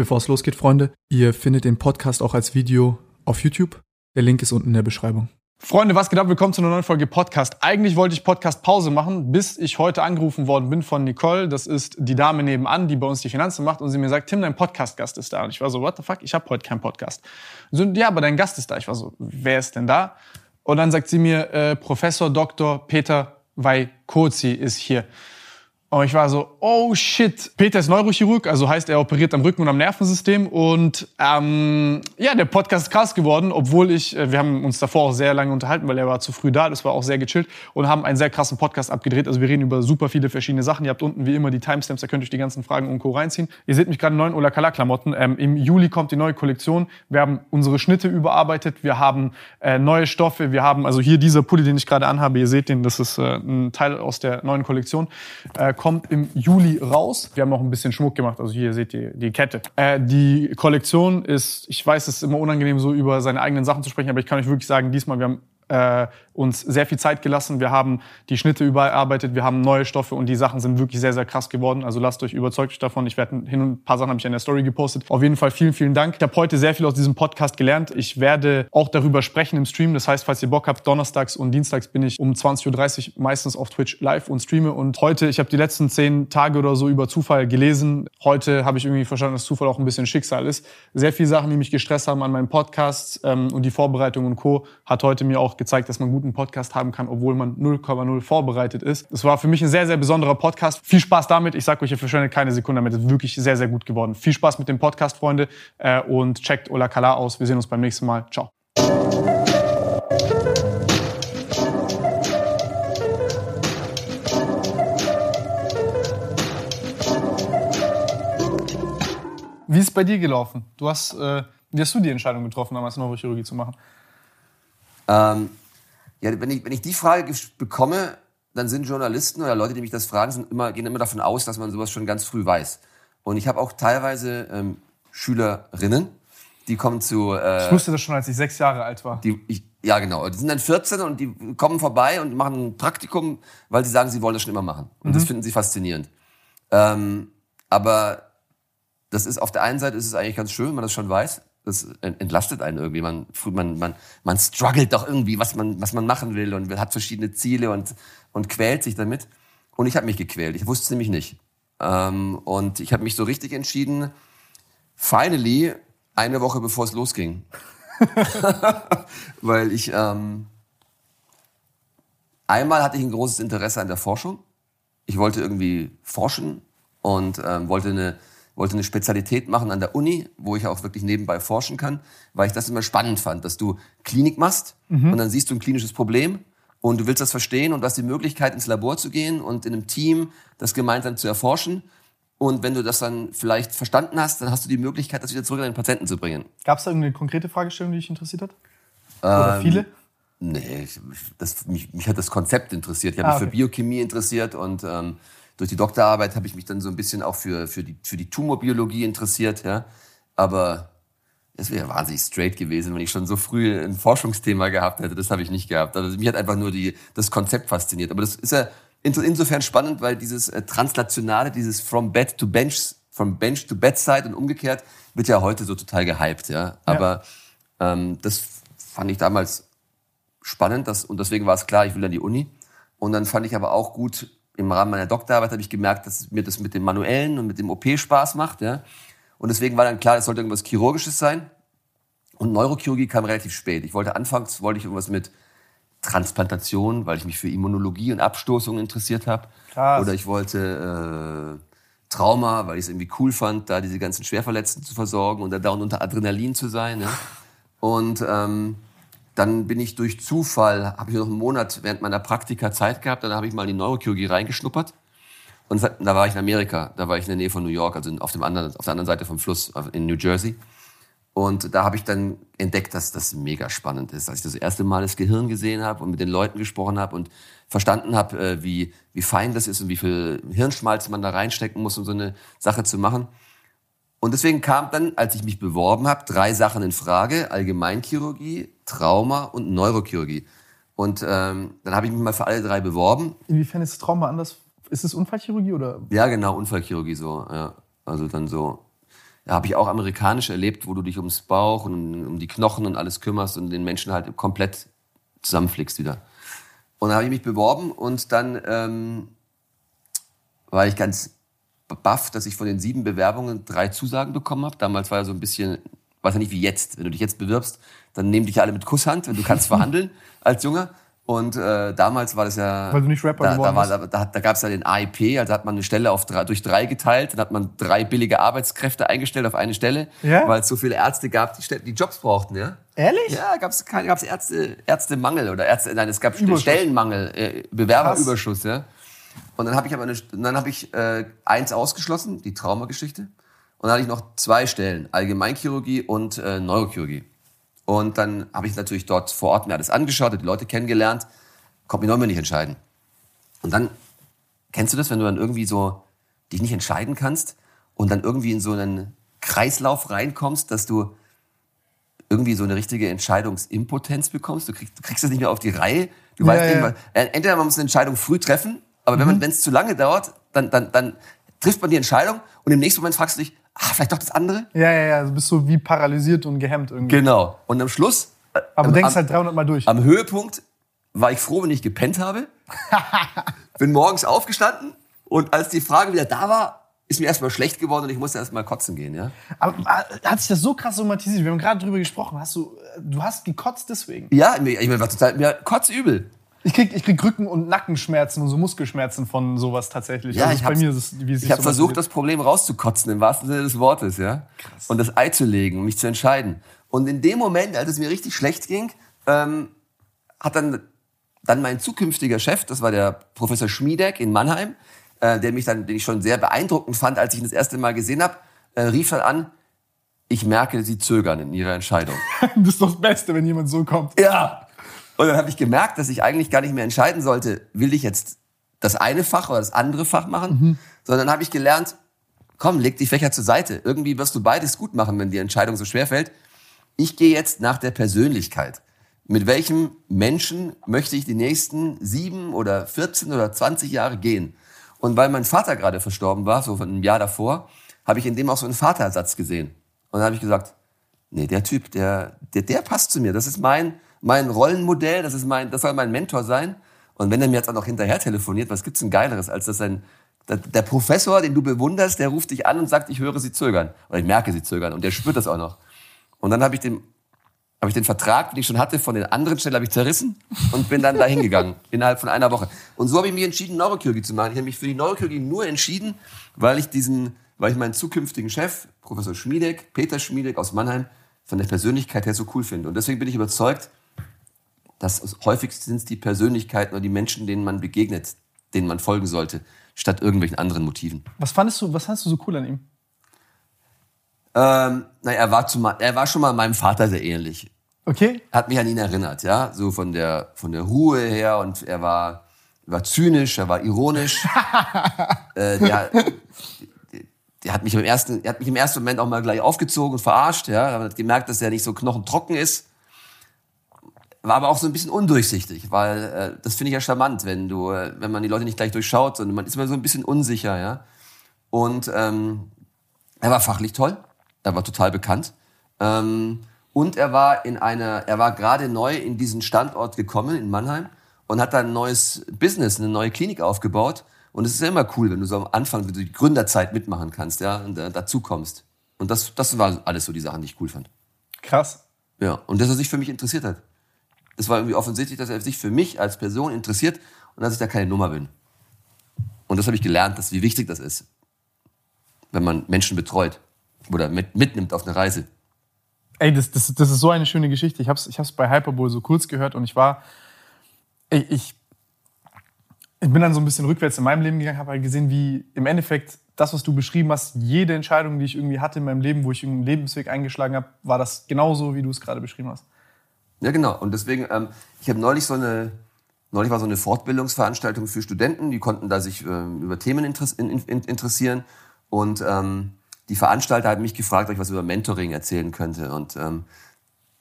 Bevor es losgeht, Freunde, ihr findet den Podcast auch als Video auf YouTube. Der Link ist unten in der Beschreibung. Freunde, was geht ab? Willkommen zu einer neuen Folge Podcast. Eigentlich wollte ich Podcast Pause machen, bis ich heute angerufen worden bin von Nicole. Das ist die Dame nebenan, die bei uns die Finanzen macht. Und sie mir sagt, Tim, dein Podcast-Gast ist da. Und ich war so, what the fuck? Ich habe heute keinen Podcast. So, ja, aber dein Gast ist da. Ich war so, wer ist denn da? Und dann sagt sie mir, äh, Professor Dr. Peter Weikozi ist hier. Und ich war so, oh shit. Peter ist Neurochirurg, also heißt, er operiert am Rücken und am Nervensystem. Und ähm, ja, der Podcast ist krass geworden, obwohl ich, äh, wir haben uns davor auch sehr lange unterhalten, weil er war zu früh da, das war auch sehr gechillt und haben einen sehr krassen Podcast abgedreht. Also wir reden über super viele verschiedene Sachen. Ihr habt unten wie immer die Timestamps, da könnt ihr euch die ganzen Fragen und Co. reinziehen. Ihr seht mich gerade in neuen Ola Kala Klamotten. Ähm, Im Juli kommt die neue Kollektion. Wir haben unsere Schnitte überarbeitet, wir haben äh, neue Stoffe, wir haben, also hier dieser Pulli, den ich gerade anhabe, ihr seht den, das ist äh, ein Teil aus der neuen Kollektion. Äh, kommt im Juli raus. Wir haben noch ein bisschen Schmuck gemacht. Also hier seht ihr die Kette. Äh, die Kollektion ist, ich weiß, es ist immer unangenehm, so über seine eigenen Sachen zu sprechen, aber ich kann euch wirklich sagen, diesmal, wir haben äh, uns sehr viel Zeit gelassen. Wir haben die Schnitte überarbeitet, wir haben neue Stoffe und die Sachen sind wirklich sehr, sehr krass geworden. Also lasst euch überzeugt davon. Ich werde hin und ein paar Sachen habe ich in der Story gepostet. Auf jeden Fall vielen, vielen Dank. Ich habe heute sehr viel aus diesem Podcast gelernt. Ich werde auch darüber sprechen im Stream. Das heißt, falls ihr Bock habt, donnerstags und dienstags bin ich um 20.30 Uhr meistens auf Twitch live und streame. Und heute, ich habe die letzten zehn Tage oder so über Zufall gelesen. Heute habe ich irgendwie verstanden, dass Zufall auch ein bisschen Schicksal ist. Sehr viele Sachen, die mich gestresst haben an meinem Podcast ähm, und die Vorbereitung und Co. hat heute mir auch gezeigt, dass man guten Podcast haben kann, obwohl man 0,0 vorbereitet ist. Das war für mich ein sehr, sehr besonderer Podcast. Viel Spaß damit. Ich sage euch, ihr verschwendet keine Sekunde damit. Es ist wirklich sehr, sehr gut geworden. Viel Spaß mit dem Podcast, Freunde. Äh, und checkt Ola Kala aus. Wir sehen uns beim nächsten Mal. Ciao. Wie ist es bei dir gelaufen? Du hast, äh, wie hast du die Entscheidung getroffen, damals Neurochirurgie zu machen? Ähm, ja, wenn ich, wenn ich die Frage bekomme, dann sind Journalisten oder Leute, die mich das fragen, sind immer, gehen immer davon aus, dass man sowas schon ganz früh weiß. Und ich habe auch teilweise ähm, Schülerinnen, die kommen zu. Äh, ich wusste das schon, als ich sechs Jahre alt war. Die, ich, ja, genau. Die sind dann 14 und die kommen vorbei und machen ein Praktikum, weil sie sagen, sie wollen das schon immer machen. Und mhm. das finden sie faszinierend. Ähm, aber das ist auf der einen Seite ist es eigentlich ganz schön, wenn man das schon weiß das entlastet einen irgendwie. Man, man, man, man struggelt doch irgendwie, was man, was man machen will und hat verschiedene Ziele und, und quält sich damit. Und ich habe mich gequält. Ich wusste es nämlich nicht. Ähm, und ich habe mich so richtig entschieden, finally, eine Woche bevor es losging. Weil ich, ähm, einmal hatte ich ein großes Interesse an der Forschung. Ich wollte irgendwie forschen und ähm, wollte eine wollte eine Spezialität machen an der Uni, wo ich auch wirklich nebenbei forschen kann, weil ich das immer spannend fand, dass du Klinik machst mhm. und dann siehst du ein klinisches Problem und du willst das verstehen und du hast die Möglichkeit, ins Labor zu gehen und in einem Team das gemeinsam zu erforschen. Und wenn du das dann vielleicht verstanden hast, dann hast du die Möglichkeit, das wieder zurück an den Patienten zu bringen. Gab es da irgendeine konkrete Fragestellung, die dich interessiert hat? Oder ähm, viele? Nee, das, mich, mich hat das Konzept interessiert. Ich habe ah, okay. mich für Biochemie interessiert und ähm, durch die Doktorarbeit habe ich mich dann so ein bisschen auch für, für, die, für die Tumorbiologie interessiert. Ja? Aber es wäre wahnsinnig straight gewesen, wenn ich schon so früh ein Forschungsthema gehabt hätte. Das habe ich nicht gehabt. Also mich hat einfach nur die, das Konzept fasziniert. Aber das ist ja insofern spannend, weil dieses äh, Translationale, dieses from bed to bench, from bench to bedside und umgekehrt, wird ja heute so total gehypt. Ja? Aber ja. Ähm, das fand ich damals spannend das, und deswegen war es klar, ich will an die Uni. Und dann fand ich aber auch gut, im Rahmen meiner Doktorarbeit habe ich gemerkt, dass mir das mit dem Manuellen und mit dem OP Spaß macht. Ja? Und deswegen war dann klar, es sollte irgendwas Chirurgisches sein. Und Neurochirurgie kam relativ spät. Ich wollte anfangs wollte ich irgendwas mit Transplantation, weil ich mich für Immunologie und Abstoßung interessiert habe. Krass. Oder ich wollte äh, Trauma, weil ich es irgendwie cool fand, da diese ganzen Schwerverletzten zu versorgen und da dauernd unter Adrenalin zu sein. Ja? Und ähm, dann bin ich durch Zufall, habe ich noch einen Monat während meiner Praktika Zeit gehabt, dann habe ich mal in die Neurochirurgie reingeschnuppert. Und da war ich in Amerika, da war ich in der Nähe von New York, also auf, dem anderen, auf der anderen Seite vom Fluss in New Jersey. Und da habe ich dann entdeckt, dass das mega spannend ist. Als ich das erste Mal das Gehirn gesehen habe und mit den Leuten gesprochen habe und verstanden habe, äh, wie, wie fein das ist und wie viel Hirnschmalz man da reinstecken muss, um so eine Sache zu machen. Und deswegen kam dann, als ich mich beworben habe, drei Sachen in Frage. Allgemeinchirurgie, Trauma und Neurochirurgie. Und ähm, dann habe ich mich mal für alle drei beworben. Inwiefern ist Trauma anders? Ist es Unfallchirurgie oder? Ja, genau, Unfallchirurgie so. Ja. Also dann so Da habe ich auch amerikanisch erlebt, wo du dich ums Bauch und um die Knochen und alles kümmerst und den Menschen halt komplett zusammenflickst wieder. Und da habe ich mich beworben und dann ähm, war ich ganz baff, dass ich von den sieben Bewerbungen drei Zusagen bekommen habe. Damals war ja so ein bisschen, weiß ja nicht wie jetzt. Wenn du dich jetzt bewirbst, dann nehmen dich alle mit Kusshand, wenn du kannst verhandeln als Junge. Und äh, damals war das ja. Weil du nicht Rapper da, geworden da, war, da, da, da gab es ja den AIP, also hat man eine Stelle auf drei, durch drei geteilt, dann hat man drei billige Arbeitskräfte eingestellt auf eine Stelle, Ja? weil es so viele Ärzte gab, die, die Jobs brauchten, ja. Ehrlich? Ja, gab es Ärzte, Ärztemangel oder Ärzte, nein, es gab Überschuss. Stellenmangel, äh, Bewerberüberschuss, ja. Und dann habe ich aber eine, dann habe ich äh, eins ausgeschlossen, die Traumageschichte. Und dann hatte ich noch zwei Stellen, Allgemeinchirurgie und äh, Neurochirurgie. Und dann habe ich natürlich dort vor Ort mir alles angeschaut, die Leute kennengelernt, konnte mich noch immer nicht entscheiden. Und dann, kennst du das, wenn du dann irgendwie so dich nicht entscheiden kannst und dann irgendwie in so einen Kreislauf reinkommst, dass du irgendwie so eine richtige Entscheidungsimpotenz bekommst. Du kriegst, du kriegst das nicht mehr auf die Reihe. Du Ja, weißt ja. äh, entweder man muss eine Entscheidung früh treffen, aber wenn wenn es zu lange dauert, dann, dann, dann trifft man die Entscheidung und im nächsten Moment fragst du dich, ah, vielleicht doch das andere? Ja, ja, ja. Du bist so wie paralysiert und gehemmt irgendwie. Genau. Und am Schluss, äh, Aber am, du denkst am, halt 300 Mal durch. am Höhepunkt war ich froh, wenn ich gepennt habe. Bin morgens aufgestanden und als die Frage wieder da war, ist mir erstmal schlecht geworden und ich musste erstmal kotzen gehen, ja. Aber äh, hat sich das so krass somatisiert? Wir haben gerade drüber gesprochen. Hast du, äh, du hast gekotzt deswegen? Ja, ich mir war total, mir kotzübel. Ich krieg, ich krieg Rücken- und Nackenschmerzen und so Muskelschmerzen von sowas tatsächlich. Ja, also ich bei mir ist es, wie es Ich habe versucht, somatisiert. das Problem rauszukotzen, im wahrsten Sinne des Wortes, ja. Und das Ei zu legen, mich zu entscheiden. Und in dem Moment, als es mir richtig schlecht ging, ähm, hat dann, dann mein zukünftiger Chef, das war der Professor Schmiedeck in Mannheim, äh, der mich dann, den ich schon sehr beeindruckend fand, als ich ihn das erste Mal gesehen habe, äh, rief dann an, ich merke, Sie zögern in Ihrer Entscheidung. Das ist doch das Beste, wenn jemand so kommt. Ja. Und dann habe ich gemerkt, dass ich eigentlich gar nicht mehr entscheiden sollte, will ich jetzt das eine Fach oder das andere Fach machen, sondern habe ich gelernt, komm, leg die Fächer zur Seite. Irgendwie wirst du beides gut machen, wenn die Entscheidung so schwer fällt. Ich gehe jetzt nach der Persönlichkeit. Mit welchem Menschen möchte ich die nächsten sieben oder 14 oder 20 Jahre gehen? Und weil mein Vater gerade verstorben war, so von einem Jahr davor, habe ich in dem auch so einen Vaterersatz gesehen. Und dann habe ich gesagt, nee, der Typ, der, der, der passt zu mir. Das ist mein, mein Rollenmodell, das ist mein, das soll mein Mentor sein. Und wenn er mir jetzt auch noch hinterher telefoniert, was gibt's denn Geileres, als dass ein, der, Professor, den du bewunderst, der ruft dich an und sagt, ich höre sie zögern. Oder ich merke sie zögern. Und der spürt das auch noch. Und dann habe ich den, habe ich den Vertrag, den ich schon hatte, von den anderen Stellen habe ich zerrissen und bin dann da hingegangen, innerhalb von einer Woche. Und so habe ich mich entschieden, Neurochirurgie zu machen. Ich habe mich für die Neurochirurgie nur entschieden, weil ich diesen, weil ich meinen zukünftigen Chef, Professor Schmiedeck, Peter Schmiedeck aus Mannheim, von der Persönlichkeit her so cool finde. Und deswegen bin ich überzeugt, dass es häufig sind es die Persönlichkeiten oder die Menschen, denen man begegnet, denen man folgen sollte, statt irgendwelchen anderen Motiven. Was fandest du, was fandest du so cool an ihm? Ähm, naja, er war, zu, er war schon mal meinem Vater sehr ähnlich. Okay? hat mich an ihn erinnert, ja, so von der von der Ruhe her und er war war zynisch, er war ironisch. äh, der, der hat mich im ersten, er hat mich im ersten Moment auch mal gleich aufgezogen und verarscht, ja, man hat gemerkt, dass er nicht so knochentrocken ist. War aber auch so ein bisschen undurchsichtig, weil äh, das finde ich ja charmant, wenn du, äh, wenn man die Leute nicht gleich durchschaut, sondern man ist immer so ein bisschen unsicher, ja. Und ähm, er war fachlich toll, er war total bekannt. Ähm, und er war in einer, er war gerade neu in diesen Standort gekommen in Mannheim und hat da ein neues Business, eine neue Klinik aufgebaut. Und es ist ja immer cool, wenn du so am Anfang wenn du die Gründerzeit mitmachen kannst, ja, und äh, dazu kommst. Und das, das waren alles so die Sachen, die ich cool fand. Krass. Ja, und dass er sich für mich interessiert hat. Es war irgendwie offensichtlich, dass er sich für mich als Person interessiert und dass ich da keine Nummer bin. Und das habe ich gelernt, dass, wie wichtig das ist, wenn man Menschen betreut oder mit, mitnimmt auf eine Reise. Ey, das, das, das ist so eine schöne Geschichte. Ich habe es ich bei Hyperbowl so kurz gehört und ich war. Ey, ich, ich bin dann so ein bisschen rückwärts in meinem Leben gegangen, habe halt gesehen, wie im Endeffekt das, was du beschrieben hast, jede Entscheidung, die ich irgendwie hatte in meinem Leben, wo ich irgendeinen Lebensweg eingeschlagen habe, war das genauso, wie du es gerade beschrieben hast. Ja, genau. Und deswegen, ähm, ich habe neulich so eine, neulich war so eine Fortbildungsveranstaltung für Studenten, die konnten da sich ähm, über Themen interess in, in, interessieren. Und ähm, die Veranstalter hat mich gefragt, ob ich was über Mentoring erzählen könnte. Und ähm,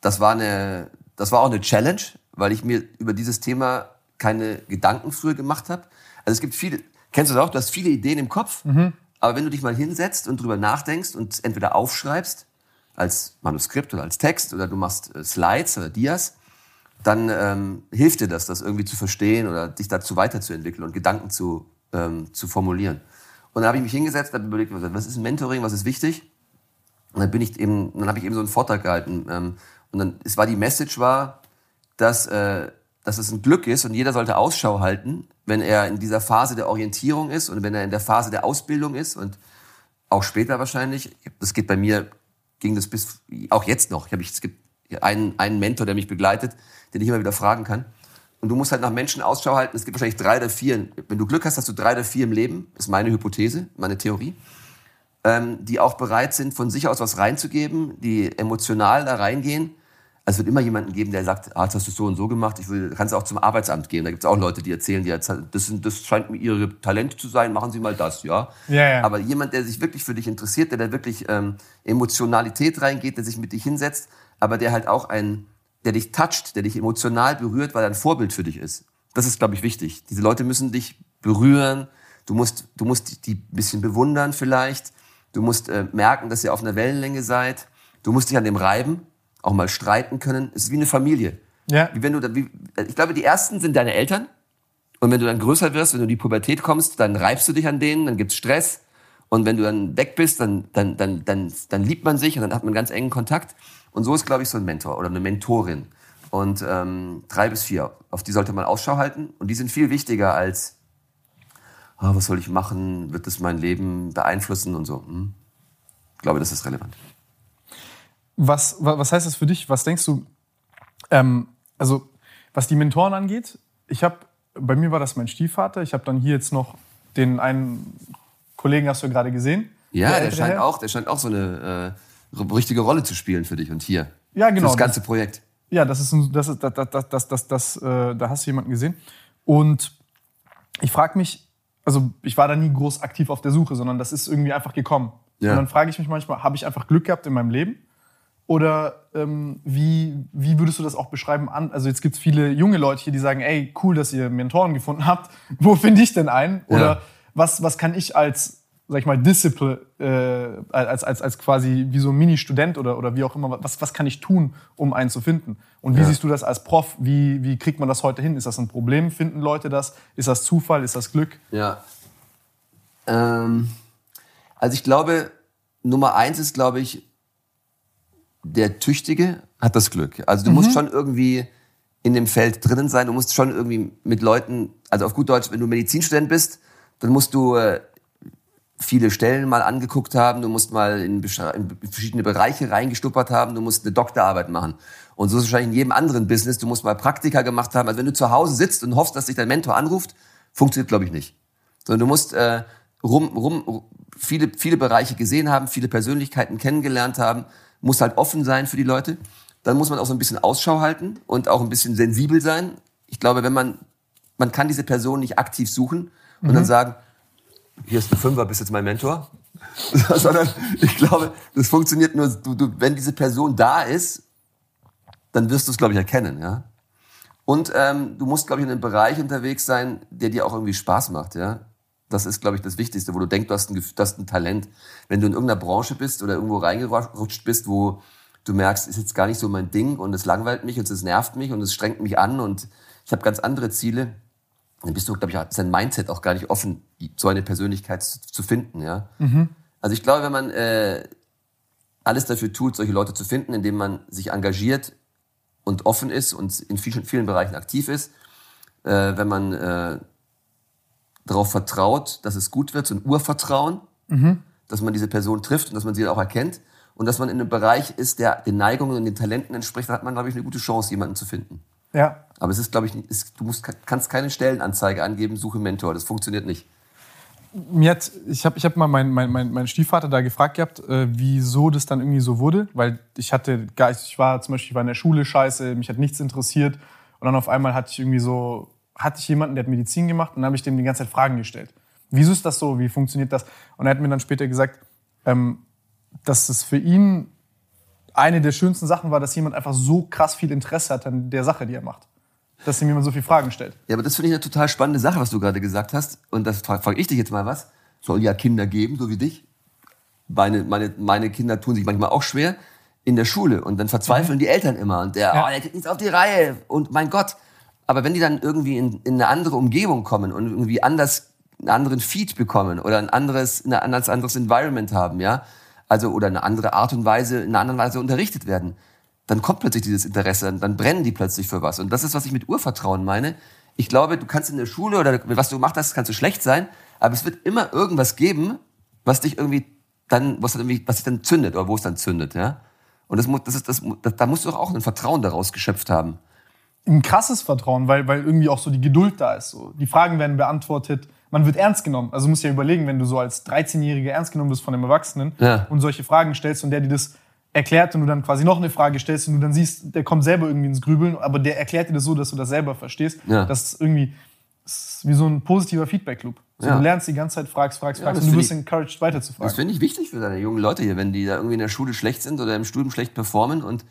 das war eine, das war auch eine Challenge, weil ich mir über dieses Thema keine Gedanken früher gemacht habe. Also es gibt viele, kennst du das auch? Du hast viele Ideen im Kopf, Aber wenn du dich mal hinsetzt und drüber nachdenkst und entweder aufschreibst, als Manuskript oder als Text, oder du machst äh, Slides oder Dias, dann ähm, hilft dir das, das irgendwie zu verstehen oder dich dazu weiterzuentwickeln und Gedanken zu, ähm, zu formulieren. Und dann habe ich mich hingesetzt, habe überlegt, was ist Mentoring, was ist wichtig? Und dann bin ich eben, dann habe ich eben so einen Vortrag gehalten. Ähm, und dann, es war die Message war, dass, äh, dass es ein Glück ist und jeder sollte Ausschau halten, wenn er in dieser Phase der Orientierung ist und wenn er in der Phase der Ausbildung ist und auch später wahrscheinlich. Das geht bei mir, ging das bis, auch jetzt noch. Ich habe, es gibt einen, einen Mentor, der mich begleitet, den ich immer wieder fragen kann. Und du musst halt nach Menschen Ausschau halten. Es gibt wahrscheinlich drei oder vier. Wenn du Glück hast, hast du drei oder vier im Leben. Ist meine Hypothese, meine Theorie. Ähm, die auch bereit sind, von sich aus was reinzugeben, die emotional da reingehen. Also es wird immer jemanden geben, der sagt, ah, jetzt hast du so und so gemacht, ich will, kannst auch zum Arbeitsamt gehen. Da gibt es auch Leute, die erzählen, die jetzt, das, sind, das scheint mir ihre Talente zu sein, machen Sie mal das, ja? Ja, ja. Aber jemand, der sich wirklich für dich interessiert, der da wirklich ähm, Emotionalität reingeht, der sich mit dich hinsetzt, aber der halt auch ein, der dich toucht, der dich emotional berührt, weil er ein Vorbild für dich ist. Das ist, glaube ich, wichtig. Diese Leute müssen dich berühren. Du musst, du musst die ein bisschen bewundern vielleicht. Du musst äh, merken, dass ihr auf einer Wellenlänge seid. Du musst dich an dem reiben, auch mal streiten können. Es ist wie eine Familie. Ja. Wie wenn du, wie, ich glaube, die ersten sind deine Eltern. Und wenn du dann größer wirst, wenn du in die Pubertät kommst, dann reibst du dich an denen, dann gibt's Stress. Und wenn du dann weg bist, dann, dann, dann, dann, dann liebt man sich und dann hat man ganz engen Kontakt. Und so ist, glaube ich, so ein Mentor oder eine Mentorin. Und ähm, drei bis vier, auf die sollte man Ausschau halten. Und die sind viel wichtiger als, oh, was soll ich machen, wird das mein Leben beeinflussen und so. Hm. Ich glaube, das ist relevant. Was, was heißt das für dich? Was denkst du? Ähm, also, was die Mentoren angeht, ich habe, bei mir war das mein Stiefvater. Ich habe dann hier jetzt noch den einen Kollegen, hast du gerade gesehen. Ja, der, der scheint auch, der scheint auch so eine äh, richtige Rolle zu spielen für dich und hier. Ja, genau. Für das ganze Projekt. Ja, das ist, ein, das ist, das, das, das, das, das, äh, da hast du jemanden gesehen. Und ich frage mich, also ich war da nie groß aktiv auf der Suche, sondern das ist irgendwie einfach gekommen. Ja. Und dann frage ich mich manchmal, habe ich einfach Glück gehabt in meinem Leben? Oder ähm, wie, wie würdest du das auch beschreiben? An? Also jetzt gibt es viele junge Leute hier, die sagen, ey, cool, dass ihr Mentoren gefunden habt. Wo finde ich denn einen? Oder ja. was, was kann ich als sag ich mal, Disziple, äh, als, als, als quasi wie so ein Mini-Student oder, oder wie auch immer, was, was kann ich tun, um einen zu finden? Und wie ja. siehst du das als Prof? Wie, wie kriegt man das heute hin? Ist das ein Problem? Finden Leute das? Ist das Zufall? Ist das Glück? Ja. Ähm, also ich glaube, Nummer eins ist, glaube ich, der Tüchtige hat das Glück. Also du mhm. musst schon irgendwie in dem Feld drinnen sein. Du musst schon irgendwie mit Leuten, also auf gut Deutsch, wenn du Medizinstudent bist, dann musst du äh, viele Stellen mal angeguckt haben, du musst mal in, in, verschiedene Bereiche reingestuppert haben, du musst eine Doktorarbeit machen. Und so ist es wahrscheinlich in jedem anderen Business, du musst mal Praktika gemacht haben. Also wenn du zu Hause sitzt und hoffst, dass dich dein Mentor anruft, funktioniert, glaube ich, nicht. Sondern du musst äh, rum, rum, viele, viele Bereiche gesehen haben, viele Persönlichkeiten kennengelernt haben, musst halt offen sein für die Leute. Dann muss man auch so ein bisschen Ausschau halten und auch ein bisschen sensibel sein. Ich glaube, wenn man, man kann diese Person nicht aktiv suchen und mhm. dann sagen, hier ist ein Fünfer, bist jetzt mein Mentor. Sondern ich glaube, das funktioniert nur, du, du, wenn diese Person da ist, dann wirst du es, glaube ich, erkennen. Ja? Und ähm, du musst, glaube ich, in einem Bereich unterwegs sein, der dir auch irgendwie Spaß macht. Ja? Das ist, glaube ich, das Wichtigste, wo du denkst, du hast, ein, du hast ein Talent. Wenn du in irgendeiner Branche bist oder irgendwo reingerutscht bist, wo du merkst, ist jetzt gar nicht so mein Ding und es langweilt mich und es nervt mich und es strengt mich an und ich habe ganz andere Ziele, dann bist du, glaube ich, sein Mindset auch gar nicht offen, so eine Persönlichkeit zu, zu finden. Ja? Mhm. Also ich glaube, wenn man äh, alles dafür tut, solche Leute zu finden, indem man sich engagiert und offen ist und in vielen, vielen Bereichen aktiv ist, äh, wenn man äh, darauf vertraut, dass es gut wird, so ein Urvertrauen, mhm. Dass man diese Person trifft und dass man sie auch erkennt und dass man in einem Bereich ist, der den Neigungen und den Talenten entspricht, dann hat man, glaube ich, eine gute Chance, jemanden zu finden. Ja. Aber es ist, glaube ich, ist, du musst, kannst keine Stellenanzeige angeben, suche Mentor. Das funktioniert nicht. Mir hat, ich habe ich hab mal meinen mein, mein, mein Stiefvater da gefragt gehabt, äh, wieso das dann irgendwie so wurde. Weil ich hatte, gar, ich war zum Beispiel ich war in der Schule scheiße, mich hat nichts interessiert. Und dann auf einmal hatte ich irgendwie so, hatte ich jemanden, der hat Medizin gemacht und dann habe ich dem die ganze Zeit Fragen gestellt. Wieso ist das so? Wie funktioniert das? Und er hat mir dann später gesagt, ähm, dass es für ihn eine der schönsten Sachen war, dass jemand einfach so krass viel Interesse hat an der Sache, die er macht. Dass ihm jemand so viele Fragen stellt. Ja, aber das finde ich eine total spannende Sache, was du gerade gesagt hast. Und das frage frag ich dich jetzt mal was. soll ja Kinder geben, so wie dich. Meine, meine, meine Kinder tun sich manchmal auch schwer in der Schule und dann verzweifeln mhm. die Eltern immer und der, ja. oh, der kriegt nichts auf die Reihe und mein Gott. Aber wenn die dann irgendwie in, in eine andere Umgebung kommen und irgendwie anders, einen anderen Feed bekommen oder ein anderes, ein anderes, Environment haben, ja, also oder eine andere Art und Weise, in einer anderen Weise unterrichtet werden, dann kommt plötzlich dieses Interesse, dann brennen die plötzlich für was. Und das ist, was ich mit Urvertrauen meine. Ich glaube, du kannst in der Schule oder was du gemacht hast, kannst du schlecht sein, aber es wird immer irgendwas geben, was dich irgendwie dann, was, irgendwie, was dich dann zündet oder wo es dann zündet, ja. Und das, das ist, das, das, da musst du auch ein Vertrauen daraus geschöpft haben. Ein krasses Vertrauen, weil, weil irgendwie auch so die Geduld da ist. So. Die Fragen werden beantwortet, man wird ernst genommen. Also du musst ja überlegen, wenn du so als 13-Jähriger ernst genommen bist von einem Erwachsenen ja. und solche Fragen stellst und der dir das erklärt und du dann quasi noch eine Frage stellst und du dann siehst, der kommt selber irgendwie ins Grübeln, aber der erklärt dir das so, dass du das selber verstehst. Ja. Das ist irgendwie das ist wie so ein positiver Feedback-Loop. Also ja. Du lernst die ganze Zeit, fragst, fragst, fragst ja, und du wirst encouraged, weiter zu fragen. Das finde ich wichtig für deine jungen Leute hier, wenn die da irgendwie in der Schule schlecht sind oder im Studium schlecht performen und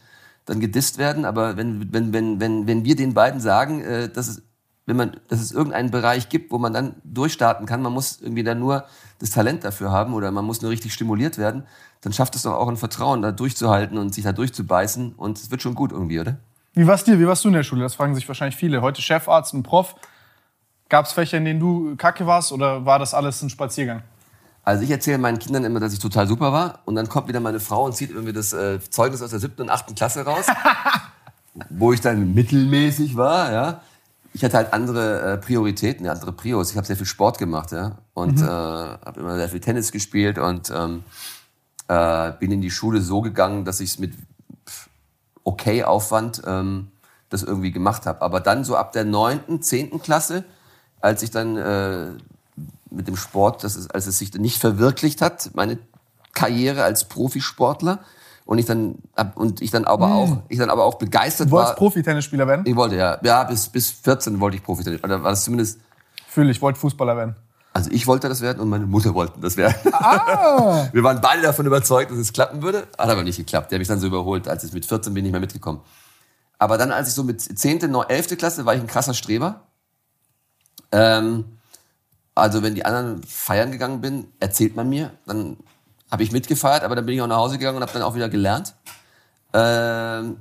dann gedisst werden. Aber wenn, wenn, wenn, wenn, wenn wir den beiden sagen, äh, dass, es, wenn man, dass es irgendeinen Bereich gibt, wo man dann durchstarten kann, man muss irgendwie dann nur das Talent dafür haben oder man muss nur richtig stimuliert werden, dann schafft es doch auch ein Vertrauen, da durchzuhalten und sich da durchzubeißen und es wird schon gut irgendwie, oder? Wie war's dir? Wie warst du in der Schule? Das fragen sich wahrscheinlich viele. Heute Chefarzt und Prof. Gab es Fächer, in denen du kacke warst oder war das alles ein Spaziergang? Also ich erzähle meinen Kindern immer, dass ich total super war und dann kommt wieder meine Frau und zieht irgendwie das äh, Zeugnis aus der siebten und achten Klasse raus, wo ich dann mittelmäßig war, ja. Ich hatte halt andere äh, Prioritäten, andere Prios. Ich habe sehr viel Sport gemacht, ja, und mhm. äh, habe immer sehr viel Tennis gespielt und ähm, äh, bin in die Schule so gegangen, dass ich es mit okay Aufwand ähm, das irgendwie gemacht habe. Aber dann so ab der neunten, zehnten Klasse als ich dann äh, mit dem Sport, das ist, als es sich nicht verwirklicht hat, meine Karriere als Profisportler und ich dann und ich dann aber hm. auch ich dann aber auch begeistert du wolltest war. Profi-Tennisspieler werden? Ich wollte ja, ja bis bis 14 wollte ich Profi-Tennis, oder war das zumindest? Fühle ich wollte Fußballer werden. Also ich wollte das werden und meine Mutter wollte das werden. Ah. Wir waren beide davon überzeugt, dass es klappen würde. Hat aber nicht geklappt. Der hat mich dann so überholt. Als ich mit 14 bin, nicht mehr mitgekommen. Aber dann, als ich so mit 10., 11. Klasse war ich ein krasser Streber. Ähm, also wenn die anderen feiern gegangen bin, erzählt man mir, dann habe ich mitgefeiert, aber dann bin ich auch nach Hause gegangen und habe dann auch wieder gelernt. Ähm,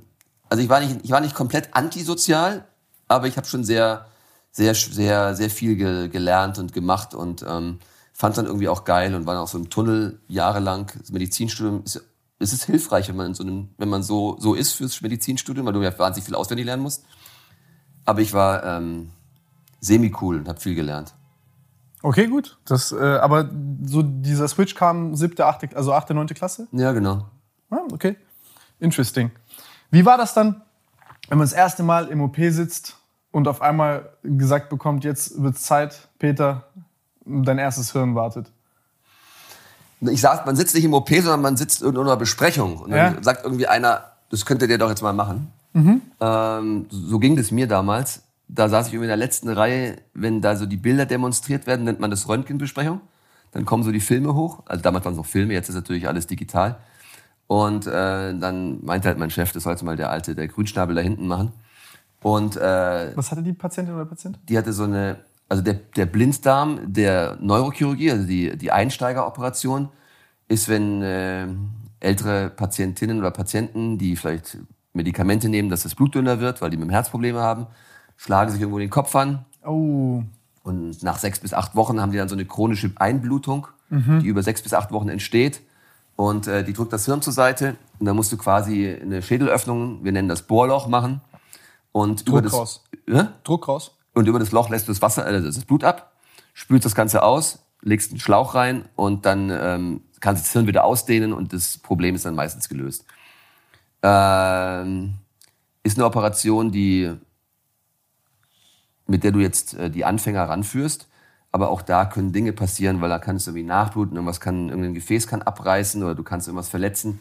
also ich war nicht, ich war nicht komplett antisozial, aber ich habe schon sehr, sehr, sehr, sehr viel ge gelernt und gemacht und ähm, fand dann irgendwie auch geil und war auch so im Tunnel jahrelang. Das Medizinstudium ist, ist es hilfreich, wenn man in so einem, wenn man so so ist fürs Medizinstudium, weil du ja wahnsinnig viel auswendig lernen musst. Aber ich war ähm, semi-cool und habe viel gelernt. Okay, gut. Das, äh, aber so dieser Switch kam siebte, achte, also achte, neunte Klasse? Ja, genau. Ah, okay. Interesting. Wie war das dann, wenn man das erste Mal im OP sitzt und auf einmal gesagt bekommt, jetzt wird es Zeit, Peter, dein erstes Hirn wartet? Ich sag, man sitzt nicht im OP, sondern man sitzt in einer Besprechung. Und dann ja. sagt irgendwie einer, das könnte der doch jetzt mal machen. Mhm. Ähm, so ging das mir damals da saß ich irgendwie in der letzten Reihe, wenn da so die Bilder demonstriert werden, nennt man das Röntgenbesprechung. Dann kommen so die Filme hoch. Also damals waren es noch Filme, jetzt ist natürlich alles digital. Und äh, dann meinte halt mein Chef, das sollte mal der alte, der Grünschnabel da hinten machen. Und äh, was hatte die Patientin oder Patient? Die hatte so eine, also der, der Blinddarm der Neurochirurgie, also die, die Einsteigeroperation, ist, wenn äh, ältere Patientinnen oder Patienten, die vielleicht Medikamente nehmen, dass das Blut dünner wird, weil die mit dem Herz Probleme haben, schlagen sich irgendwo den Kopf an. Oh. Und nach sechs bis acht Wochen haben die dann so eine chronische Einblutung, mhm. die über sechs bis acht Wochen entsteht. Und äh, die drückt das Hirn zur Seite. Und dann musst du quasi eine Schädelöffnung, wir nennen das Bohrloch, machen. Und Druck über das, raus. Äh? Druck raus. Und über das Loch lässt du das Wasser, äh, das Blut ab, spülst das Ganze aus, legst einen Schlauch rein und dann ähm, kannst du das Hirn wieder ausdehnen und das Problem ist dann meistens gelöst. Ähm, ist eine Operation, die mit der du jetzt äh, die Anfänger ranführst. Aber auch da können Dinge passieren, weil da kann es irgendwie nachbluten, irgendwas kann, irgendein Gefäß kann abreißen oder du kannst irgendwas verletzen.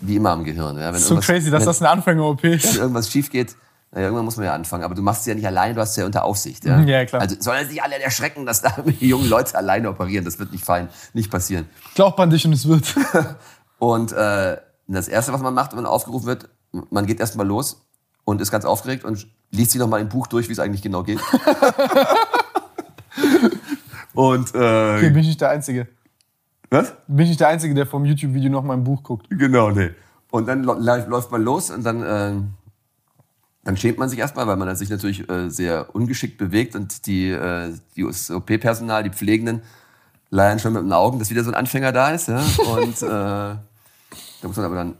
Wie immer am Gehirn. Ja, wenn so crazy, dass wenn, das eine Anfänger-OP ist. Wenn irgendwas schief geht, naja, irgendwann muss man ja anfangen. Aber du machst es ja nicht alleine, du hast es ja unter Aufsicht. Ja, ja klar. Also sollen sich alle erschrecken, dass da die jungen Leute alleine operieren. Das wird nicht fein, nicht passieren. Glaub an dich und es wird. und äh, das Erste, was man macht, wenn man aufgerufen wird, man geht erstmal los und ist ganz aufgeregt und liest sich noch mal ein Buch durch, wie es eigentlich genau geht. Und, äh, okay, bin ich nicht der Einzige. Was? Bin ich nicht der Einzige, der vom YouTube-Video noch mein Buch guckt. Genau, nee. Und dann läuft man los und dann, äh, dann schämt man sich erstmal, weil man sich natürlich äh, sehr ungeschickt bewegt und die, äh, die OP-Personal, die Pflegenden, leiern schon mit den Augen, dass wieder so ein Anfänger da ist. Ja? Und äh, da muss man aber dann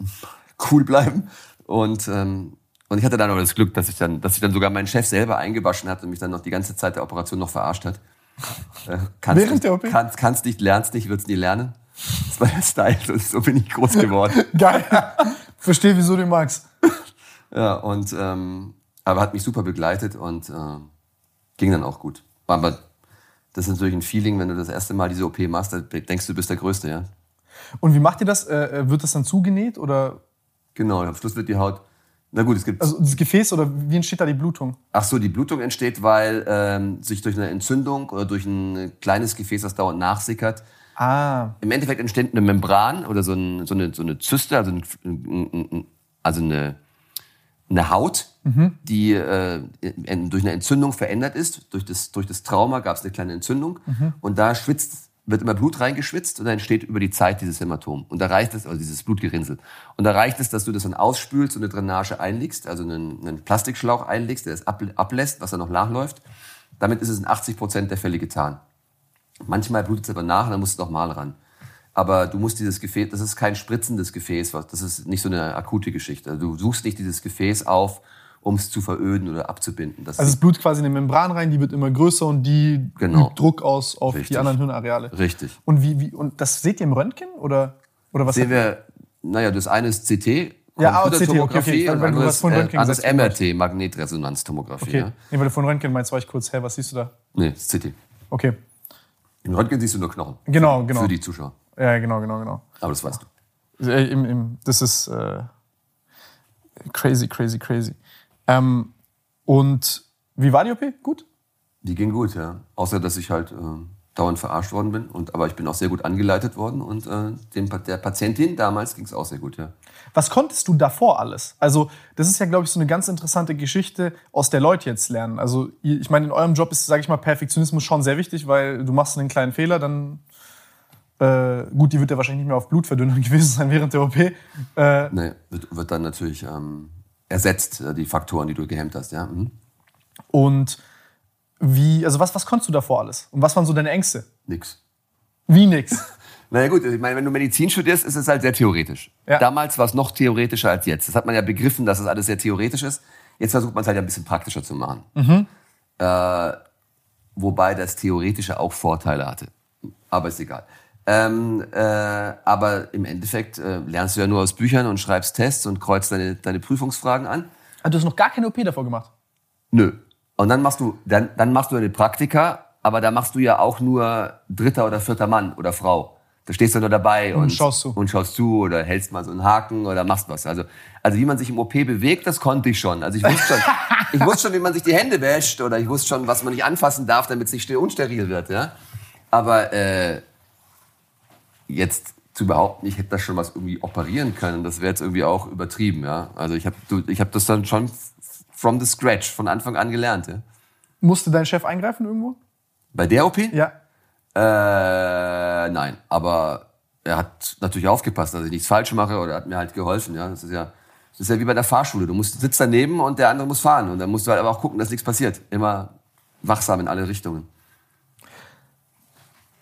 cool bleiben. Und, ähm, und ich hatte dann aber das Glück, dass ich dann, dass ich dann sogar meinen Chef selber eingewaschen hat und mich dann noch die ganze Zeit der Operation noch verarscht hat. Äh, kannst Während der OP? Kannst, kannst nicht, lernst nicht, wird's nie lernen. Das war der Style und so bin ich groß geworden. Geil. Verstehe, wieso du magst. Ja, und ähm, aber hat mich super begleitet und äh, ging dann auch gut. Aber das ist natürlich ein Feeling, wenn du das erste Mal diese OP machst, dann denkst du, du bist der Größte, ja. Und wie macht ihr das? Äh, äh, wird das dann zugenäht oder? Genau, am Schluss wird die Haut. Na gut, es gibt. Also das Gefäß oder wie entsteht da die Blutung? Ach so, die Blutung entsteht, weil ähm, sich durch eine Entzündung oder durch ein kleines Gefäß, das dauernd nachsickert, Ah. Im Endeffekt entsteht eine Membran oder so, ein, so, eine, so eine Zyste, also, ein, also eine, eine Haut, mhm. die äh, durch eine Entzündung verändert ist. Durch das, durch das Trauma gab es eine kleine Entzündung mhm. und da schwitzt, wird immer Blut reingeschwitzt und dann entsteht über die Zeit dieses Hämatom. Und da reicht es, also dieses Blutgerinnsel. Und da reicht es, dass du das dann ausspülst und eine Drainage einlegst, also einen, einen Plastikschlauch einlegst, der es ablässt, was da noch nachläuft. Damit ist es in 80 Prozent der Fälle getan. Manchmal blutet es aber nach und dann musst du nochmal ran. Aber du musst dieses Gefäß, das ist kein spritzendes Gefäß, das ist nicht so eine akute Geschichte. Also du suchst nicht dieses Gefäß auf, um es zu veröden oder abzubinden. Das also es blutet quasi in eine Membran rein, die wird immer größer und die genau. übt Druck aus auf Richtig. die anderen Hirnareale. Richtig. Und wie, wie, und das seht ihr im Röntgen oder, oder was? Sehen wir, naja, das eine ist CT, ja, ah, CT, okay, okay. und anderes, äh, anderes MRT, Magnetresonanztomographie. Okay. Ja. Nee, weil du von Röntgen meinst, war ich kurz, hä, was siehst du da? Nee, das CT. Okay. Im Röntgen siehst du nur Knochen. Genau, genau. Für die Zuschauer. Ja, genau, genau, genau. Aber das weißt du. Äh, im, im, das ist äh, crazy, crazy, crazy. Ähm, und wie war die OP? Gut? Die ging gut, ja. Außer, dass ich halt äh, dauernd verarscht worden bin. Und, aber ich bin auch sehr gut angeleitet worden. Und äh, dem, der Patientin damals ging es auch sehr gut, ja. Was konntest du davor alles? Also, das ist ja, glaube ich, so eine ganz interessante Geschichte, aus der Leute jetzt lernen. Also, ich meine, in eurem Job ist, sage ich mal, Perfektionismus schon sehr wichtig, weil du machst einen kleinen Fehler, dann äh, gut, die wird ja wahrscheinlich nicht mehr auf Blutverdünnung gewesen sein während der OP. Äh, nee, wird, wird dann natürlich ähm, ersetzt, äh, die Faktoren, die du gehemmt hast, ja. Mhm. Und wie, also was, was konntest du davor alles? Und was waren so deine Ängste? Nix. Wie nix? Naja gut, ich meine, wenn du Medizin studierst, ist es halt sehr theoretisch. Ja. Damals war es noch theoretischer als jetzt. Das hat man ja begriffen, dass es alles sehr theoretisch ist. Jetzt versucht man es halt ein bisschen praktischer zu machen. Mhm. Äh, wobei das Theoretische auch Vorteile hatte. Aber ist egal. Ähm, äh, aber im Endeffekt äh, lernst du ja nur aus Büchern und schreibst Tests und kreuzt deine, deine Prüfungsfragen an. Aber du hast noch gar keine OP davor gemacht? Nö. Und dann machst du, dann, dann machst du eine Praktika, aber da machst du ja auch nur dritter oder vierter Mann oder Frau. Da stehst du nur dabei und, und, schaust zu. und schaust zu oder hältst mal so einen Haken oder machst was. Also, also wie man sich im OP bewegt, das konnte ich schon. Also ich wusste schon, ich wusste schon, wie man sich die Hände wäscht oder ich wusste schon, was man nicht anfassen darf, damit es nicht unsteril wird. Ja? Aber äh, jetzt zu behaupten, ich hätte das schon was irgendwie operieren können, das wäre jetzt irgendwie auch übertrieben. Ja? Also ich habe ich hab das dann schon from the scratch, von Anfang an gelernt. Ja? Musste dein Chef eingreifen irgendwo? Bei der OP? Ja. Äh, nein, aber er hat natürlich aufgepasst, dass ich nichts falsch mache oder hat mir halt geholfen. Ja, das ist ja, das ist ja wie bei der Fahrschule. Du musst sitzt daneben und der andere muss fahren und dann musst du halt aber auch gucken, dass nichts passiert. Immer wachsam in alle Richtungen.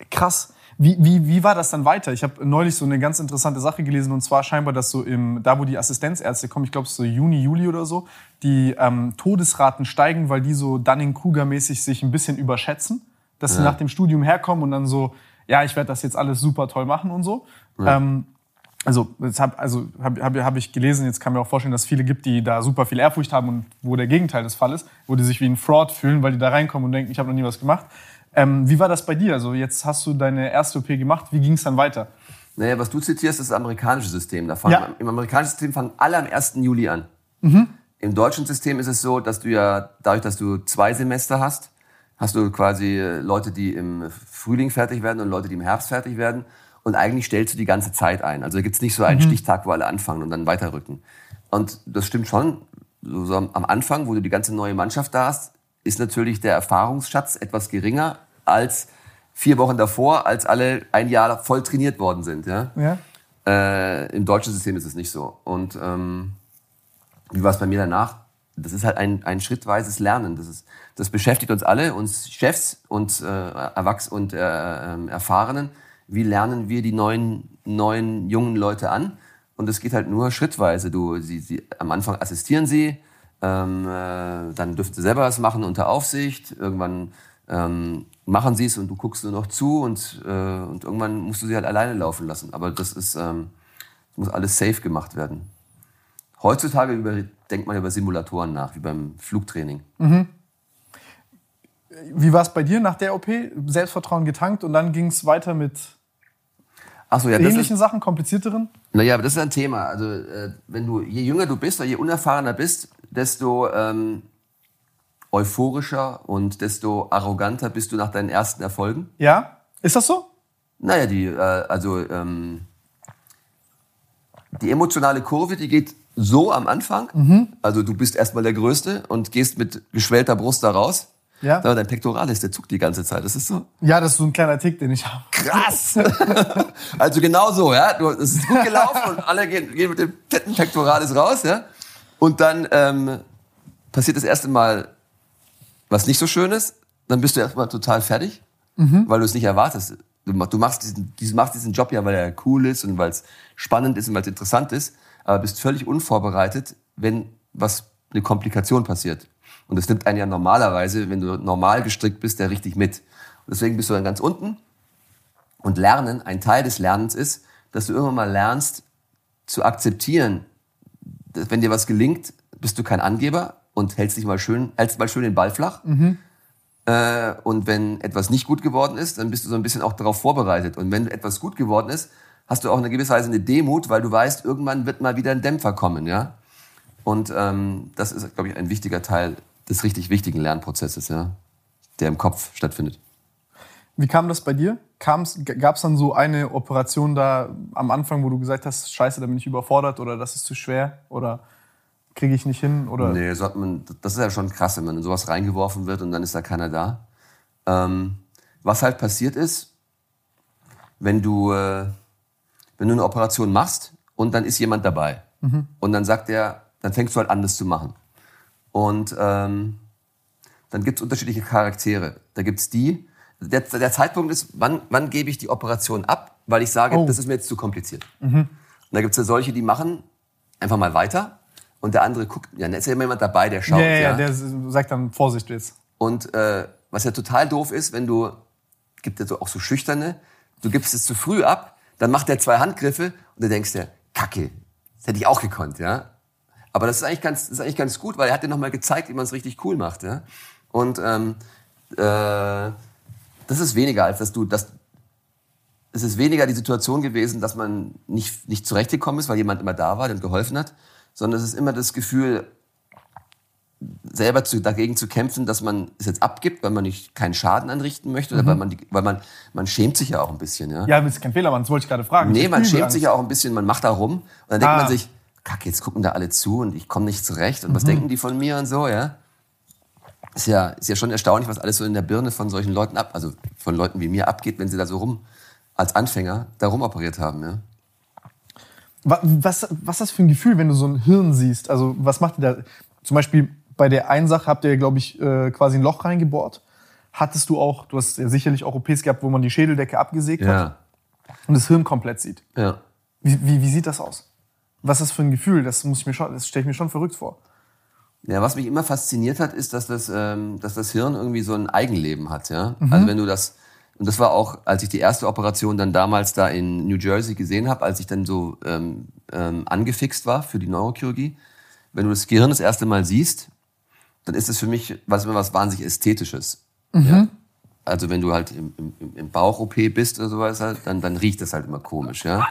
Krass. Wie, wie, wie war das dann weiter? Ich habe neulich so eine ganz interessante Sache gelesen und zwar scheinbar, dass so im, da wo die Assistenzärzte kommen, ich glaube so Juni, Juli oder so, die ähm, Todesraten steigen, weil die so Dunning-Kruger-mäßig sich ein bisschen überschätzen dass ja. sie nach dem Studium herkommen und dann so, ja, ich werde das jetzt alles super toll machen und so. Ja. Ähm, also, das hab, also habe hab, hab ich gelesen, jetzt kann mir auch vorstellen, dass es viele gibt, die da super viel Ehrfurcht haben und wo der Gegenteil des Fall ist, wo die sich wie ein Fraud fühlen, weil die da reinkommen und denken, ich habe noch nie was gemacht. Ähm, wie war das bei dir? Also jetzt hast du deine erste OP gemacht, wie ging es dann weiter? Naja, was du zitierst, ist das amerikanische System. Da fangen, ja. Im amerikanischen System fangen alle am 1. Juli an. Mhm. Im deutschen System ist es so, dass du ja, dadurch, dass du zwei Semester hast, hast du quasi äh, Leute, die im Frühling fertig werden und Leute, die im Herbst fertig werden. Und eigentlich stellst du die ganze Zeit ein. Also da gibt's nicht so einen mhm. Stichtag, wo alle anfangen und dann weiterrücken. Und das stimmt schon. So am Anfang, wo du die ganze neue Mannschaft da hast, ist natürlich der Erfahrungsschatz etwas geringer als vier Wochen davor, als alle ein Jahr voll trainiert worden sind. Ja? Ja. Äh, Im deutschen System ist es nicht so. Und ähm, wie war es bei mir danach? Das ist halt ein, ein schrittweises Lernen. Das, ist, das beschäftigt uns alle, uns Chefs und äh, Erwachs und äh, äh, Erfahrenen. Wie lernen wir die neuen, neuen jungen Leute an? Und es geht halt nur schrittweise. Du, sie, sie, am Anfang assistieren sie, ähm, äh, dann dürfen sie selber was machen unter Aufsicht. Irgendwann ähm, machen sie es und du guckst nur noch zu und, äh, und irgendwann musst du sie halt alleine laufen lassen. Aber das ist, ähm, muss alles safe gemacht werden. Heutzutage über, denkt man über Simulatoren nach, wie beim Flugtraining. Mhm. Wie war es bei dir nach der OP? Selbstvertrauen getankt und dann ging es weiter mit so, ja, ähnlichen ist, Sachen, komplizierteren? Naja, aber das ist ein Thema. Also äh, wenn du, je jünger du bist oder je unerfahrener bist, desto ähm, euphorischer und desto arroganter bist du nach deinen ersten Erfolgen. Ja, ist das so? Naja, die, äh, also ähm, die emotionale Kurve, die geht so am Anfang. Mhm. Also du bist erstmal der Größte und gehst mit geschwellter Brust da raus. Ja. Aber dein Pektoralis, der zuckt die ganze Zeit. Das ist so. Ja, das ist so ein kleiner Tick, den ich habe. Krass! also genau so, ja. Du, es ist gut gelaufen und alle gehen, gehen mit dem fetten Pektoralis raus, ja. Und dann ähm, passiert das erste Mal was nicht so schön ist. Dann bist du erstmal total fertig, mhm. weil du es nicht erwartest. Du, du machst, diesen, du machst diesen Job ja, weil er cool ist und weil es spannend ist und weil es interessant ist, aber bist völlig unvorbereitet, wenn was eine Komplikation passiert. Und das nimmt einen ja normalerweise, wenn du normal gestrickt bist, der richtig mit. Und deswegen bist du dann ganz unten. Und Lernen, ein Teil des Lernens ist, dass du irgendwann mal lernst zu akzeptieren, dass wenn dir was gelingt, bist du kein Angeber und hältst dich mal schön, hältst mal schön den Ball flach. Mhm. Äh, und wenn etwas nicht gut geworden ist, dann bist du so ein bisschen auch darauf vorbereitet. Und wenn etwas gut geworden ist, hast du auch eine gewisse Weise eine Demut, weil du weißt, irgendwann wird mal wieder ein Dämpfer kommen, ja. Und ähm, das ist, glaube ich, ein wichtiger Teil des richtig wichtigen Lernprozesses, ja, der im Kopf stattfindet. Wie kam das bei dir? Gab es dann so eine Operation da am Anfang, wo du gesagt hast, scheiße, da bin ich überfordert oder das ist zu schwer oder kriege ich nicht hin? Oder? Nee, so man, das ist ja schon krass, wenn man in sowas reingeworfen wird und dann ist da keiner da. Ähm, was halt passiert ist, wenn du, äh, wenn du eine Operation machst und dann ist jemand dabei mhm. und dann sagt er, dann fängst du halt an, das zu machen. Und ähm, dann gibt es unterschiedliche Charaktere. Da gibt es die, der, der, Zeitpunkt ist, wann, wann gebe ich die Operation ab, weil ich sage, oh. das ist mir jetzt zu kompliziert. Mhm. Und da gibt es ja solche, die machen einfach mal weiter und der andere guckt, ja, da ist ja immer jemand dabei, der schaut. Ja, ja, ja. der sagt dann Vorsicht jetzt. Und äh, was ja total doof ist, wenn du, gibt ja so, auch so Schüchterne, du gibst es zu früh ab, dann macht er zwei Handgriffe und du denkst dir, Kacke, das hätte ich auch gekonnt, ja. Aber das ist eigentlich ganz, das ist eigentlich ganz gut, weil er hat dir nochmal gezeigt, wie man es richtig cool macht. Ja? Und ähm, äh, das ist weniger, als dass du, das, es ist weniger die Situation gewesen, dass man nicht, nicht zurechtgekommen ist, weil jemand immer da war, der geholfen hat, sondern es ist immer das Gefühl, selber zu, dagegen zu kämpfen, dass man es jetzt abgibt, weil man nicht keinen Schaden anrichten möchte, mhm. oder weil man, weil man, man schämt sich ja auch ein bisschen. Ja, ja das ist kein Fehler, man, das wollte ich gerade fragen. Nee, man schämt sich ja auch ein bisschen, man macht da rum und dann denkt ah. man sich, Kacke, jetzt gucken da alle zu und ich komme nicht zurecht und mhm. was denken die von mir und so, ja? Ist ja, ist ja schon erstaunlich, was alles so in der Birne von solchen Leuten ab, also von Leuten wie mir abgeht, wenn sie da so rum, als Anfänger, da rumoperiert haben, ja? Was, was ist das für ein Gefühl, wenn du so ein Hirn siehst? Also, was macht ihr da? Zum Beispiel bei der einen Sache habt ihr, glaube ich, äh, quasi ein Loch reingebohrt. Hattest du auch, du hast ja sicherlich auch OPs gehabt, wo man die Schädeldecke abgesägt ja. hat und das Hirn komplett sieht. Ja. Wie, wie, wie sieht das aus? Was ist das für ein Gefühl? Das muss ich mir schon, das stelle ich mir schon verrückt vor. Ja, was mich immer fasziniert hat, ist, dass das, ähm, dass das Hirn irgendwie so ein Eigenleben hat. Ja? Mhm. Also wenn du das, und das war auch, als ich die erste Operation dann damals da in New Jersey gesehen habe, als ich dann so ähm, ähm, angefixt war für die Neurochirurgie. Wenn du das Gehirn das erste Mal siehst, dann ist es für mich was immer was wahnsinnig Ästhetisches. Mhm. Ja? Also wenn du halt im, im, im Bauch-OP bist oder sowas, halt, dann, dann riecht das halt immer komisch. Ja?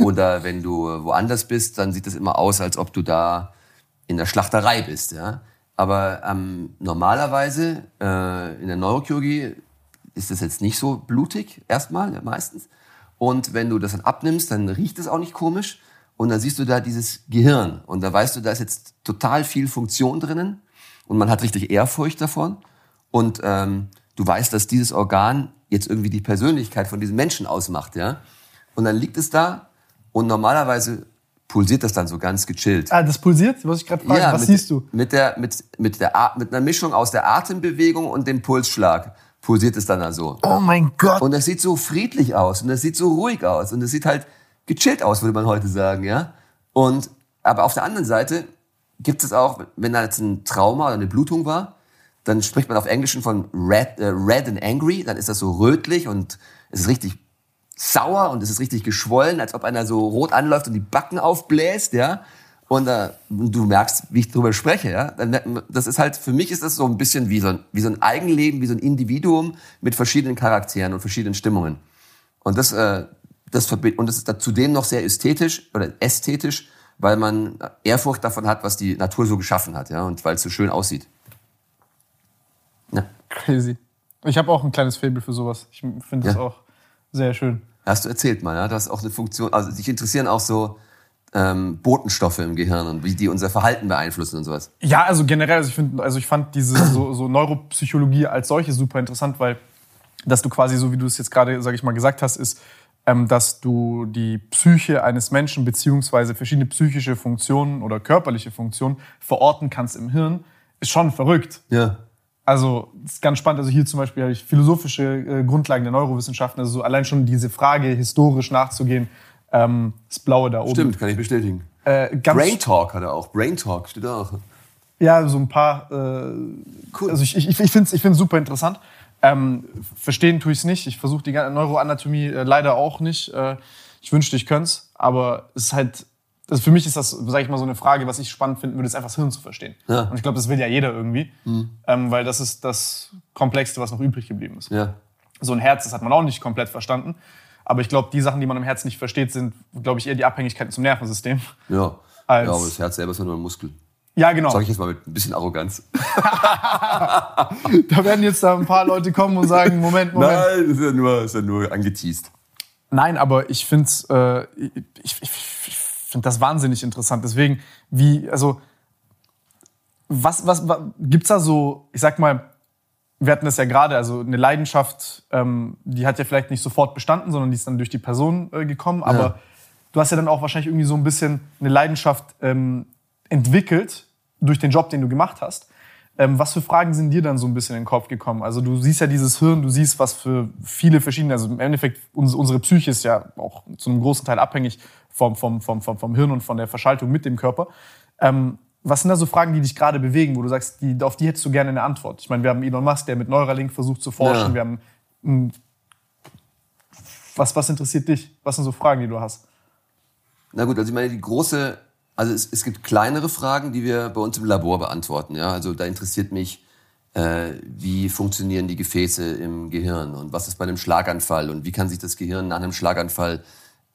Oder wenn du woanders bist, dann sieht es immer aus, als ob du da in der Schlachterei bist. Ja? Aber ähm, normalerweise äh, in der Neurochirurgie ist das jetzt nicht so blutig, erstmal, meistens. Und wenn du das dann abnimmst, dann riecht es auch nicht komisch. Und dann siehst du da dieses Gehirn. Und da weißt du, da ist jetzt total viel Funktion drinnen. Und man hat richtig Ehrfurcht davon. Und ähm, du weißt, dass dieses Organ jetzt irgendwie die Persönlichkeit von diesem Menschen ausmacht, ja. Und dann liegt es da und normalerweise pulsiert das dann so ganz gechillt. Ah, das pulsiert? Was ich gerade. Ja, Was mit, siehst du? Mit der, mit, mit der, mit einer Mischung aus der Atembewegung und dem Pulsschlag pulsiert es dann da so. Oh mein Gott. Und das sieht so friedlich aus und das sieht so ruhig aus und das sieht halt gechillt aus, würde man heute sagen, ja. Und, aber auf der anderen Seite gibt es auch, wenn da jetzt ein Trauma oder eine Blutung war, dann spricht man auf Englischen von red, äh, red and angry, dann ist das so rötlich und es ist richtig sauer und es ist richtig geschwollen, als ob einer so rot anläuft und die Backen aufbläst, ja. Und, äh, du merkst, wie ich drüber spreche, ja. Das ist halt, für mich ist das so ein bisschen wie so ein, wie so ein Eigenleben, wie so ein Individuum mit verschiedenen Charakteren und verschiedenen Stimmungen. Und das, äh, das und das ist zudem noch sehr ästhetisch oder ästhetisch, weil man Ehrfurcht davon hat, was die Natur so geschaffen hat, ja, und weil es so schön aussieht. Ja. Crazy. Ich habe auch ein kleines Faible für sowas. Ich finde das ja. auch sehr schön. Hast du erzählt mal, ja? Das ist auch eine Funktion. Also dich interessieren auch so ähm, Botenstoffe im Gehirn und wie die unser Verhalten beeinflussen und sowas. Ja, also generell, also ich, find, also ich fand diese so, so Neuropsychologie als solche super interessant, weil dass du quasi, so wie du es jetzt gerade, sage ich mal, gesagt hast, ist, ähm, dass du die Psyche eines Menschen beziehungsweise verschiedene psychische Funktionen oder körperliche Funktionen verorten kannst im Hirn, ist schon verrückt. Ja. Also, ist ganz spannend. Also hier zum Beispiel habe ich philosophische äh, Grundlagen der Neurowissenschaften. Also so allein schon diese Frage historisch nachzugehen, ähm, das Blaue da oben. Stimmt, kann ich bestätigen. Äh, Brain Talk hat er auch. Brain Talk steht auch. Ja, so ein paar. Äh, cool. Also ich, ich, ich finde es ich find's super interessant. Ähm, verstehen tue ich es nicht. Ich versuche die Neuroanatomie äh, leider auch nicht. Äh, ich wünschte, ich könnte es. Aber es ist halt also für mich ist das, sage ich mal, so eine Frage, was ich spannend finden würde, ist einfach das Hirn zu verstehen. Ja. Und ich glaube, das will ja jeder irgendwie, mhm. ähm, weil das ist das Komplexste, was noch übrig geblieben ist. Ja. So ein Herz, das hat man auch nicht komplett verstanden. Aber ich glaube, die Sachen, die man im Herz nicht versteht, sind, glaube ich, eher die Abhängigkeiten zum Nervensystem. Ja. ja, aber das Herz selber ist ja nur ein Muskel. Ja, genau. Sag ich jetzt mal mit ein bisschen Arroganz. da werden jetzt da ein paar Leute kommen und sagen, Moment, Moment. Nein, das ist ja nur, ist ja nur angeteased. Nein, aber ich finde es, äh, ich, ich, ich finde das wahnsinnig interessant. Deswegen, wie, also, was, was, was gibt's da so, ich sag mal, wir hatten das ja gerade, also eine Leidenschaft, ähm, die hat ja vielleicht nicht sofort bestanden, sondern die ist dann durch die Person äh, gekommen. Aber ja. du hast ja dann auch wahrscheinlich irgendwie so ein bisschen eine Leidenschaft ähm, entwickelt durch den Job, den du gemacht hast. Ähm, was für Fragen sind dir dann so ein bisschen in den Kopf gekommen? Also du siehst ja dieses Hirn, du siehst, was für viele verschiedene, also im Endeffekt unsere Psyche ist ja auch zu einem großen Teil abhängig vom, vom, vom, vom, vom Hirn und von der Verschaltung mit dem Körper. Ähm, was sind da so Fragen, die dich gerade bewegen, wo du sagst, die, auf die hättest du gerne eine Antwort? Ich meine, wir haben Elon Musk, der mit Neuralink versucht zu forschen. Ja. Wir haben hm, was, was interessiert dich? Was sind so Fragen, die du hast? Na gut, also ich meine, die große also es, es gibt kleinere Fragen, die wir bei uns im Labor beantworten. Ja? Also da interessiert mich, äh, wie funktionieren die Gefäße im Gehirn und was ist bei einem Schlaganfall und wie kann sich das Gehirn nach einem Schlaganfall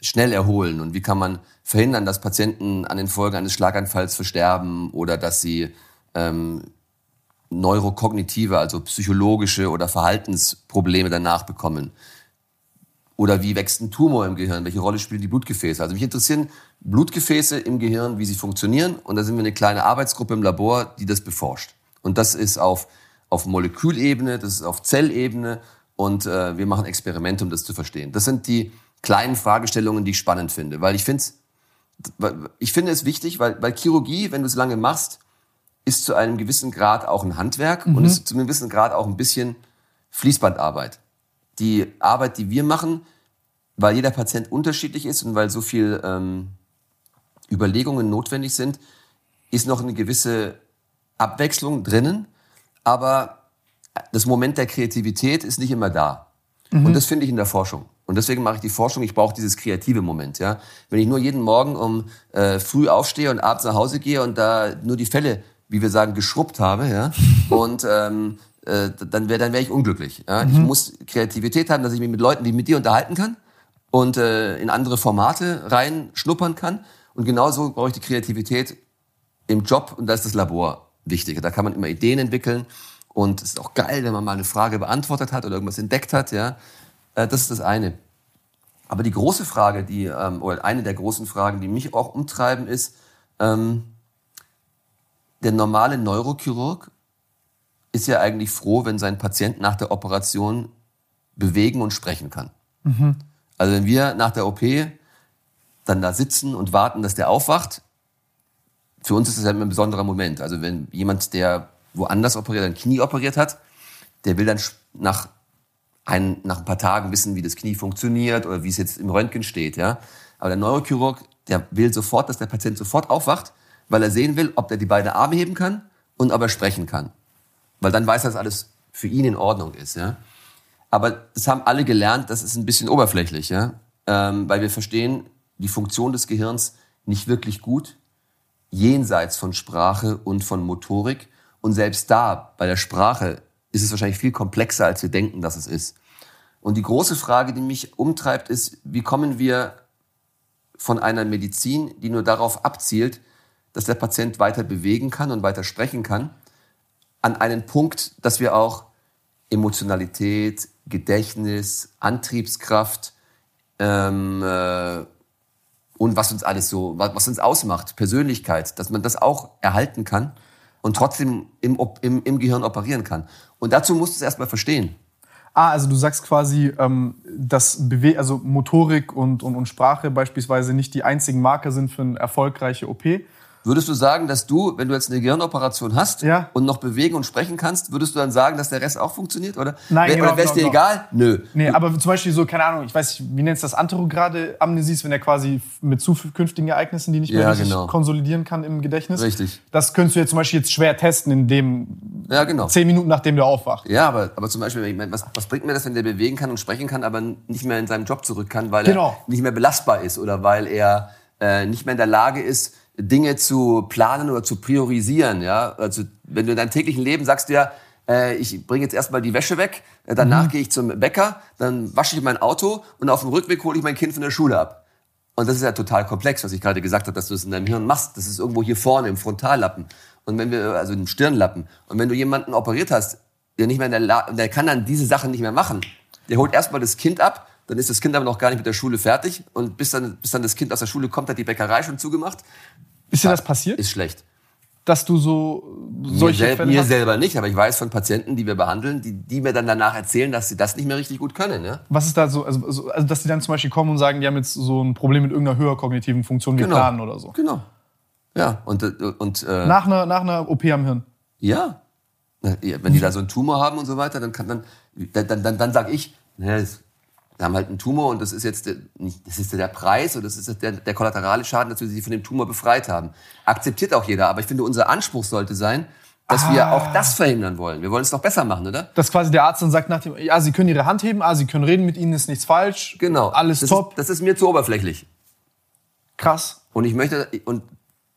schnell erholen und wie kann man verhindern, dass Patienten an den Folgen eines Schlaganfalls versterben oder dass sie ähm, neurokognitive, also psychologische oder Verhaltensprobleme danach bekommen. Oder wie wächst ein Tumor im Gehirn? Welche Rolle spielen die Blutgefäße? Also mich interessieren Blutgefäße im Gehirn, wie sie funktionieren. Und da sind wir eine kleine Arbeitsgruppe im Labor, die das beforscht. Und das ist auf, auf Molekülebene, das ist auf Zellebene. Und äh, wir machen Experimente, um das zu verstehen. Das sind die kleinen Fragestellungen, die ich spannend finde. Weil ich finde ich finde es wichtig, weil, weil Chirurgie, wenn du es lange machst, ist zu einem gewissen Grad auch ein Handwerk mhm. und ist zu einem gewissen Grad auch ein bisschen Fließbandarbeit die Arbeit, die wir machen, weil jeder Patient unterschiedlich ist und weil so viel ähm, Überlegungen notwendig sind, ist noch eine gewisse Abwechslung drinnen, aber das Moment der Kreativität ist nicht immer da. Mhm. Und das finde ich in der Forschung. Und deswegen mache ich die Forschung, ich brauche dieses kreative Moment. Ja? Wenn ich nur jeden Morgen um äh, früh aufstehe und abends nach Hause gehe und da nur die Fälle, wie wir sagen, geschrubbt habe, ja, und ähm, äh, dann wäre dann wär ich unglücklich. Ja? Mhm. Ich muss Kreativität haben, dass ich mich mit Leuten wie mit dir unterhalten kann und äh, in andere Formate reinschnuppern kann. Und genauso brauche ich die Kreativität im Job und da ist das Labor wichtig. Da kann man immer Ideen entwickeln und es ist auch geil, wenn man mal eine Frage beantwortet hat oder irgendwas entdeckt hat. Ja, das ist das eine. Aber die große Frage, die ähm, oder eine der großen Fragen, die mich auch umtreiben, ist ähm, der normale Neurochirurg ist ja eigentlich froh, wenn sein Patient nach der Operation bewegen und sprechen kann. Mhm. Also wenn wir nach der OP dann da sitzen und warten, dass der aufwacht, für uns ist das ja ein besonderer Moment. Also wenn jemand, der woanders operiert, ein Knie operiert hat, der will dann nach ein, nach ein paar Tagen wissen, wie das Knie funktioniert oder wie es jetzt im Röntgen steht. Ja? Aber der Neurochirurg, der will sofort, dass der Patient sofort aufwacht, weil er sehen will, ob er die beiden Arme heben kann und ob er sprechen kann. Weil dann weiß er, dass alles für ihn in Ordnung ist. Ja? Aber das haben alle gelernt, das ist ein bisschen oberflächlich, ja? Ähm, weil wir verstehen die Funktion des Gehirns nicht wirklich gut, jenseits von Sprache und von Motorik. Und selbst da, bei der Sprache, ist es wahrscheinlich viel komplexer, als wir denken, dass es ist. Und die große Frage, die mich umtreibt, ist, wie kommen wir von einer Medizin, die nur darauf abzielt, dass der Patient weiter bewegen kann und weiter sprechen kann, an einen Punkt, dass wir auch Emotionalität, Gedächtnis, Antriebskraft ähm, äh, und was uns alles so, was, was uns ausmacht, Persönlichkeit, dass man das auch erhalten kann und trotzdem im, im, im Gehirn operieren kann. Und dazu musst du es erstmal verstehen. Ah, also du sagst quasi, ähm, dass Bewe also Motorik und, und, und Sprache beispielsweise nicht die einzigen Marker sind für eine erfolgreiche OP, Würdest du sagen, dass du, wenn du jetzt eine Gehirnoperation hast ja. und noch bewegen und sprechen kannst, würdest du dann sagen, dass der Rest auch funktioniert? Oder, Nein, genau, oder wäre es dir genau. egal? Nö. Nee, aber zum Beispiel so, keine Ahnung, ich weiß nicht, wie nennst du das, anterograde Amnesie, wenn er quasi mit zukünftigen Ereignissen, die nicht mehr ja, richtig genau. konsolidieren kann im Gedächtnis. Richtig. Das könntest du jetzt zum Beispiel jetzt schwer testen, in dem ja, genau. zehn Minuten, nachdem du aufwachst. Ja, aber, aber zum Beispiel, was, was bringt mir das, wenn der bewegen kann und sprechen kann, aber nicht mehr in seinem Job zurück kann, weil genau. er nicht mehr belastbar ist oder weil er äh, nicht mehr in der Lage ist, Dinge zu planen oder zu priorisieren. Ja? Also wenn du in deinem täglichen Leben sagst, ja, äh, ich bringe jetzt erstmal die Wäsche weg, äh, danach mhm. gehe ich zum Bäcker, dann wasche ich mein Auto und auf dem Rückweg hole ich mein Kind von der Schule ab. Und das ist ja total komplex, was ich gerade gesagt habe, dass du es in deinem Hirn machst. Das ist irgendwo hier vorne im Frontallappen. Und wenn wir, also im Stirnlappen. Und wenn du jemanden operiert hast, der nicht mehr in der Lage, der kann dann diese Sachen nicht mehr machen. Der holt erstmal das Kind ab, dann ist das Kind aber noch gar nicht mit der Schule fertig. Und bis dann, bis dann das Kind aus der Schule kommt, hat die Bäckerei schon zugemacht. Ist dir das passiert? Ist schlecht. Dass du so solche mir, sel Fälle mir hast? selber nicht, aber ich weiß von Patienten, die wir behandeln, die, die mir dann danach erzählen, dass sie das nicht mehr richtig gut können. Ja? Was ist da so, also, also dass sie dann zum Beispiel kommen und sagen, die haben jetzt so ein Problem mit irgendeiner höher kognitiven Funktion wie genau. Planen oder so. Genau. Ja, und, äh, und äh, nach, einer, nach einer OP am Hirn. Ja. Wenn die da so einen Tumor haben und so weiter, dann kann dann, dann, dann, dann, dann sag ich, ne, wir haben halt einen Tumor und das ist jetzt der, nicht, das ist der Preis oder das ist der, der kollaterale Schaden, dass wir sie von dem Tumor befreit haben. Akzeptiert auch jeder, aber ich finde, unser Anspruch sollte sein, dass ah. wir auch das verhindern wollen. Wir wollen es doch besser machen, oder? Dass quasi der Arzt dann sagt nach dem, ja, Sie können Ihre Hand heben, ah, Sie können reden mit Ihnen, ist nichts falsch. Genau. Alles das top. Ist, das ist mir zu oberflächlich. Krass. Und ich möchte, und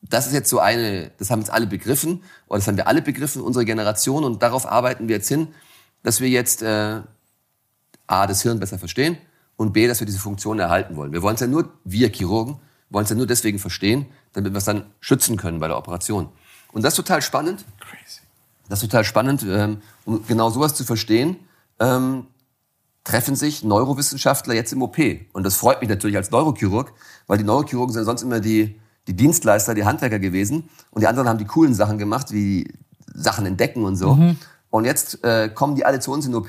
das ist jetzt so eine, das haben jetzt alle begriffen, oder das haben wir alle begriffen, unsere Generation, und darauf arbeiten wir jetzt hin, dass wir jetzt äh, A, das Hirn besser verstehen und B, dass wir diese Funktion erhalten wollen. Wir wollen es ja nur, wir Chirurgen, wollen es ja nur deswegen verstehen, damit wir es dann schützen können bei der Operation. Und das ist total spannend. Crazy. Das ist total spannend, ähm, um genau sowas zu verstehen. Ähm, treffen sich Neurowissenschaftler jetzt im OP. Und das freut mich natürlich als Neurochirurg, weil die Neurochirurgen sind sonst immer die, die Dienstleister, die Handwerker gewesen. Und die anderen haben die coolen Sachen gemacht, wie Sachen entdecken und so. Mhm. Und jetzt äh, kommen die alle zu uns in OP,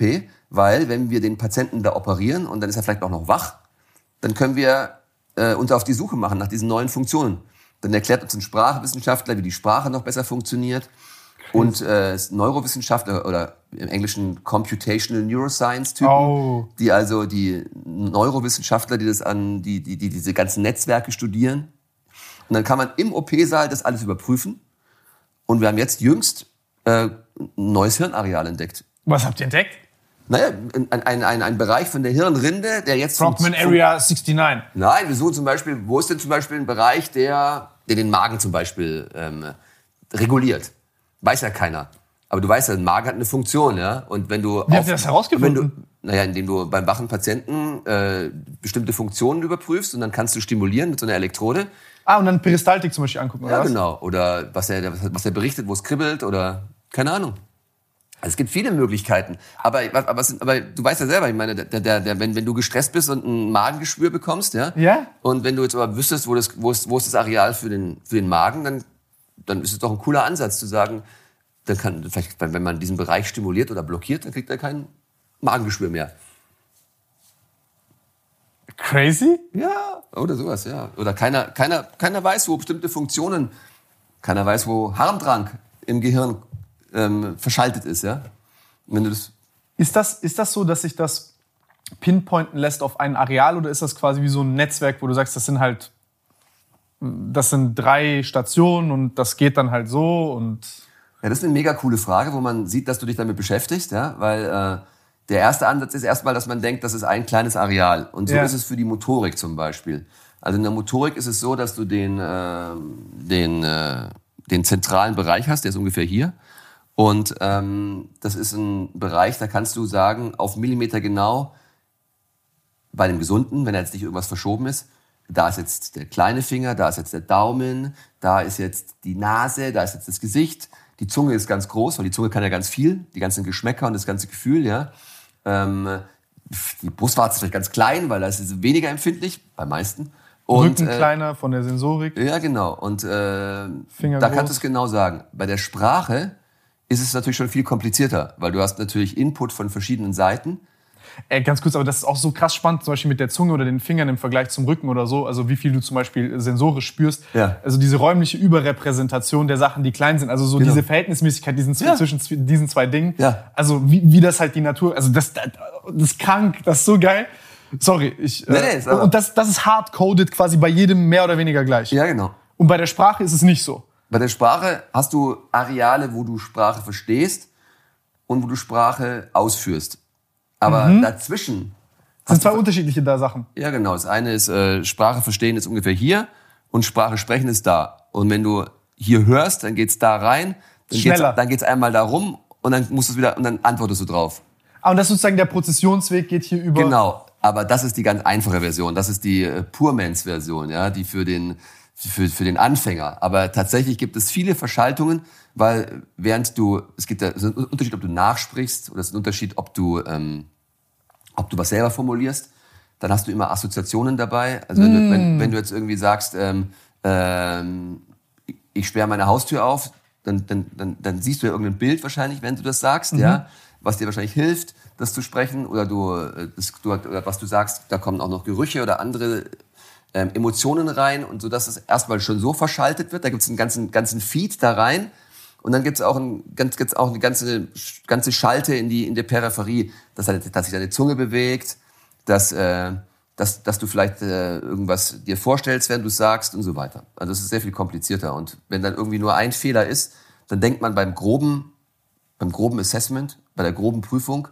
weil wenn wir den Patienten da operieren und dann ist er vielleicht auch noch wach, dann können wir äh, uns auf die Suche machen nach diesen neuen Funktionen. Dann erklärt uns ein Sprachwissenschaftler, wie die Sprache noch besser funktioniert. Und äh, Neurowissenschaftler oder im Englischen Computational Neuroscience-Typen, oh. die also die Neurowissenschaftler, die das an, die, die, die diese ganzen Netzwerke studieren. Und dann kann man im OP-Saal das alles überprüfen. Und wir haben jetzt jüngst äh, ein neues Hirnareal entdeckt. Was habt ihr entdeckt? Naja, ein, ein, ein, ein Bereich von der Hirnrinde, der jetzt... Brockman Area 69. Nein, wir suchen zum Beispiel, wo ist denn zum Beispiel ein Bereich, der, der den Magen zum Beispiel ähm, reguliert? Weiß ja keiner. Aber du weißt ja, ein Magen hat eine Funktion, ja. Und wenn du... Wie habt ihr das herausgefunden? Wenn du, naja, indem du beim wachen Patienten äh, bestimmte Funktionen überprüfst und dann kannst du stimulieren mit so einer Elektrode. Ah, und dann Peristaltik zum Beispiel angucken, oder Ja, was? genau. Oder was er, was er berichtet, wo es kribbelt oder... Keine Ahnung. Also es gibt viele Möglichkeiten. Aber, aber, aber du weißt ja selber, ich meine, der, der, der, wenn, wenn du gestresst bist und ein Magengeschwür bekommst, ja, ja. und wenn du jetzt aber wüsstest, wo, das, wo, ist, wo ist das Areal für den, für den Magen, dann, dann ist es doch ein cooler Ansatz zu sagen, dann kann vielleicht, wenn man diesen Bereich stimuliert oder blockiert, dann kriegt er kein Magengeschwür mehr. Crazy? Ja, oder sowas, ja. Oder keiner, keiner, keiner weiß, wo bestimmte Funktionen, keiner weiß, wo Harndrang im Gehirn ähm, verschaltet ist, ja. Wenn du das ist das, ist das so, dass sich das pinpointen lässt auf ein Areal oder ist das quasi wie so ein Netzwerk, wo du sagst, das sind halt, das sind drei Stationen und das geht dann halt so und. Ja, das ist eine mega coole Frage, wo man sieht, dass du dich damit beschäftigst, ja, weil äh, der erste Ansatz ist erstmal, dass man denkt, das ist ein kleines Areal. Und so ja. ist es für die Motorik zum Beispiel. Also in der Motorik ist es so, dass du den, äh, den, äh, den zentralen Bereich hast, der ist ungefähr hier. Und ähm, das ist ein Bereich, da kannst du sagen, auf Millimeter genau, bei dem Gesunden, wenn jetzt nicht irgendwas verschoben ist, da ist jetzt der kleine Finger, da ist jetzt der Daumen, da ist jetzt die Nase, da ist jetzt das Gesicht. Die Zunge ist ganz groß, weil die Zunge kann ja ganz viel, die ganzen Geschmäcker und das ganze Gefühl, ja. Ähm, die Brustwarze ist vielleicht ganz klein, weil das ist weniger empfindlich, bei meisten. Und, Rücken äh, kleiner von der Sensorik. Ja, genau. Und äh, da kannst du es genau sagen. Bei der Sprache ist es natürlich schon viel komplizierter, weil du hast natürlich Input von verschiedenen Seiten. Ey, ganz kurz, aber das ist auch so krass spannend, zum Beispiel mit der Zunge oder den Fingern im Vergleich zum Rücken oder so, also wie viel du zum Beispiel sensorisch spürst. Ja. Also diese räumliche Überrepräsentation der Sachen, die klein sind, also so genau. diese Verhältnismäßigkeit diesen, ja. zwischen diesen zwei Dingen. Ja. Also wie, wie das halt die Natur, also das, das, das ist krank, das ist so geil. Sorry, ich. Nee, nee, äh, und das, das ist hard-coded quasi bei jedem mehr oder weniger gleich. Ja, genau. Und bei der Sprache ist es nicht so. Bei der Sprache hast du Areale, wo du Sprache verstehst und wo du Sprache ausführst. Aber mhm. dazwischen. Das sind zwei unterschiedliche da Sachen. Ja, genau. Das eine ist, äh, Sprache verstehen ist ungefähr hier und Sprache sprechen ist da. Und wenn du hier hörst, dann geht's da rein, dann Schneller. geht's, dann geht's einmal da rum und dann musst du wieder und dann antwortest du drauf. Ah, und das ist sozusagen der Prozessionsweg geht hier über. Genau. Aber das ist die ganz einfache Version. Das ist die äh, Purmans-Version, ja, die für den für, für den Anfänger. Aber tatsächlich gibt es viele Verschaltungen, weil während du, es gibt da, es ist ein Unterschied, ob du nachsprichst oder es ist ein Unterschied, ob du, ähm, ob du was selber formulierst. Dann hast du immer Assoziationen dabei. Also wenn, mm. du, wenn, wenn du jetzt irgendwie sagst, ähm, ähm, ich sperre meine Haustür auf, dann, dann, dann, dann siehst du ja irgendein Bild wahrscheinlich, wenn du das sagst, mhm. ja, was dir wahrscheinlich hilft, das zu sprechen. Oder du, äh, das, du, oder was du sagst, da kommen auch noch Gerüche oder andere ähm, Emotionen rein und so, dass es erstmal schon so verschaltet wird. Da gibt es einen ganzen, ganzen Feed da rein. Und dann gibt es auch, ein, ganz, gibt's auch eine ganze, ganze Schalte in, die, in der Peripherie, dass, dass sich deine Zunge bewegt, dass, äh, dass, dass du vielleicht äh, irgendwas dir vorstellst, wenn du sagst und so weiter. Also es ist sehr viel komplizierter. Und wenn dann irgendwie nur ein Fehler ist, dann denkt man beim groben, beim groben Assessment, bei der groben Prüfung,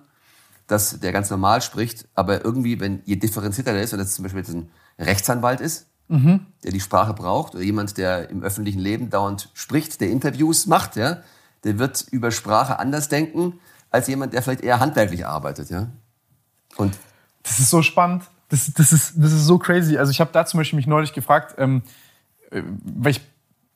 dass der ganz normal spricht. Aber irgendwie, wenn je differenzierter der ist, wenn das zum Beispiel jetzt ein Rechtsanwalt ist, mhm. der die Sprache braucht, oder jemand, der im öffentlichen Leben dauernd spricht, der Interviews macht, ja, der wird über Sprache anders denken als jemand, der vielleicht eher handwerklich arbeitet, ja. Und das ist so spannend. Das, das, ist, das ist so crazy. Also ich habe da zum Beispiel mich neulich gefragt, ähm, äh, weil ich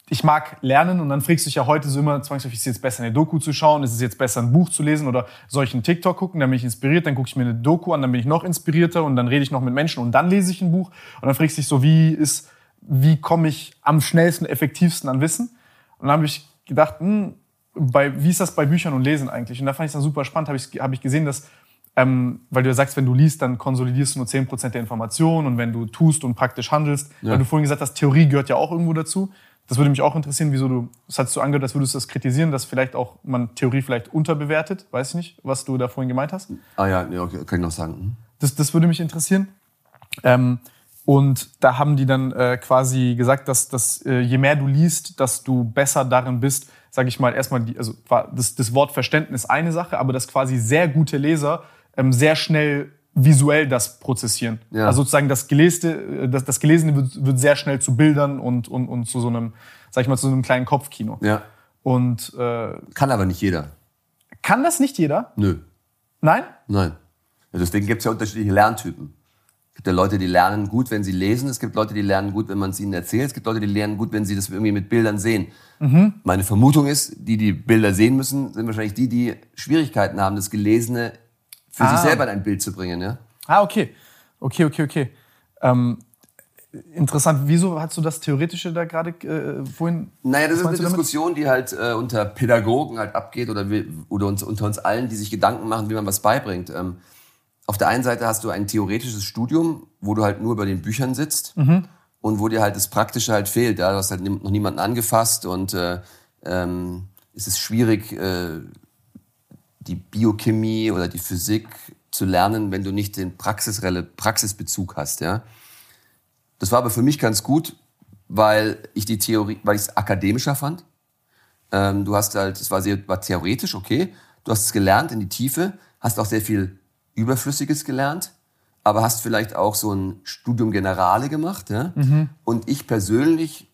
ich mag lernen und dann fragst du dich ja heute so immer zwangsläufig, ist es jetzt besser eine Doku zu schauen, ist es jetzt besser ein Buch zu lesen oder soll ich einen TikTok gucken, dann bin ich inspiriert, dann gucke ich mir eine Doku an, dann bin ich noch inspirierter und dann rede ich noch mit Menschen und dann lese ich ein Buch und dann fragst du dich so, wie ist, wie komme ich am schnellsten, effektivsten an Wissen? Und dann habe ich gedacht, hm, bei, wie ist das bei Büchern und Lesen eigentlich? Und da fand ich es dann super spannend, habe ich, hab ich gesehen, dass ähm, weil du ja sagst, wenn du liest, dann konsolidierst du nur 10% der Informationen und wenn du tust und praktisch handelst, ja. weil du vorhin gesagt hast, Theorie gehört ja auch irgendwo dazu. Das würde mich auch interessieren, wieso du, das hast du angehört, als würdest du das kritisieren, dass vielleicht auch man Theorie vielleicht unterbewertet. Weiß ich nicht, was du da vorhin gemeint hast. Ah ja, ja okay, kann ich noch sagen. Mhm. Das, das würde mich interessieren. Ähm, und da haben die dann äh, quasi gesagt, dass, dass äh, je mehr du liest, dass du besser darin bist, sage ich mal, erstmal, die, also das, das Wort Verständnis eine Sache, aber dass quasi sehr gute Leser ähm, sehr schnell visuell das prozessieren. Ja. Also sozusagen das Gelesene, das, das Gelesene wird, wird sehr schnell zu Bildern und, und, und zu so einem, sag ich mal, zu so einem kleinen Kopfkino. Ja. Und äh, kann aber nicht jeder. Kann das nicht jeder? Nö. Nein? Nein. Ja, deswegen gibt es ja unterschiedliche Lerntypen. Es gibt ja Leute, die lernen gut, wenn sie lesen. Es gibt Leute, die lernen gut, wenn man es ihnen erzählt. Es gibt Leute, die lernen gut, wenn sie das irgendwie mit Bildern sehen. Mhm. Meine Vermutung ist, die, die Bilder sehen müssen, sind wahrscheinlich die, die Schwierigkeiten haben, das Gelesene für ah. sich selber in ein Bild zu bringen. Ja? Ah, okay. Okay, okay, okay. Ähm, interessant. Wieso hast du das Theoretische da gerade äh, vorhin? Naja, das ist eine Diskussion, die halt äh, unter Pädagogen halt abgeht oder, oder uns, unter uns allen, die sich Gedanken machen, wie man was beibringt. Ähm, auf der einen Seite hast du ein theoretisches Studium, wo du halt nur über den Büchern sitzt mhm. und wo dir halt das Praktische halt fehlt. Ja? Du hast halt noch niemanden angefasst und äh, ähm, es ist schwierig, äh, die Biochemie oder die Physik zu lernen, wenn du nicht den Praxisbezug hast. Ja? Das war aber für mich ganz gut, weil ich die Theorie, weil ich es akademischer fand. Ähm, du hast halt, es war sehr war theoretisch, okay. Du hast es gelernt in die Tiefe, hast auch sehr viel Überflüssiges gelernt, aber hast vielleicht auch so ein Studium Generale gemacht. Ja? Mhm. Und ich persönlich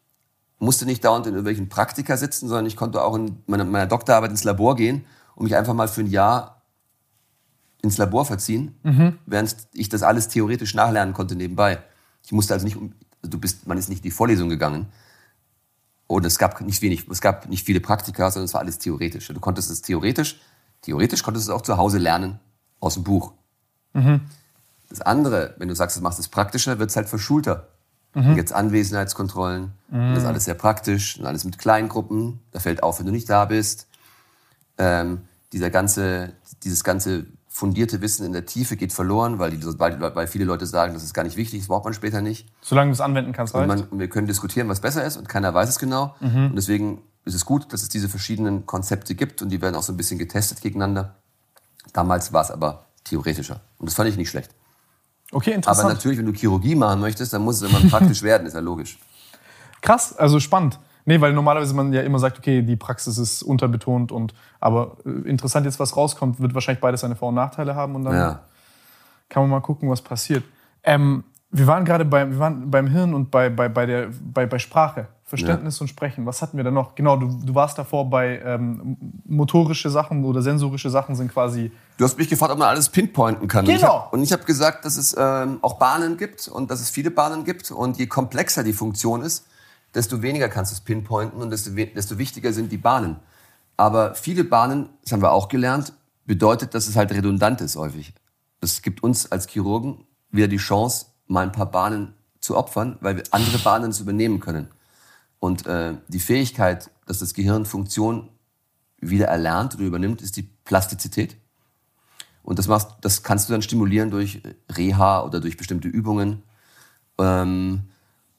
musste nicht dauernd in irgendwelchen Praktika sitzen, sondern ich konnte auch in meiner, meiner Doktorarbeit ins Labor gehen und mich einfach mal für ein Jahr ins Labor verziehen, mhm. während ich das alles theoretisch nachlernen konnte nebenbei. Ich musste also nicht, du bist, man ist nicht in die Vorlesung gegangen. Und es gab nicht wenig, es gab nicht viele Praktika, sondern es war alles theoretisch. Du konntest es theoretisch, theoretisch konntest du es auch zu Hause lernen, aus dem Buch. Mhm. Das andere, wenn du sagst, du machst es praktischer, wird es halt verschulter. Mhm. Jetzt Anwesenheitskontrollen, mhm. das ist alles sehr praktisch und alles mit Kleingruppen. Da fällt auf, wenn du nicht da bist. Ähm, dieser ganze, dieses ganze fundierte Wissen in der Tiefe geht verloren, weil, die, weil, weil viele Leute sagen, das ist gar nicht wichtig, das braucht man später nicht. Solange du es anwenden kannst, reicht. Man, wir können diskutieren, was besser ist und keiner weiß es genau. Mhm. Und deswegen ist es gut, dass es diese verschiedenen Konzepte gibt und die werden auch so ein bisschen getestet gegeneinander. Damals war es aber theoretischer und das fand ich nicht schlecht. Okay, interessant. Aber natürlich, wenn du Chirurgie machen möchtest, dann muss es immer praktisch werden, ist ja logisch. Krass, also spannend. Nee, weil normalerweise man ja immer sagt, okay, die Praxis ist unterbetont und aber äh, interessant jetzt, was rauskommt, wird wahrscheinlich beides seine Vor- und Nachteile haben und dann ja. kann man mal gucken, was passiert. Ähm, wir waren gerade beim, wir waren beim Hirn und bei, bei, bei, der, bei, bei Sprache, Verständnis ja. und Sprechen. Was hatten wir da noch? Genau, du, du warst davor bei ähm, motorische Sachen oder sensorische Sachen sind quasi. Du hast mich gefragt, ob man alles pinpointen kann. Genau. Und ich habe hab gesagt, dass es ähm, auch Bahnen gibt und dass es viele Bahnen gibt. Und je komplexer die Funktion ist, desto weniger kannst du es pinpointen und desto, desto wichtiger sind die Bahnen. Aber viele Bahnen, das haben wir auch gelernt, bedeutet, dass es halt redundant ist häufig. Das gibt uns als Chirurgen wieder die Chance, mal ein paar Bahnen zu opfern, weil wir andere Bahnen zu übernehmen können. Und äh, die Fähigkeit, dass das Gehirn Funktion wieder erlernt oder übernimmt, ist die Plastizität. Und das, machst, das kannst du dann stimulieren durch Reha oder durch bestimmte Übungen. Ähm,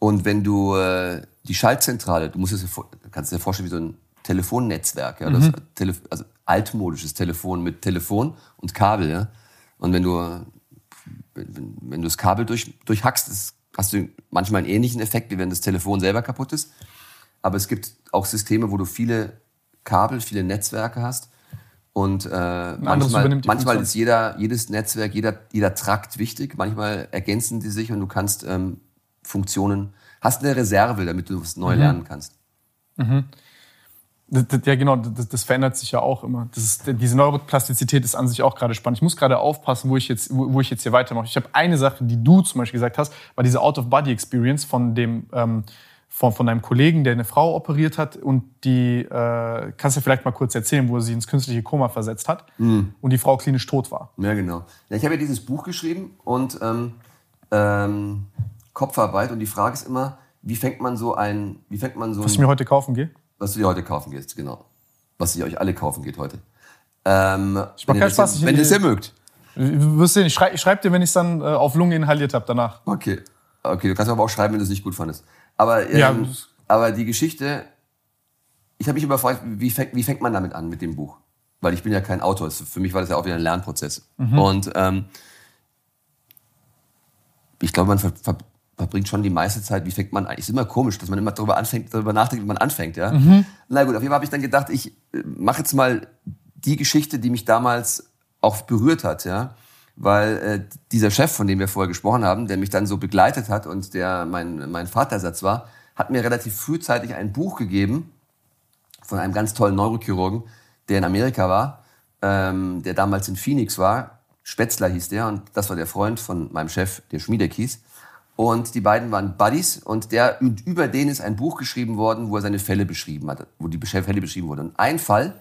und wenn du äh, die Schaltzentrale, du musst es kannst dir vorstellen wie so ein Telefonnetzwerk, ja, mhm. Tele also altmodisches Telefon mit Telefon und Kabel, ja. Und wenn du wenn, wenn du das Kabel durch, durchhackst, das, hast du manchmal einen ähnlichen Effekt, wie wenn das Telefon selber kaputt ist. Aber es gibt auch Systeme, wo du viele Kabel, viele Netzwerke hast. Und äh, manchmal, manchmal ist jeder, jedes Netzwerk, jeder, jeder Trakt wichtig. Manchmal ergänzen die sich und du kannst ähm, Funktionen, hast eine Reserve, damit du was neu mhm. lernen kannst. Mhm. Ja, genau, das, das, verändert sich ja auch immer. Das ist, diese Neuroplastizität ist an sich auch gerade spannend. Ich muss gerade aufpassen, wo ich jetzt, wo, wo ich jetzt hier weitermache. Ich habe eine Sache, die du zum Beispiel gesagt hast, war diese Out-of-Body-Experience von dem ähm, von, von einem Kollegen, der eine Frau operiert hat und die, äh, kannst du vielleicht mal kurz erzählen, wo er sie ins künstliche Koma versetzt hat mhm. und die Frau klinisch tot war. Ja, genau. Ja, ich habe ja dieses Buch geschrieben und ähm, ähm, Kopfarbeit und die Frage ist immer, wie fängt man so ein, wie fängt man so Was ich mir heute kaufen gehe? Was du dir heute kaufen gehst, genau. Was ihr euch alle kaufen geht heute. Ähm, ich mach keinen Spaß. Wenn ihr es ja mögt. Wirst sehen, ich schreibe schreib dir, wenn ich es dann äh, auf Lunge inhaliert habe danach. Okay. Okay, du kannst aber auch schreiben, wenn du es nicht gut fandest. Aber, ähm, ja. aber die Geschichte, ich habe mich überfragt, wie fängt, wie fängt man damit an mit dem Buch? Weil ich bin ja kein Autor. Für mich war das ja auch wieder ein Lernprozess. Mhm. Und ähm, ich glaube, man ver, ver, verbringt schon die meiste Zeit, wie fängt man an? Ist immer komisch, dass man immer darüber anfängt, darüber nachdenkt, wie man anfängt, ja. Mhm. Na gut, auf jeden Fall habe ich dann gedacht, ich äh, mache jetzt mal die Geschichte, die mich damals auch berührt hat, ja. Weil äh, dieser Chef, von dem wir vorher gesprochen haben, der mich dann so begleitet hat und der mein, mein Vatersatz war, hat mir relativ frühzeitig ein Buch gegeben von einem ganz tollen Neurochirurgen, der in Amerika war, ähm, der damals in Phoenix war. Spätzler hieß der und das war der Freund von meinem Chef, der Schmiedek hieß. Und die beiden waren Buddies und der, über den ist ein Buch geschrieben worden, wo er seine Fälle beschrieben hat, wo die Fälle beschrieben wurden. Und ein Fall,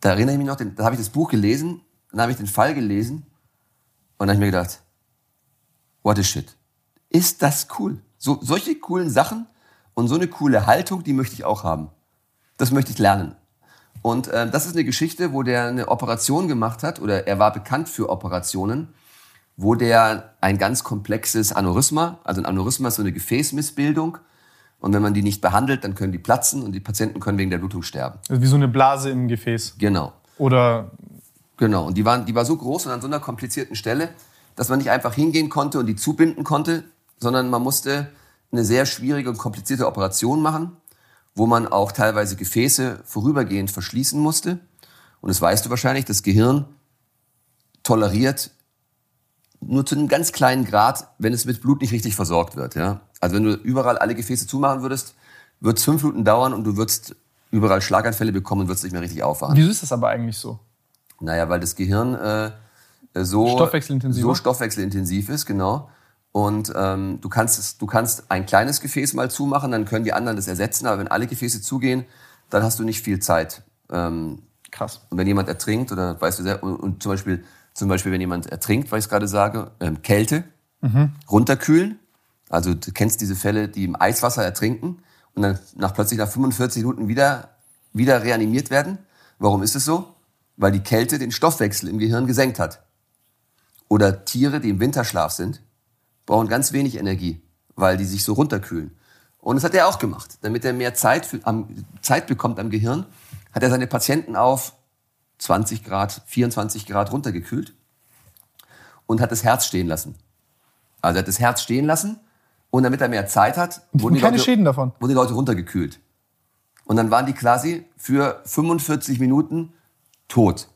da erinnere ich mich noch, da habe ich das Buch gelesen, dann habe ich den Fall gelesen und dann habe ich mir gedacht, what a shit. Ist das cool? So, solche coolen Sachen und so eine coole Haltung, die möchte ich auch haben. Das möchte ich lernen. Und äh, das ist eine Geschichte, wo der eine Operation gemacht hat, oder er war bekannt für Operationen, wo der ein ganz komplexes Aneurysma, also ein Aneurysma ist so eine Gefäßmissbildung. Und wenn man die nicht behandelt, dann können die platzen und die Patienten können wegen der Blutung sterben. Also wie so eine Blase im Gefäß. Genau. Oder. Genau. Und die, waren, die war so groß und an so einer komplizierten Stelle, dass man nicht einfach hingehen konnte und die zubinden konnte, sondern man musste eine sehr schwierige und komplizierte Operation machen, wo man auch teilweise Gefäße vorübergehend verschließen musste. Und das weißt du wahrscheinlich, das Gehirn toleriert nur zu einem ganz kleinen Grad, wenn es mit Blut nicht richtig versorgt wird. Ja? Also wenn du überall alle Gefäße zumachen würdest, wird es fünf Minuten dauern und du würdest überall Schlaganfälle bekommen und würdest nicht mehr richtig aufwachen. Wieso ist das aber eigentlich so? Naja, weil das Gehirn äh, so, stoffwechselintensiv. so stoffwechselintensiv ist, genau. Und ähm, du, kannst es, du kannst ein kleines Gefäß mal zumachen, dann können die anderen das ersetzen. Aber wenn alle Gefäße zugehen, dann hast du nicht viel Zeit. Ähm, Krass. Und wenn jemand ertrinkt, oder weißt du sehr, und, und zum Beispiel, zum Beispiel, wenn jemand ertrinkt, weil ich es gerade sage, ähm, Kälte, mhm. runterkühlen. Also du kennst diese Fälle, die im Eiswasser ertrinken und dann nach plötzlich nach 45 Minuten wieder, wieder reanimiert werden. Warum ist es so? Weil die Kälte den Stoffwechsel im Gehirn gesenkt hat. Oder Tiere, die im Winterschlaf sind, brauchen ganz wenig Energie, weil die sich so runterkühlen. Und das hat er auch gemacht. Damit er mehr Zeit, für, am, Zeit bekommt am Gehirn, hat er seine Patienten auf 20 Grad, 24 Grad runtergekühlt und hat das Herz stehen lassen. Also er hat das Herz stehen lassen und damit er mehr Zeit hat, wurden die, keine Leute, Schäden davon. wurden die Leute runtergekühlt. Und dann waren die quasi für 45 Minuten tot.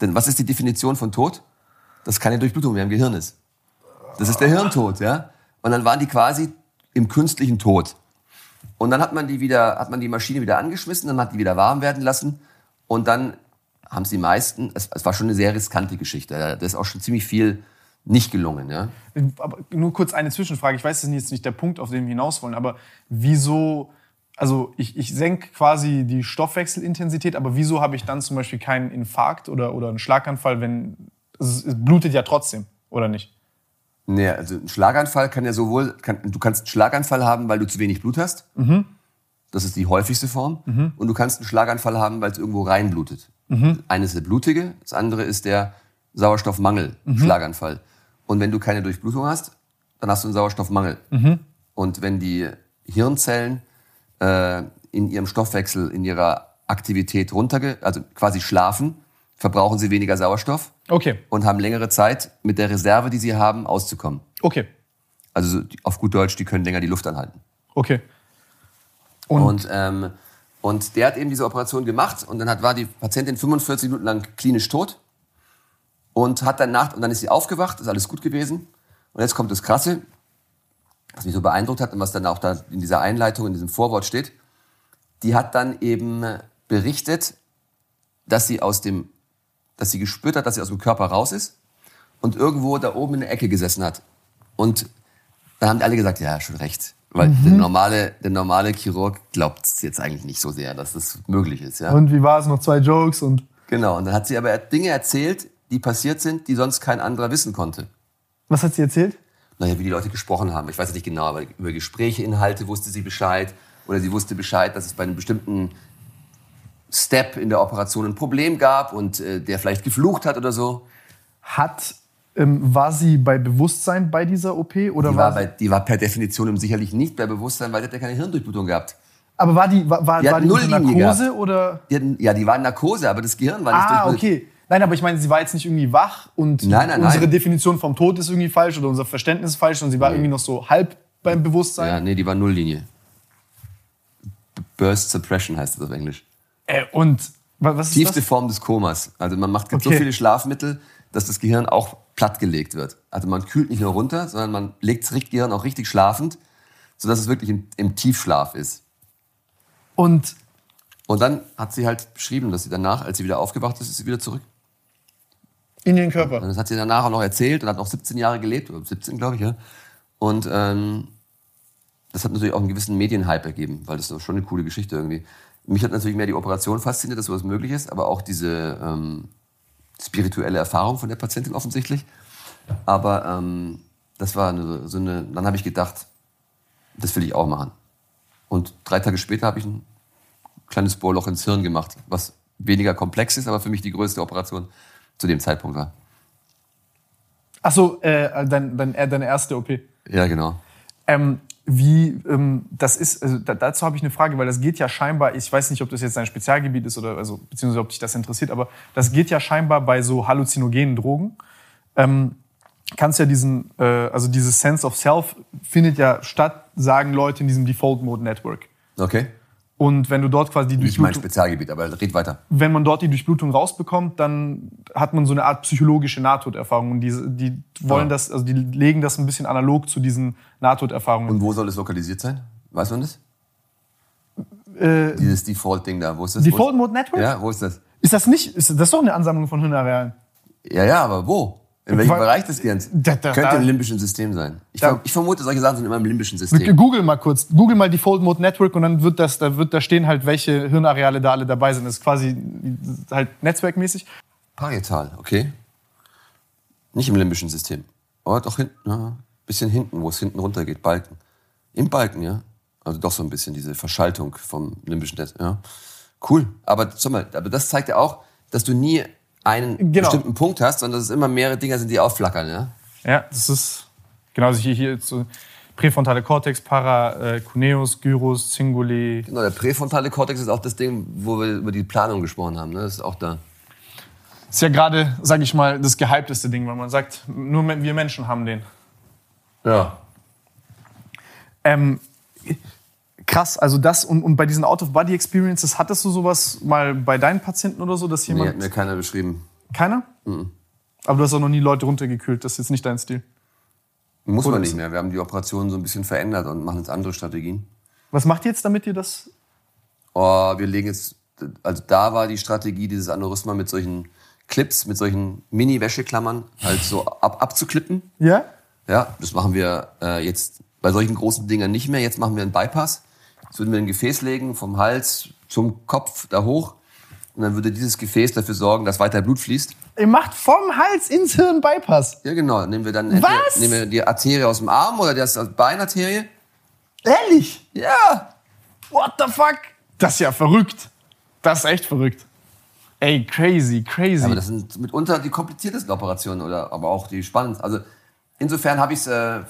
Denn was ist die Definition von tot? Dass keine Durchblutung mehr im Gehirn ist. Das ist der Hirntod, ja. Und dann waren die quasi im künstlichen Tod. Und dann hat man die wieder, hat man die Maschine wieder angeschmissen, dann hat die wieder warm werden lassen und dann haben sie meisten, es, es war schon eine sehr riskante Geschichte. Da ist auch schon ziemlich viel nicht gelungen. Ja? Aber nur kurz eine Zwischenfrage. Ich weiß, das ist jetzt nicht der Punkt, auf den wir hinaus wollen, aber wieso, also ich, ich senke quasi die Stoffwechselintensität, aber wieso habe ich dann zum Beispiel keinen Infarkt oder, oder einen Schlaganfall, wenn es, es blutet ja trotzdem, oder nicht? Nee, also ein Schlaganfall kann ja sowohl, kann, du kannst einen Schlaganfall haben, weil du zu wenig Blut hast. Mhm. Das ist die häufigste Form. Mhm. Und du kannst einen Schlaganfall haben, weil es irgendwo reinblutet. Mhm. Eines ist der blutige, das andere ist der Sauerstoffmangel-Schlaganfall. Mhm. Und wenn du keine Durchblutung hast, dann hast du einen Sauerstoffmangel. Mhm. Und wenn die Hirnzellen äh, in ihrem Stoffwechsel, in ihrer Aktivität runterge, also quasi schlafen, verbrauchen sie weniger Sauerstoff okay. und haben längere Zeit mit der Reserve, die sie haben, auszukommen. Okay. Also auf gut Deutsch, die können länger die Luft anhalten. Okay. Und, und, ähm, und der hat eben diese Operation gemacht und dann hat, war die Patientin 45 Minuten lang klinisch tot und hat danach, und dann ist sie aufgewacht, ist alles gut gewesen. Und jetzt kommt das Krasse, was mich so beeindruckt hat und was dann auch da in dieser Einleitung, in diesem Vorwort steht. Die hat dann eben berichtet, dass sie aus dem dass sie gespürt hat, dass sie aus dem Körper raus ist und irgendwo da oben in der Ecke gesessen hat. Und dann haben alle gesagt, ja, schon recht. Weil mhm. der, normale, der normale Chirurg glaubt es jetzt eigentlich nicht so sehr, dass das möglich ist. Ja. Und wie war es? Noch zwei Jokes und. Genau, und dann hat sie aber Dinge erzählt, die passiert sind, die sonst kein anderer wissen konnte. Was hat sie erzählt? Naja, wie die Leute gesprochen haben. Ich weiß nicht genau, aber über Gespräche, Inhalte wusste sie Bescheid. Oder sie wusste Bescheid, dass es bei einem bestimmten Step in der Operation ein Problem gab und äh, der vielleicht geflucht hat oder so. Hat ähm, war sie bei Bewusstsein bei dieser OP oder die war, war bei, die war per Definition sicherlich nicht bei Bewusstsein, weil sie hat ja keine Hirndurchblutung gehabt. Aber war die war, war, die, war die null Narkose oder? Die hatten, ja, die war in Narkose, aber das Gehirn war nicht Ah, okay. Nein, aber ich meine, sie war jetzt nicht irgendwie wach und nein, nein, unsere nein. Definition vom Tod ist irgendwie falsch oder unser Verständnis ist falsch und sie war nee. irgendwie noch so halb beim Bewusstsein. Ja, nee, die war Nulllinie. Burst Suppression heißt das auf Englisch. Äh, und was ist Tiefste das? Form des Komas. Also man macht okay. so viele Schlafmittel, dass das Gehirn auch plattgelegt wird. Also man kühlt nicht nur runter, sondern man legt das Gehirn auch richtig schlafend, sodass es wirklich im, im Tiefschlaf ist. Und und dann hat sie halt beschrieben, dass sie danach, als sie wieder aufgewacht ist, ist sie wieder zurück. In den Körper. Und das hat sie danach auch noch erzählt und hat noch 17 Jahre gelebt, oder 17 glaube ich, ja. Und ähm, das hat natürlich auch einen gewissen Medienhype ergeben, weil das ist schon eine coole Geschichte irgendwie. Mich hat natürlich mehr die Operation fasziniert, dass sowas möglich ist, aber auch diese ähm, spirituelle Erfahrung von der Patientin offensichtlich. Aber ähm, das war eine, so eine, dann habe ich gedacht, das will ich auch machen. Und drei Tage später habe ich ein kleines Bohrloch ins Hirn gemacht, was weniger komplex ist, aber für mich die größte Operation zu dem Zeitpunkt war. Achso, äh, dein, dein, äh, deine erste OP. Ja, genau. Ähm, wie ähm, das ist, also da, dazu habe ich eine Frage, weil das geht ja scheinbar, ich weiß nicht, ob das jetzt dein Spezialgebiet ist oder also beziehungsweise ob dich das interessiert, aber das geht ja scheinbar bei so halluzinogenen Drogen. Ähm, kannst ja diesen, äh, also dieses Sense of Self findet ja statt, sagen Leute in diesem Default Mode Network. Okay. Und wenn du dort quasi die Nicht mein Durchblutung, Spezialgebiet, aber red weiter. wenn man dort die Durchblutung rausbekommt, dann hat man so eine Art psychologische Nahtoderfahrung. Und diese, die wollen Ja. das, also die legen das ein bisschen analog zu diesen Nahtoderfahrungen. Und wo soll es lokalisiert sein? Weiß man das? äh, Dieses Default-Ding da, wo ist das? Default Mode Network? Ja, wo ist das? Ist das nicht? Ist das ist doch eine Ansammlung von Hirnarealen? Ja, ja, aber wo? In welchem Weil- Bereich des Gehirns? Da- da- Könnte im limbischen System sein. Ich, Da- ich vermute, solche Sachen sind immer im limbischen System. Google mal kurz. Google mal Default Mode Network und dann wird das, da wird da stehen halt, welche Hirnareale da alle dabei sind. Das ist quasi halt netzwerkmäßig. Parietal, okay. Nicht im limbischen System. Aber doch hinten, ja, bisschen hinten, wo es hinten runter geht, Balken. Im Balken, ja. Also doch so ein bisschen diese Verschaltung vom limbischen Netz, ja. Cool. Aber, mal, aber das zeigt ja auch, dass du nie einen Genau. bestimmten Punkt hast, sondern dass es immer mehrere Dinger sind, die aufflackern, ja. Ja, das ist genauso hier, hier so präfrontale Cortex, Para, äh, Cuneus, Gyrus, Cinguli. Genau, der präfrontale Kortex ist auch das Ding, wo wir über die Planung gesprochen haben, ne? Das ist auch da. Ist ja gerade, sage ich mal, das gehypteste Ding, weil man sagt, nur wir Menschen haben den. Ja. Ähm, krass, also das und, und bei diesen Out-of-Body-Experiences, hattest du sowas mal bei deinen Patienten oder so, dass Nee, jemand. hat mir keiner beschrieben. Keiner? Aber du hast auch noch nie Leute runtergekühlt, das ist jetzt nicht dein Stil. Muss Oder man nicht mehr. Wir haben die Operation so ein bisschen verändert und machen jetzt andere Strategien. Was macht ihr jetzt, damit ihr das. Oh, wir legen jetzt, also da war die Strategie, dieses Aneurysma mit solchen Clips, mit solchen Mini-Wäscheklammern halt so ab, abzuklippen. Ja? Ja, das machen wir äh, jetzt bei solchen großen Dingern nicht mehr. Jetzt machen wir einen Bypass. Jetzt würden wir ein Gefäß legen, vom Hals zum Kopf da hoch. Und dann würde dieses Gefäß dafür sorgen, dass weiter Blut fließt. Ihr macht vom Hals ins Hirn Bypass. Ja, genau. Nehmen wir dann entweder- Was? nehmen wir die Arterie aus dem Arm oder das Beinarterie. Ehrlich? Ja. What the fuck? Das ist ja verrückt. Das ist echt verrückt. Ey, crazy, crazy. Aber das sind mitunter die kompliziertesten Operationen oder aber auch die spannendsten. Also insofern habe ich es, äh,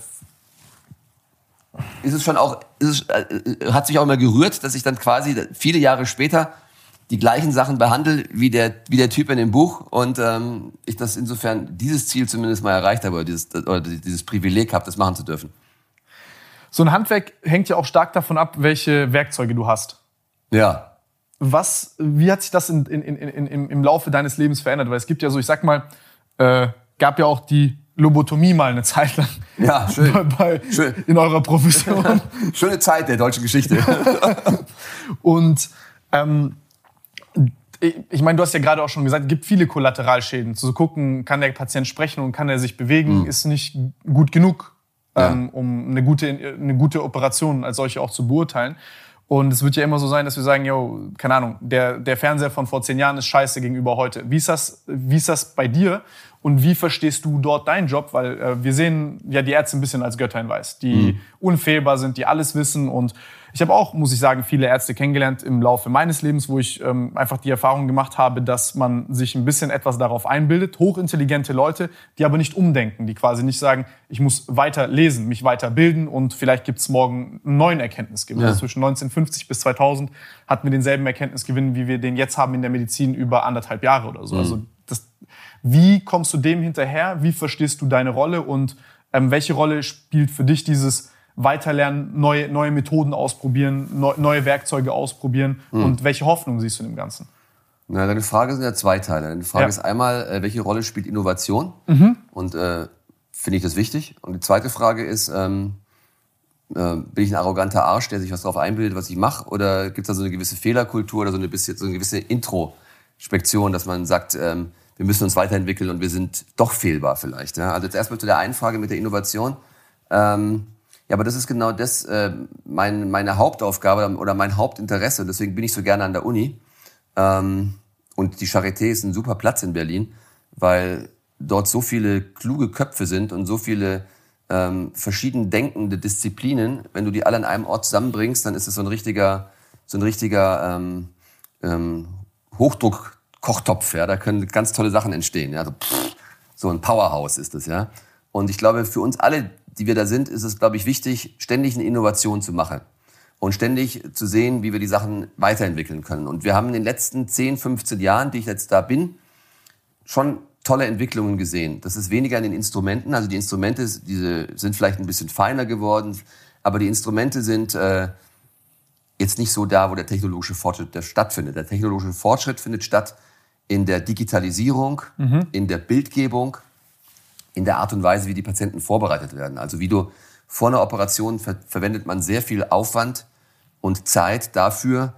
ist es schon auch, es, äh, hat sich auch immer gerührt, dass ich dann quasi viele Jahre später die gleichen Sachen behandle wie der, wie der Typ in dem Buch und ähm, ich das insofern dieses Ziel zumindest mal erreicht habe oder dieses, oder dieses Privileg habe, das machen zu dürfen. so ein Handwerk hängt ja auch stark davon ab, welche Werkzeuge du hast. Ja. Was, wie hat sich das in, in, in, im Laufe deines Lebens verändert? Weil es gibt ja so, ich sag mal, äh, gab ja auch die Lobotomie mal eine Zeit lang. Ja, schön. Bei, bei, Schön. In eurer Profession. Schöne Zeit der deutschen Geschichte. Und ähm, ich meine, du hast ja gerade auch schon gesagt, es gibt viele Kollateralschäden. Zu gucken, kann der Patient sprechen und kann er sich bewegen, ist nicht gut genug, Ja. ähm, um eine gute, eine gute Operation als solche auch zu beurteilen. Und es wird ja immer so sein, dass wir sagen, yo, keine Ahnung, der, der Fernseher von vor zehn Jahren ist scheiße gegenüber heute. Wie ist das, wie ist das bei dir? Und wie verstehst du dort deinen Job? Weil äh, wir sehen ja die Ärzte ein bisschen als Götter in Weiß, die unfehlbar sind, die alles wissen. Und ich habe auch, muss ich sagen, viele Ärzte kennengelernt im Laufe meines Lebens, wo ich ähm, einfach die Erfahrung gemacht habe, dass man sich ein bisschen etwas darauf einbildet. Hochintelligente Leute, die aber nicht umdenken, die quasi nicht sagen, ich muss weiter lesen, mich weiter bilden und vielleicht gibt es morgen einen neuen Erkenntnisgewinn. Ja. Also zwischen 1950 bis 2000 hatten wir denselben Erkenntnisgewinn, wie wir den jetzt haben in der Medizin über anderthalb Jahre oder so. Also das, wie kommst du dem hinterher? Wie verstehst du deine Rolle und ähm, welche Rolle spielt für dich dieses Weiterlernen, neue, neue Methoden ausprobieren, neu, neue Werkzeuge ausprobieren und welche Hoffnung siehst du in dem Ganzen? Na, deine Frage sind ja zwei Teile. Deine Frage Ja. ist einmal, äh, welche Rolle spielt Innovation? Und äh, finde ich das wichtig? Und die zweite Frage ist, ähm, äh, bin ich ein arroganter Arsch, der sich was drauf einbildet, was ich mache? Oder gibt es da so eine gewisse Fehlerkultur oder so eine, bisschen, so eine gewisse Introspektion, dass man sagt, ähm, wir müssen uns weiterentwickeln und wir sind doch fehlbar vielleicht? Ja? Also jetzt erstmal zu der einen Frage mit der Innovation. Ähm, ja, aber das ist genau das, äh, mein, meine Hauptaufgabe oder mein Hauptinteresse. Deswegen bin ich so gerne an der Uni. Ähm, und die Charité ist ein super Platz in Berlin, weil dort so viele kluge Köpfe sind und so viele ähm, verschieden denkende Disziplinen. Wenn du die alle an einem Ort zusammenbringst, dann ist es so ein richtiger, so ein richtiger ähm, ähm, Hochdruck-Kochtopf. Ja, da können ganz tolle Sachen entstehen. Ja, so, pff, So ein Powerhouse ist das, ja. Und ich glaube, für uns alle, die wir da sind, ist es, glaube ich, wichtig, ständig eine Innovation zu machen und ständig zu sehen, wie wir die Sachen weiterentwickeln können. Und wir haben in den letzten 10, 15 Jahren, die ich jetzt da bin, schon tolle Entwicklungen gesehen. Das ist weniger an den Instrumenten. Also die Instrumente diese sind vielleicht ein bisschen feiner geworden, aber die Instrumente sind äh, jetzt nicht so da, wo der technologische Fortschritt stattfindet. Der technologische Fortschritt findet statt in der Digitalisierung, mhm. in der Bildgebung, in der Art und Weise, wie die Patienten vorbereitet werden. Also wie du vor einer Operation ver verwendet man sehr viel Aufwand und Zeit dafür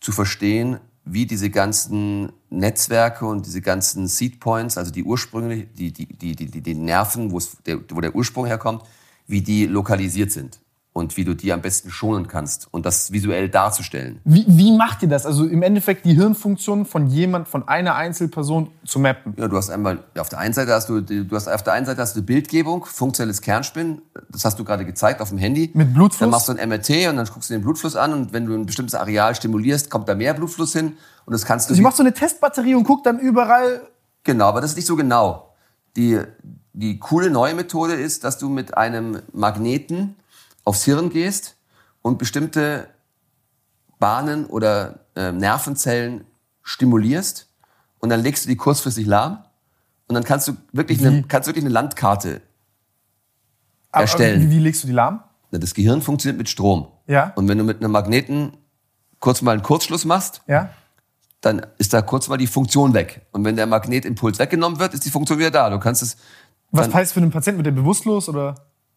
zu verstehen, wie diese ganzen Netzwerke und diese ganzen Seed Points, also die ursprünglich, die, die, die, die, die Nerven, wo, der, wo der Ursprung herkommt, wie die lokalisiert sind und wie du die am besten schonen kannst und das visuell darzustellen. Wie, wie macht ihr das? Also im Endeffekt die Hirnfunktion von jemand, von einer Einzelperson zu mappen? Ja, du hast einmal, auf der einen Seite hast du, du hast auf der einen Seite hast du Bildgebung, funktionelles Kernspinnen, das hast du gerade gezeigt auf dem Handy. Mit Blutfluss? Dann machst du ein MRT und dann guckst du den Blutfluss an und wenn du ein bestimmtes Areal stimulierst, kommt da mehr Blutfluss hin und das kannst du... Also ich mach so eine Testbatterie und guck dann überall... Genau, aber das ist nicht so genau. Die, die coole neue Methode ist, dass du mit einem Magneten aufs Hirn gehst und bestimmte Bahnen oder äh, Nervenzellen stimulierst und dann legst du die kurzfristig lahm und dann kannst du wirklich, eine, kannst wirklich eine Landkarte aber, erstellen. Aber wie, wie legst du die lahm? Das Gehirn funktioniert mit Strom. Ja. Und wenn du mit einem Magneten kurz mal einen Kurzschluss machst, ja. dann ist da kurz mal die Funktion weg. Und wenn der Magnetimpuls weggenommen wird, ist die Funktion wieder da. Du kannst es. Was heißt für einen Patienten? Wird der bewusstlos oder?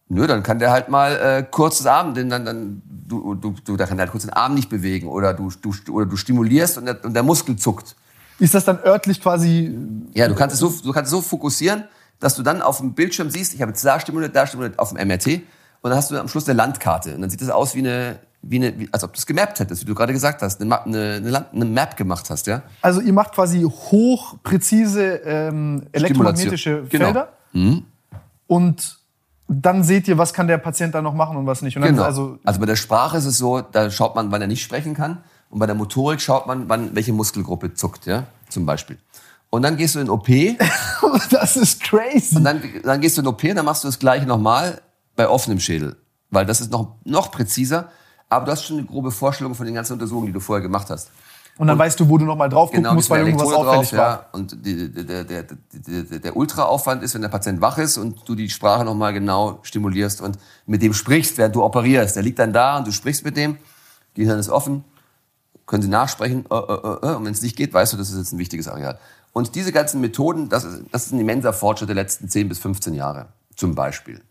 Nö, dann kann der halt mal äh, kurzes Arm, denn dann, dann du, du, du, da kann der halt kurz den Arm nicht bewegen oder du, du, oder du stimulierst und der, und der Muskel zuckt. Ist das dann örtlich quasi? Ja, du kannst es so, du kannst es so fokussieren, dass du dann auf dem Bildschirm siehst, ich habe jetzt da stimuliert, da stimuliert auf dem MRT und dann hast du am Schluss eine Landkarte und dann sieht das aus wie eine, wie eine, wie, als ob du es gemappt hättest, wie du gerade gesagt hast, eine, eine, eine, Land, eine Map gemacht hast, ja. Also ihr macht quasi hochpräzise ähm, elektromagnetische genau. Felder mhm. und dann seht ihr, was kann der Patient da noch machen und was nicht. Und genau. also, also bei der Sprache ist es so, da schaut man, wann er nicht sprechen kann. Und bei der Motorik schaut man, wann welche Muskelgruppe zuckt, ja, zum Beispiel. Und dann gehst du in OP. das ist crazy. Und dann, dann gehst du in OP, dann machst du das gleiche nochmal bei offenem Schädel. Weil das ist noch, noch präziser. Aber du hast schon eine grobe Vorstellung von den ganzen Untersuchungen, die du vorher gemacht hast. Und dann und, weißt du, wo du nochmal drauf gucken genau, musst, weil irgendwas Elektrode auffällig drauf, war. Ja. Und die, der, der, der, der Ultraaufwand ist, wenn der Patient wach ist und du die Sprache nochmal genau stimulierst und mit dem sprichst, während du operierst. Der liegt dann da und du sprichst mit dem, Gehirn ist offen, können sie nachsprechen, äh, äh, äh, und wenn es nicht geht, weißt du, das ist jetzt ein wichtiges Areal. Und diese ganzen Methoden, das ist, das ist ein immenser Fortschritt der letzten 10 bis 15 Jahre, zum Beispiel.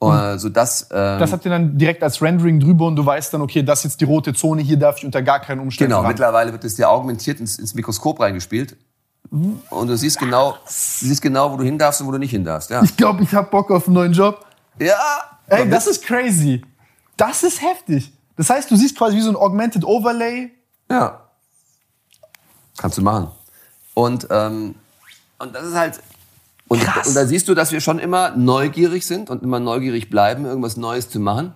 Äh, so dass, ähm, das habt ihr dann direkt als Rendering drüber und du weißt dann, okay, das ist jetzt die rote Zone, hier darf ich unter gar keinen Umständen Genau, ran. mittlerweile wird es dir augmentiert ins, ins Mikroskop reingespielt. Und du siehst genau, du siehst genau, wo du hin darfst und wo du nicht hin darfst. Ja, Ich glaube, ich habe Bock auf einen neuen Job. ja Ey, das ist crazy. Das ist heftig. Das heißt, du siehst quasi wie so ein Augmented Overlay. Ja. Kannst du machen. Und, ähm, und das ist halt. Und, Krass. und da siehst du, dass wir schon immer neugierig sind und immer neugierig bleiben, irgendwas Neues zu machen.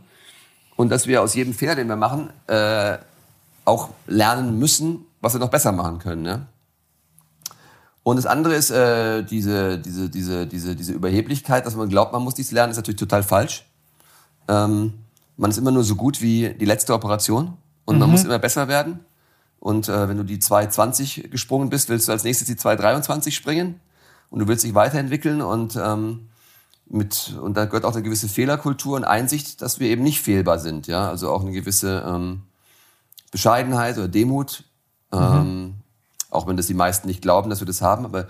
Und dass wir aus jedem Fehler, den wir machen, äh, auch lernen müssen, was wir noch besser machen können. Ne? Und das andere ist äh, diese, diese, diese, diese, diese Überheblichkeit, dass man glaubt, man muss dies lernen, ist natürlich total falsch. Ähm, man ist immer nur so gut wie die letzte Operation und man muss immer besser werden. Und äh, wenn du die 220 gesprungen bist, willst du als nächstes die 223 springen und du willst dich weiterentwickeln und ähm, mit und da gehört auch eine gewisse Fehlerkultur und Einsicht, dass wir eben nicht fehlbar sind, ja, also auch eine gewisse ähm, Bescheidenheit oder Demut, ähm, auch wenn das die meisten nicht glauben, dass wir das haben, aber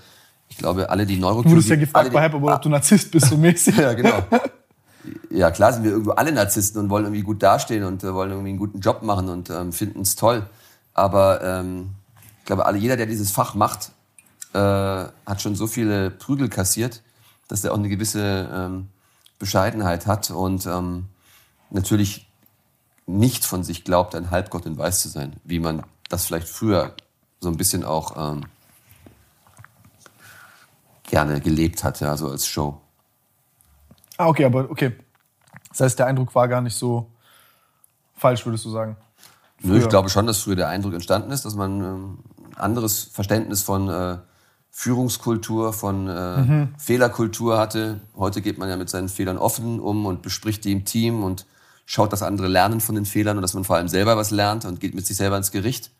ich glaube, alle die Du Neurochirurgie, wurdest ja gefragt die- bei Hyperbole, ob du Narzisst bist, so mäßig. ja, genau. Ja, klar sind wir irgendwo alle Narzissten und wollen irgendwie gut dastehen und äh, wollen irgendwie einen guten Job machen und ähm, finden es toll. Aber ähm, ich glaube, alle, jeder, der dieses Fach macht, äh, hat schon so viele Prügel kassiert, dass er auch eine gewisse ähm, Bescheidenheit hat und ähm, natürlich nicht von sich glaubt, ein Halbgott in Weiß zu sein, wie man das vielleicht früher so ein bisschen auch ähm, gerne gelebt hat, ja, so als Show. Ah, okay, aber okay. Das heißt, der Eindruck war gar nicht so falsch, würdest du sagen. Nö, ich Früher. glaube schon, dass früher der Eindruck entstanden ist, dass man ähm, ein anderes Verständnis von, äh, Führungskultur, von äh, mhm. Fehlerkultur hatte. Heute geht man ja mit seinen Fehlern offen um und bespricht die im Team und schaut, dass andere lernen von den Fehlern und dass man vor allem selber was lernt und geht mit sich selber ins Gericht.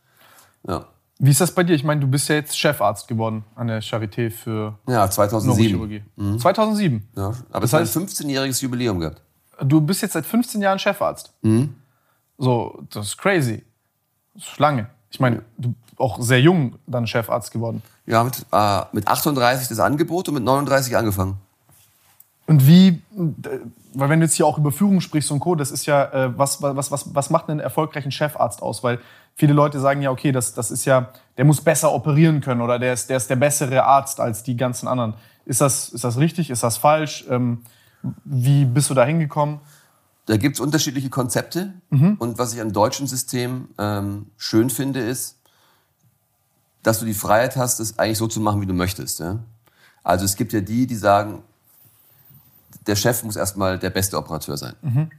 Ja. Wie ist das bei dir? Ich meine, du bist ja jetzt Chefarzt geworden an der Charité für ja, 2007. Mhm. 2007? Ja, aber es hat ein 15-jähriges Jubiläum gehabt. Du bist jetzt seit 15 Jahren Chefarzt? Mhm. So, das ist crazy. Das ist lange. Ich meine, du auch sehr jung dann Chefarzt geworden. Ja, mit, äh, mit 38 das Angebot und mit 39 angefangen. Und wie, weil wenn du jetzt hier auch über Führung sprichst und Co., das ist ja, äh, was, was, was, was macht einen erfolgreichen Chefarzt aus? Weil viele Leute sagen ja, okay, das, das ist ja, der muss besser operieren können oder der ist, der ist der bessere Arzt als die ganzen anderen. Ist das, ist das richtig? Ist das falsch? Ähm, wie bist du da hingekommen? Da gibt es unterschiedliche Konzepte. Mhm. Und was ich am deutschen System ähm, schön finde, ist, dass du die Freiheit hast, es eigentlich so zu machen, wie du möchtest. Ja? Also es gibt ja die, die sagen, der Chef muss erstmal der beste Operateur sein. Mhm.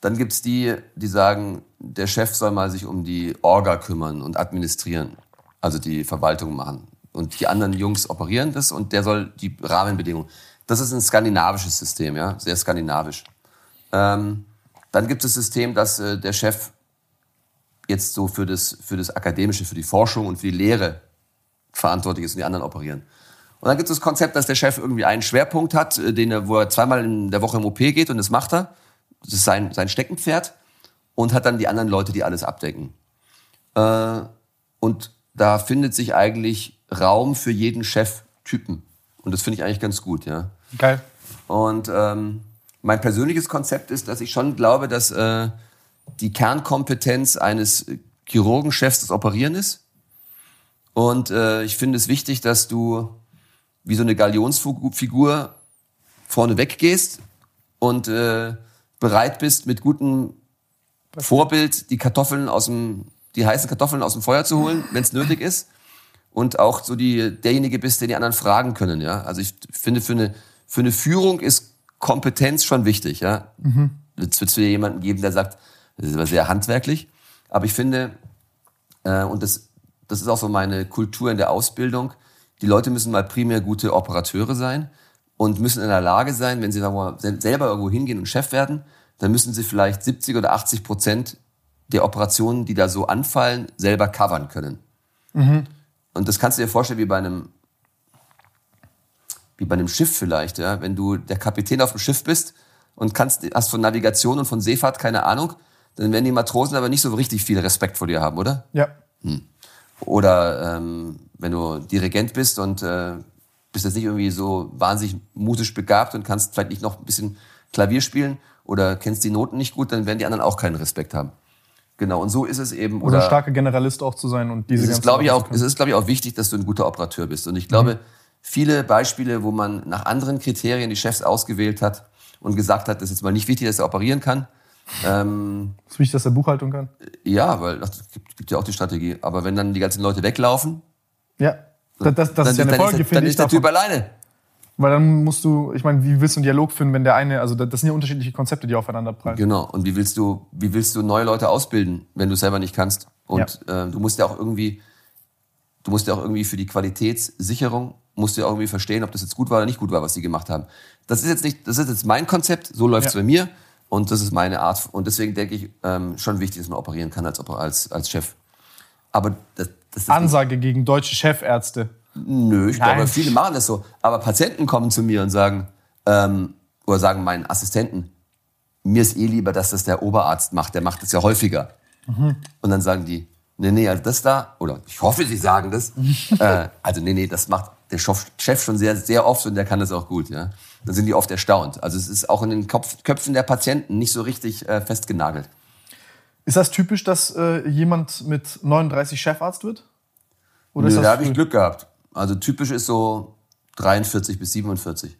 Dann gibt es die, die sagen, der Chef soll mal sich um die Orga kümmern und administrieren, also die Verwaltung machen. Und die anderen Jungs operieren das und der soll die Rahmenbedingungen. Das ist ein skandinavisches System, ja, sehr skandinavisch. Ähm, dann gibt es das System, dass äh, der Chef jetzt so für das, für das Akademische, für die Forschung und für die Lehre verantwortlich ist und die anderen operieren. Und dann gibt es das Konzept, dass der Chef irgendwie einen Schwerpunkt hat, äh, den er, wo er zweimal in der Woche im OP geht und das macht er. Das ist sein, sein Steckenpferd und hat dann die anderen Leute, die alles abdecken. Äh, und da findet sich eigentlich Raum für jeden Cheftypen. Und das finde ich eigentlich ganz gut, ja. Geil. Und ähm, mein persönliches Konzept ist, dass ich schon glaube, dass äh, die Kernkompetenz eines Chirurgenchefs das Operieren ist. Und äh, ich finde es wichtig, dass du wie so eine Galionsfigur vorne weggehst und äh, bereit bist, mit gutem Vorbild die Kartoffeln aus dem, die heißen Kartoffeln aus dem Feuer zu holen, wenn es nötig ist. Und auch so die, derjenige bist, der die anderen fragen können, ja. Also ich finde, für eine, für eine Führung ist Kompetenz schon wichtig, ja. Mhm. Jetzt wird es wieder jemanden geben, der sagt, das ist aber sehr handwerklich. Aber ich finde, äh, und das, das ist auch so meine Kultur in der Ausbildung, die Leute müssen mal primär gute Operateure sein und müssen in der Lage sein, wenn sie selber irgendwo hingehen und Chef werden, dann müssen sie vielleicht 70 oder 80 Prozent der Operationen, die da so anfallen, selber covern können. Mhm. Und das kannst du dir vorstellen wie bei einem wie bei einem Schiff vielleicht, ja, wenn du der Kapitän auf dem Schiff bist und kannst hast von Navigation und von Seefahrt keine Ahnung, dann werden die Matrosen aber nicht so richtig viel Respekt vor dir haben, oder? Ja. Hm. Oder ähm, wenn du Dirigent bist und äh, bist jetzt nicht irgendwie so wahnsinnig musisch begabt und kannst vielleicht nicht noch ein bisschen Klavier spielen oder kennst die Noten nicht gut, dann werden die anderen auch keinen Respekt haben. Genau, und so ist es eben. Oder, oder ein starker Generalist auch zu sein und diese es ist, glaube ich, auch, Es ist, glaube ich, auch wichtig, dass du ein guter Operateur bist. Und ich glaube, mhm. viele Beispiele, wo man nach anderen Kriterien die Chefs ausgewählt hat und gesagt hat, das ist jetzt mal nicht wichtig, dass er operieren kann, ähm, ist wichtig, dass er Buchhaltung kann? Ja, weil das gibt, gibt, ja auch die Strategie. Aber wenn dann die ganzen Leute weglaufen, ja, das, das, das ist ja eine Folge, finde ich. Dann ist der Typ alleine. Weil dann musst du, ich meine, wie willst du einen Dialog führen, wenn der eine, also das sind ja unterschiedliche Konzepte, die aufeinander prallen. Genau. Und wie willst du, wie willst du neue Leute ausbilden, wenn du selber nicht kannst? Und ja. äh, du musst ja auch irgendwie, du musst ja auch irgendwie für die Qualitätssicherung musst du ja auch irgendwie verstehen, ob das jetzt gut war oder nicht gut war, was die gemacht haben. Das ist jetzt nicht, das ist jetzt mein Konzept. So läuft's ja. bei mir. Und das ist meine Art. Und deswegen denke ich, ähm, schon wichtig, dass man operieren kann als, als, als Chef. Aber das, das ist Ansage nicht, gegen deutsche Chefärzte. Nö, ich Nein. glaube, viele machen das so. Aber Patienten kommen zu mir und sagen, ähm, oder sagen meinen Assistenten, mir ist eh lieber, dass das der Oberarzt macht, der macht das ja häufiger. Mhm. Und dann sagen die, nee, nee, also das da, oder ich hoffe, sie sagen das, äh, also nee, nee, das macht der Chef schon sehr, sehr oft und der kann das auch gut, ja. Dann sind die oft erstaunt. Also es ist auch in den Kopf, Köpfen der Patienten nicht so richtig äh, festgenagelt. Ist das typisch, dass äh, jemand mit 39 Chefarzt wird? Oder Nö, da habe ich Glück gehabt. Also typisch ist so 43 bis 47.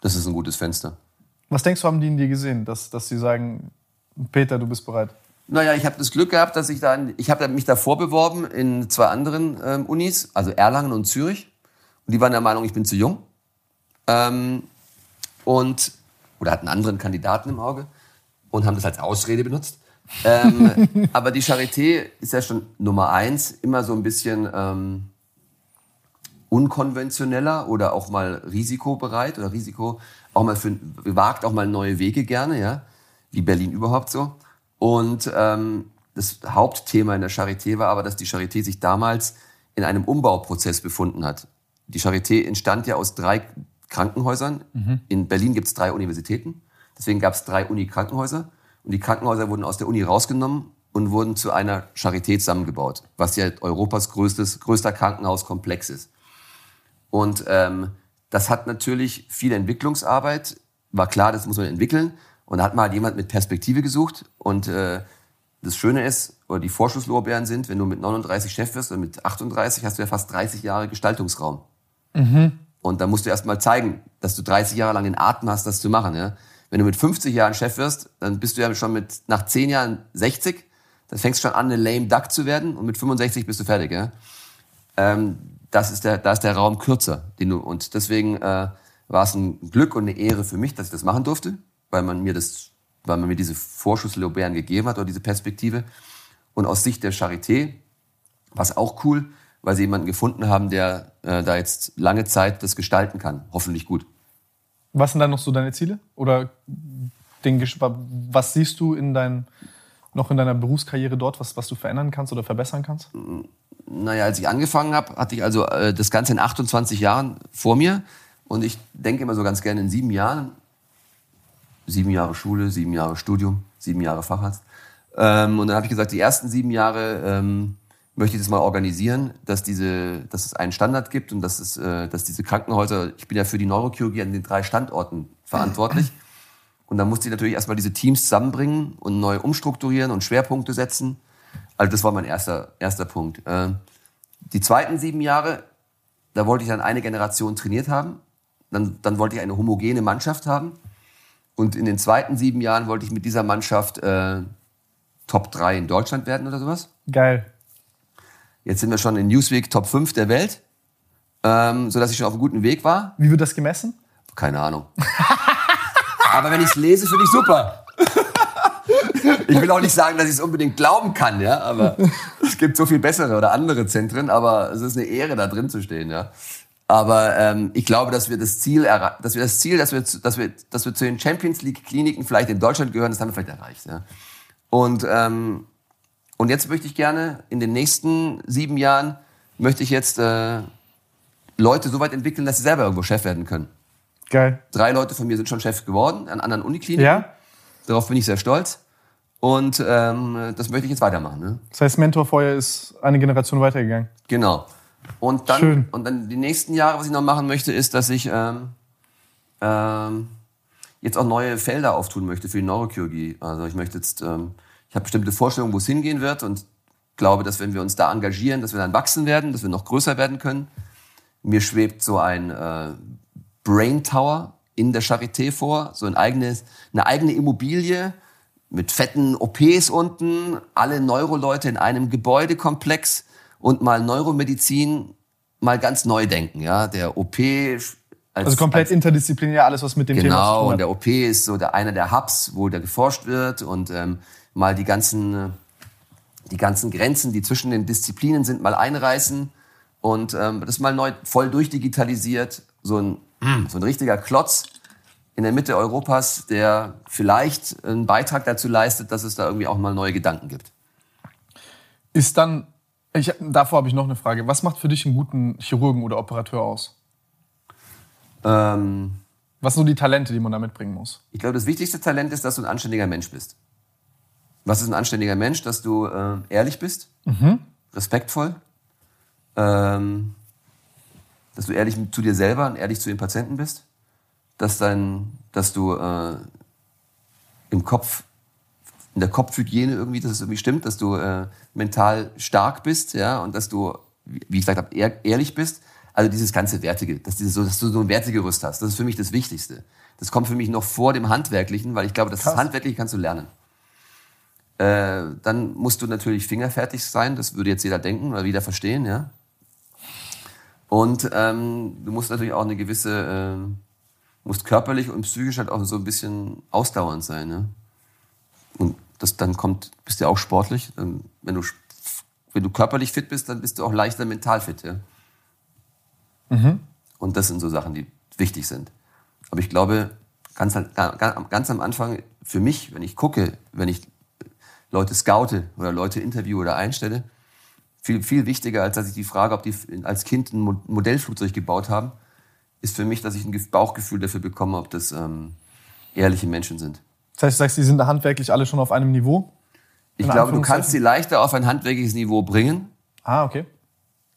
Das ist ein gutes Fenster. Was denkst du, haben die in dir gesehen, dass, dass sie sagen, Peter, du bist bereit? Naja, ich habe das Glück gehabt, dass ich da, ich habe mich davor beworben in zwei anderen ähm, Unis, also Erlangen und Zürich. Und die waren der Meinung, ich bin zu jung. Ähm, und, oder hatten anderen Kandidaten im Auge und haben das als Ausrede benutzt. ähm, aber die Charité ist ja schon Nummer eins, immer so ein bisschen ähm, unkonventioneller oder auch mal risikobereit oder Risiko auch mal für wagt auch mal neue Wege gerne, ja, wie Berlin überhaupt so. Und ähm, das Hauptthema in der Charité war aber, dass die Charité sich damals in einem Umbauprozess befunden hat. Die Charité entstand ja aus drei Krankenhäusern. Mhm. In Berlin gibt es drei Universitäten. Deswegen gab es drei Uni-Krankenhäuser. Und die Krankenhäuser wurden aus der Uni rausgenommen und wurden zu einer Charité zusammengebaut, was ja Europas größtes, größter Krankenhauskomplex ist. Und ähm, das hat natürlich viel Entwicklungsarbeit. War klar, das muss man entwickeln. Und da hat mal halt jemand mit Perspektive gesucht. Und äh, das Schöne ist, oder die Vorschusslorbeeren sind, wenn du mit 39 Chef wirst oder mit 38, hast du ja fast 30 Jahre Gestaltungsraum. Mhm. Und da musst du erst mal zeigen, dass du 30 Jahre lang den Atem hast, das zu machen. Ja? Wenn du mit 50 Jahren Chef wirst, dann bist du ja schon mit nach 10 Jahren 60. Dann fängst du schon an, eine lame duck zu werden und mit 65 bist du fertig. Ja? Ähm, das ist der, da ist der Raum kürzer. Den du, und deswegen äh, war es ein Glück und eine Ehre für mich, dass ich das machen durfte, weil man mir das, weil man mir diese Vorschusslorbeeren gegeben hat oder diese Perspektive. Und aus Sicht der Charité war es auch cool, weil sie jemanden gefunden haben, der äh, da jetzt lange Zeit das gestalten kann. Hoffentlich gut. Was sind dann noch so deine Ziele? Oder den, was siehst du in dein, noch in deiner Berufskarriere dort, was, was du verändern kannst oder verbessern kannst? Naja, als ich angefangen habe, hatte ich also äh, das Ganze in 28 Jahren vor mir. Und ich denke immer so ganz gerne in sieben Jahren. Sieben Jahre Schule, sieben Jahre Studium, sieben Jahre Facharzt. Ähm, und dann habe ich gesagt, die ersten sieben Jahre ähm, möchte ich das mal organisieren, dass, diese, dass es einen Standard gibt und dass, es, äh, dass diese Krankenhäuser, ich bin ja für die Neurochirurgie an den drei Standorten verantwortlich. Und dann musste ich natürlich erstmal diese Teams zusammenbringen und neu umstrukturieren und Schwerpunkte setzen. Also das war mein erster, erster Punkt. Äh, die zweiten sieben Jahre, da wollte ich dann eine Generation trainiert haben. Dann, dann wollte ich eine homogene Mannschaft haben. Und in den zweiten sieben Jahren wollte ich mit dieser Mannschaft äh, Top 3 in Deutschland werden oder sowas. Geil. Jetzt sind wir schon in Newsweek Top 5 der Welt, ähm, sodass ich schon auf einem guten Weg war. Wie wird das gemessen? Keine Ahnung. Aber wenn ich es lese, finde ich super. Ich will auch nicht sagen, dass ich es unbedingt glauben kann, ja, aber es gibt so viel bessere oder andere Zentren, aber es ist eine Ehre, da drin zu stehen, ja. Aber ähm, ich glaube, dass wir das Ziel, dass wir das Ziel, dass wir, dass wir, dass wir zu den Champions League Kliniken vielleicht in Deutschland gehören, das haben wir vielleicht erreicht. Ja. Und ähm, und jetzt möchte ich gerne in den nächsten sieben Jahren möchte ich jetzt äh, Leute so weit entwickeln, dass sie selber irgendwo Chef werden können. Geil. Drei Leute von mir sind schon Chef geworden an anderen Unikliniken. Ja. Darauf bin ich sehr stolz. Und ähm, das möchte ich jetzt weitermachen. Ne? Das heißt, Mentorfeuer ist eine Generation weitergegangen. Genau. Und dann, Schön. und dann die nächsten Jahre, was ich noch machen möchte, ist, dass ich ähm, ähm, jetzt auch neue Felder auftun möchte für die Neurochirurgie. Also ich möchte jetzt ähm, ich habe bestimmte Vorstellungen, wo es hingehen wird und glaube, dass wenn wir uns da engagieren, dass wir dann wachsen werden, dass wir noch größer werden können. Mir schwebt so ein äh, Brain Tower in der Charité vor, so ein eigenes, eine eigene Immobilie mit fetten OPs unten, alle Neuroleute in einem Gebäudekomplex und mal Neuromedizin mal ganz neu denken. Ja, der OP als, also komplett als, interdisziplinär alles, was mit dem genau, Thema zu tun hat. Genau, und der OP ist so der einer der Hubs, wo da geforscht wird und ähm, mal die ganzen, äh, die ganzen Grenzen, die zwischen den Disziplinen sind, mal einreißen und ähm, das mal neu voll durchdigitalisiert. So ein, mm. so ein richtiger Klotz in der Mitte Europas, der vielleicht einen Beitrag dazu leistet, dass es da irgendwie auch mal neue Gedanken gibt. Ist dann, ich, davor habe ich noch eine Frage. Was macht für dich einen guten Chirurgen oder Operateur aus? Ähm, Was sind so die Talente, die man da mitbringen muss? Ich glaube, das wichtigste Talent ist, dass du ein anständiger Mensch bist. Was ist ein anständiger Mensch? Dass du äh, ehrlich bist, mhm. respektvoll, ähm, dass du ehrlich zu dir selber und ehrlich zu den Patienten bist, dass, dein, dass du äh, im Kopf, in der Kopfhygiene irgendwie, dass es irgendwie stimmt, dass du äh, mental stark bist, ja, und dass du, wie ich gesagt habe, ehrlich bist. Also dieses ganze Wertige, dass, dieses, dass du so ein Wertegerüst hast, das ist für mich das Wichtigste. Das kommt für mich noch vor dem Handwerklichen, weil ich glaube, das Handwerkliche kannst du lernen. Äh, dann musst du natürlich fingerfertig sein, das würde jetzt jeder denken oder jeder verstehen, ja. Und ähm, du musst natürlich auch eine gewisse, äh, musst körperlich und psychisch halt auch so ein bisschen ausdauernd sein, ne? Und das dann kommt, bist du ja auch sportlich. Wenn du, wenn du körperlich fit bist, dann bist du auch leichter mental fit, ja. Mhm. Und das sind so Sachen, die wichtig sind. Aber ich glaube, ganz, ganz am Anfang, für mich, wenn ich gucke, wenn ich Leute scoute oder Leute interviewe oder einstelle, viel, viel wichtiger, als dass ich die Frage, ob die als Kind ein Modellflugzeug gebaut haben, ist für mich, dass ich ein Bauchgefühl dafür bekomme, ob das ähm, ehrliche Menschen sind. Das heißt, du sagst, die sind da handwerklich alle schon auf einem Niveau? Ich glaube, du kannst sie leichter auf ein handwerkliches Niveau bringen. Ah, okay.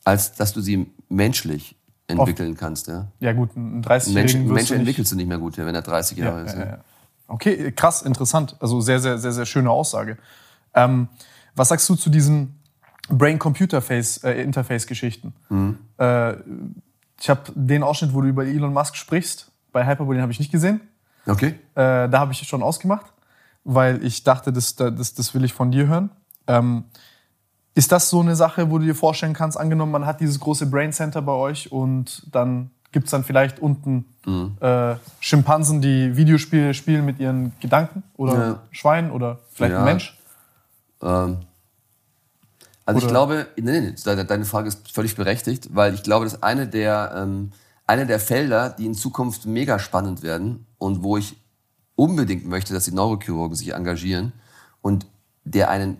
Als dass du sie menschlich entwickeln Oft. kannst. Ja, ja gut, ein 30-jährigen Mensch, Mensch entwickelst du nicht mehr gut, wenn er 30 Jahre ja, ist. Ja, ja. Okay, krass, interessant. Also sehr, sehr, sehr, sehr schöne Aussage. Ähm, was sagst du zu diesen Brain-Computer-Interface-Geschichten? Äh, mhm. äh, ich habe den Ausschnitt, wo du über Elon Musk sprichst, bei Hyperbola, den habe ich nicht gesehen. Okay. Äh, da habe ich schon ausgemacht, weil ich dachte, das, das, das will ich von dir hören. Ähm, ist das so eine Sache, wo du dir vorstellen kannst, angenommen, man hat dieses große Brain Center bei euch und dann gibt es dann vielleicht unten mhm. äh, Schimpansen, die Videospiele spielen mit ihren Gedanken oder ja. Schwein oder vielleicht ja. ein Mensch? Ähm. Also oder? ich glaube, nee, nee, deine Frage ist völlig berechtigt, weil ich glaube, dass eine der, ähm, eine der Felder, die in Zukunft mega spannend werden und wo ich unbedingt möchte, dass die Neurochirurgen sich engagieren und der einen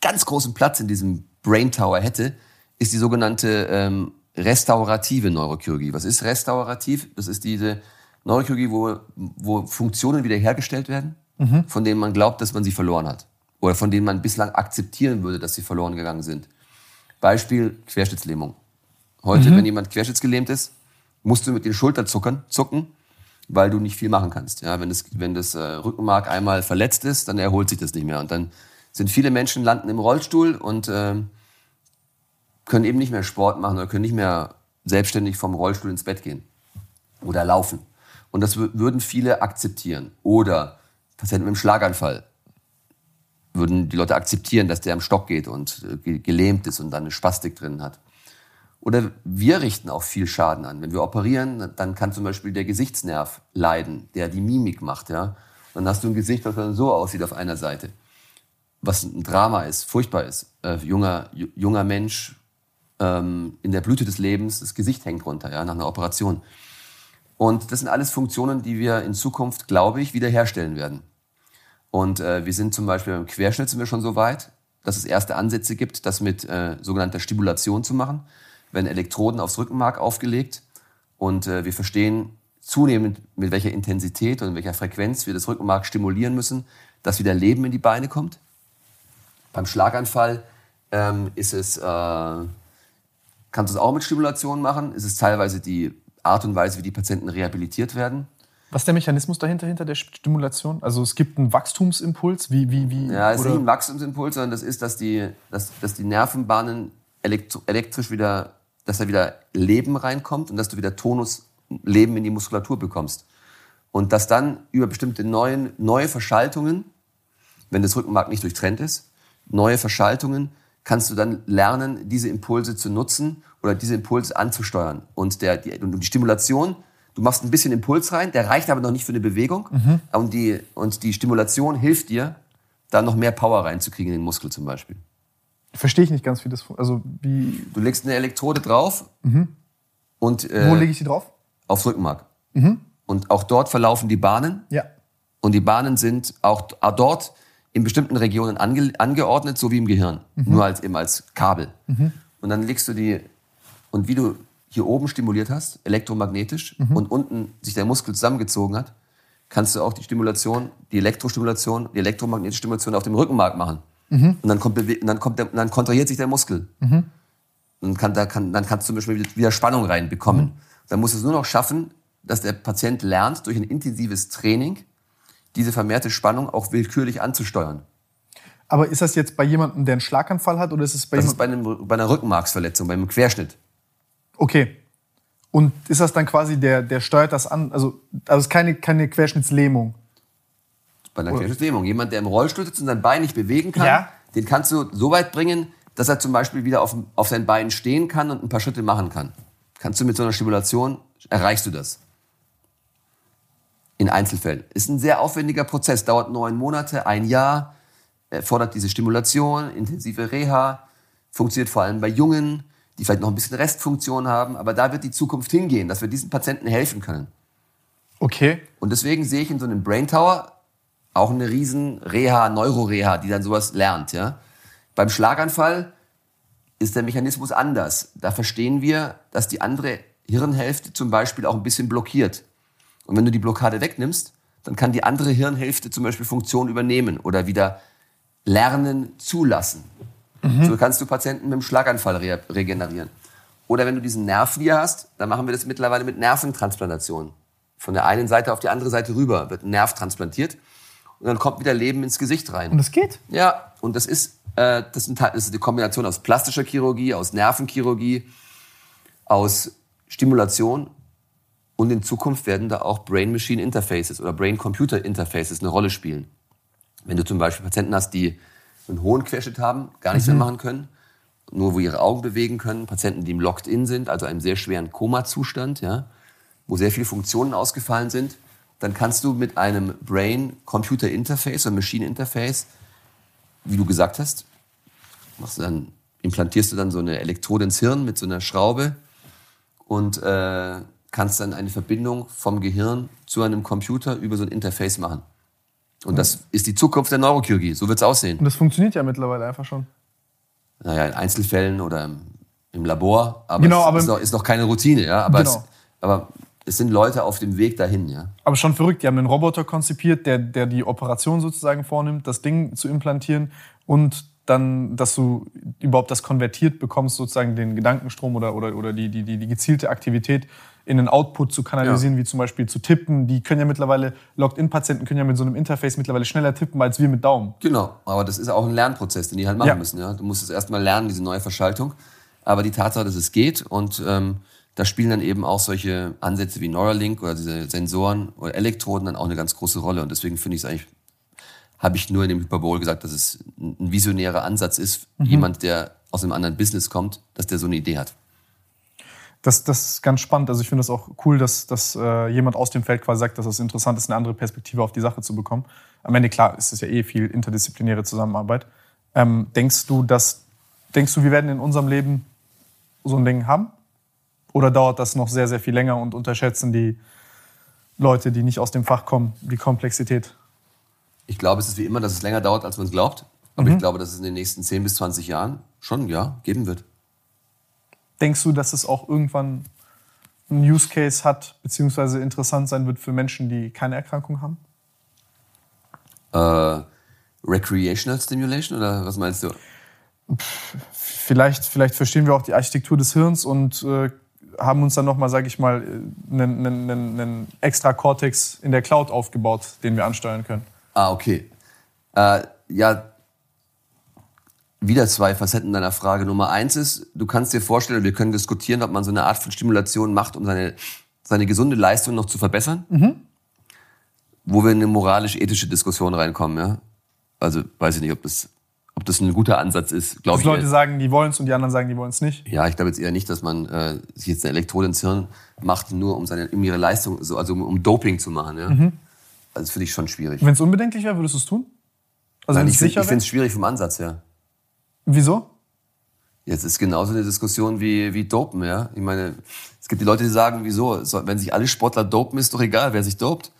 ganz großen Platz in diesem Brain Tower hätte, ist die sogenannte ähm, restaurative Neurochirurgie. Was ist restaurativ? Das ist diese Neurochirurgie, wo, wo Funktionen wiederhergestellt werden, mhm. von denen man glaubt, dass man sie verloren hat. Oder von denen man bislang akzeptieren würde, dass sie verloren gegangen sind. Beispiel Querschnittslähmung. Heute, mhm. wenn jemand querschnittsgelähmt ist, musst du mit den Schultern zucken, zucken, weil du nicht viel machen kannst. Ja, wenn das, wenn das äh, Rückenmark einmal verletzt ist, dann erholt sich das nicht mehr. Und dann sind viele Menschen landen im Rollstuhl und äh, können eben nicht mehr Sport machen oder können nicht mehr selbstständig vom Rollstuhl ins Bett gehen oder laufen. Und das würden viele akzeptieren. Oder Patienten mit einem Schlaganfall würden die Leute akzeptieren, dass der am Stock geht und äh, gelähmt ist und dann eine Spastik drin hat. Oder wir richten auch viel Schaden an. Wenn wir operieren, dann kann zum Beispiel der Gesichtsnerv leiden, der die Mimik macht. Ja? Dann hast du ein Gesicht, das dann so aussieht auf einer Seite was ein Drama ist, furchtbar ist. Äh, junger, junger Mensch ähm, in der Blüte des Lebens, das Gesicht hängt runter, ja, nach einer Operation. Und das sind alles Funktionen, die wir in Zukunft, glaube ich, wiederherstellen werden. Und äh, wir sind zum Beispiel beim Querschnitt sind wir schon so weit, dass es erste Ansätze gibt, das mit äh, sogenannter Stimulation zu machen. Werden Elektroden aufs Rückenmark aufgelegt und äh, wir verstehen zunehmend, mit welcher Intensität und welcher Frequenz wir das Rückenmark stimulieren müssen, dass wieder Leben in die Beine kommt. Beim Schlaganfall ähm, ist es, äh, kannst du es auch mit Stimulation machen. Es ist teilweise die Art und Weise, wie die Patienten rehabilitiert werden. Was ist der Mechanismus dahinter, hinter der Stimulation? Also es gibt einen Wachstumsimpuls, wie, wie, wie? Ja, es ist nicht ein Wachstumsimpuls, sondern das ist, dass die, dass, dass die Nervenbahnen elektrisch wieder, dass da wieder Leben reinkommt und dass du wieder Tonus, Leben in die Muskulatur bekommst. Und dass dann über bestimmte neuen, neue Verschaltungen, wenn das Rückenmark nicht durchtrennt ist, neue Verschaltungen, kannst du dann lernen, diese Impulse zu nutzen oder diese Impulse anzusteuern. Und der, die, die Stimulation, du machst ein bisschen Impuls rein, der reicht aber noch nicht für eine Bewegung. Mhm. Und, die, und die Stimulation hilft dir, da noch mehr Power reinzukriegen in den Muskel zum Beispiel. Verstehe ich nicht ganz, wie das also wie Du legst eine Elektrode drauf mhm. und äh, wo lege ich die drauf? Aufs Rückenmark. Mhm. Und auch dort verlaufen die Bahnen. Ja. Und die Bahnen sind auch dort in bestimmten Regionen ange, angeordnet, so wie im Gehirn. Mhm. Nur als, eben als Kabel. Mhm. Und dann legst du die, und wie du hier oben stimuliert hast, elektromagnetisch, mhm. und unten sich der Muskel zusammengezogen hat, kannst du auch die Stimulation, die Elektrostimulation, die elektromagnetische Stimulation auf dem Rückenmark machen. Mhm. Und dann, kommt, dann, kommt der, dann kontrahiert sich der Muskel. Mhm. Und kann, da kann, dann kannst du zum Beispiel wieder Spannung reinbekommen. Mhm. Dann musst du es nur noch schaffen, dass der Patient lernt, durch ein intensives Training diese vermehrte Spannung auch willkürlich anzusteuern. Aber ist das jetzt bei jemandem, der einen Schlaganfall hat, oder ist es bei Das ist bei, einem, bei einer Rückenmarksverletzung, bei einem Querschnitt. Okay. Und ist das dann quasi, der, der steuert das an? Also, also ist keine, keine Querschnittslähmung? Bei einer Querschnittslähmung. Jemand, der im Rollstuhl sitzt und sein Bein nicht bewegen kann, ja. den kannst du so weit bringen, dass er zum Beispiel wieder auf, auf sein Bein stehen kann und ein paar Schritte machen kann. Kannst du mit so einer Stimulation, erreichst du das in Einzelfällen. Ist ein sehr aufwendiger Prozess, dauert neun Monate, ein Jahr, fordert diese Stimulation, intensive Reha, funktioniert vor allem bei Jungen, die vielleicht noch ein bisschen Restfunktion haben, aber da wird die Zukunft hingehen, dass wir diesen Patienten helfen können. Okay. Und deswegen sehe ich in so einem Brain Tower auch eine riesen Reha, Neuroreha, die dann sowas lernt. Ja? Beim Schlaganfall ist der Mechanismus anders. Da verstehen wir, dass die andere Hirnhälfte zum Beispiel auch ein bisschen blockiert. Und wenn du die Blockade wegnimmst, dann kann die andere Hirnhälfte zum Beispiel Funktion übernehmen oder wieder lernen zulassen. Mhm. So kannst du Patienten mit dem Schlaganfall re regenerieren. Oder wenn du diesen Nerv hier hast, dann machen wir das mittlerweile mit Nerventransplantation. Von der einen Seite auf die andere Seite rüber wird ein Nerv transplantiert und dann kommt wieder Leben ins Gesicht rein. Und das geht? Ja, und das ist, äh, das, ist das ist die Kombination aus plastischer Chirurgie, aus Nervenchirurgie, aus Stimulation und in Zukunft werden da auch Brain-Machine-Interfaces oder Brain-Computer-Interfaces eine Rolle spielen. Wenn du zum Beispiel Patienten hast, die einen hohen Querschnitt haben, gar nichts mhm. mehr machen können, nur wo ihre Augen bewegen können, Patienten, die im Locked-In sind, also einem sehr schweren Koma-Zustand, ja, wo sehr viele Funktionen ausgefallen sind, dann kannst du mit einem Brain-Computer-Interface oder Machine-Interface, wie du gesagt hast, machst du dann, implantierst du dann so eine Elektrode ins Hirn mit so einer Schraube und äh, kannst dann eine Verbindung vom Gehirn zu einem Computer über so ein Interface machen. Und das ist die Zukunft der Neurochirurgie. So wird es aussehen. Und das funktioniert ja mittlerweile einfach schon. Naja, in Einzelfällen oder im, Labor. Aber genau, es aber ist, noch, ist noch keine Routine. Ja? Aber, genau. es, aber es sind Leute auf dem Weg dahin. Ja? Aber schon verrückt. Die haben einen Roboter konzipiert, der, der die Operation sozusagen vornimmt, das Ding zu implantieren und dann, dass du überhaupt das konvertiert bekommst, sozusagen den Gedankenstrom oder, oder, oder die, die, die, gezielte Aktivität in den Output zu kanalisieren, ja. wie zum Beispiel zu tippen. Die können ja mittlerweile, Logged-In-Patienten können ja mit so einem Interface mittlerweile schneller tippen als wir mit Daumen. Genau, aber das ist auch ein Lernprozess, den die halt machen ja. müssen. Ja? Du musst es erstmal lernen, diese neue Verschaltung. Aber die Tatsache, dass es geht und ähm, da spielen dann eben auch solche Ansätze wie Neuralink oder diese Sensoren oder Elektroden dann auch eine ganz große Rolle. Und deswegen finde ich es eigentlich, habe ich nur in dem Hyperbol gesagt, dass es ein visionärer Ansatz ist, mhm. jemand, der aus einem anderen Business kommt, dass der so eine Idee hat das, das ist ganz spannend. Also ich finde es auch cool, dass, dass äh, jemand aus dem Feld quasi sagt, dass es interessant ist, eine andere Perspektive auf die Sache zu bekommen. Am Ende, klar, ist es ja eh viel interdisziplinäre Zusammenarbeit. Ähm, denkst du, dass, denkst du, wir werden in unserem Leben so ein Ding haben? Oder dauert das noch sehr, sehr viel länger und unterschätzen die Leute, die nicht aus dem Fach kommen, die Komplexität? Ich glaube, es ist wie immer, dass es länger dauert, als man es glaubt. Aber mhm. ich glaube, dass es in den nächsten 10 bis 20 Jahren schon, ja, geben wird. Denkst du, dass es auch irgendwann einen Use Case hat, beziehungsweise interessant sein wird für Menschen, die keine Erkrankung haben? Äh, recreational Stimulation oder was meinst du? Vielleicht, vielleicht verstehen wir auch die Architektur des Hirns und äh, haben uns dann nochmal, sage ich mal, einen, einen, einen extra Cortex in der Cloud aufgebaut, den wir ansteuern können. Ah, okay. Äh, ja, wieder zwei Facetten deiner Frage. Nummer eins ist, du kannst dir vorstellen, wir können diskutieren, ob man so eine Art von Stimulation macht, um seine, seine gesunde Leistung noch zu verbessern. Mhm. Wo wir in eine moralisch-ethische Diskussion reinkommen, ja. Also weiß ich nicht, ob das, ob das ein guter Ansatz ist. Glaube ich. Leute eher. sagen, die wollen es und die anderen sagen, die wollen es nicht. Ja, ich glaube jetzt eher nicht, dass man äh, sich jetzt eine Elektrode ins Hirn macht, nur um seine, um ihre Leistung, so, also um, um Doping zu machen. Ja. Mhm. Also das finde ich schon schwierig. Wenn es unbedenklich wäre, würdest du es tun? Also Nein, ich finde es schwierig vom Ansatz her. Wieso? Jetzt ist genauso eine Diskussion wie, wie Dopen, ja. Ich meine, es gibt die Leute, die sagen, wieso? Wenn sich alle Sportler dopen, ist doch egal, wer sich dopt.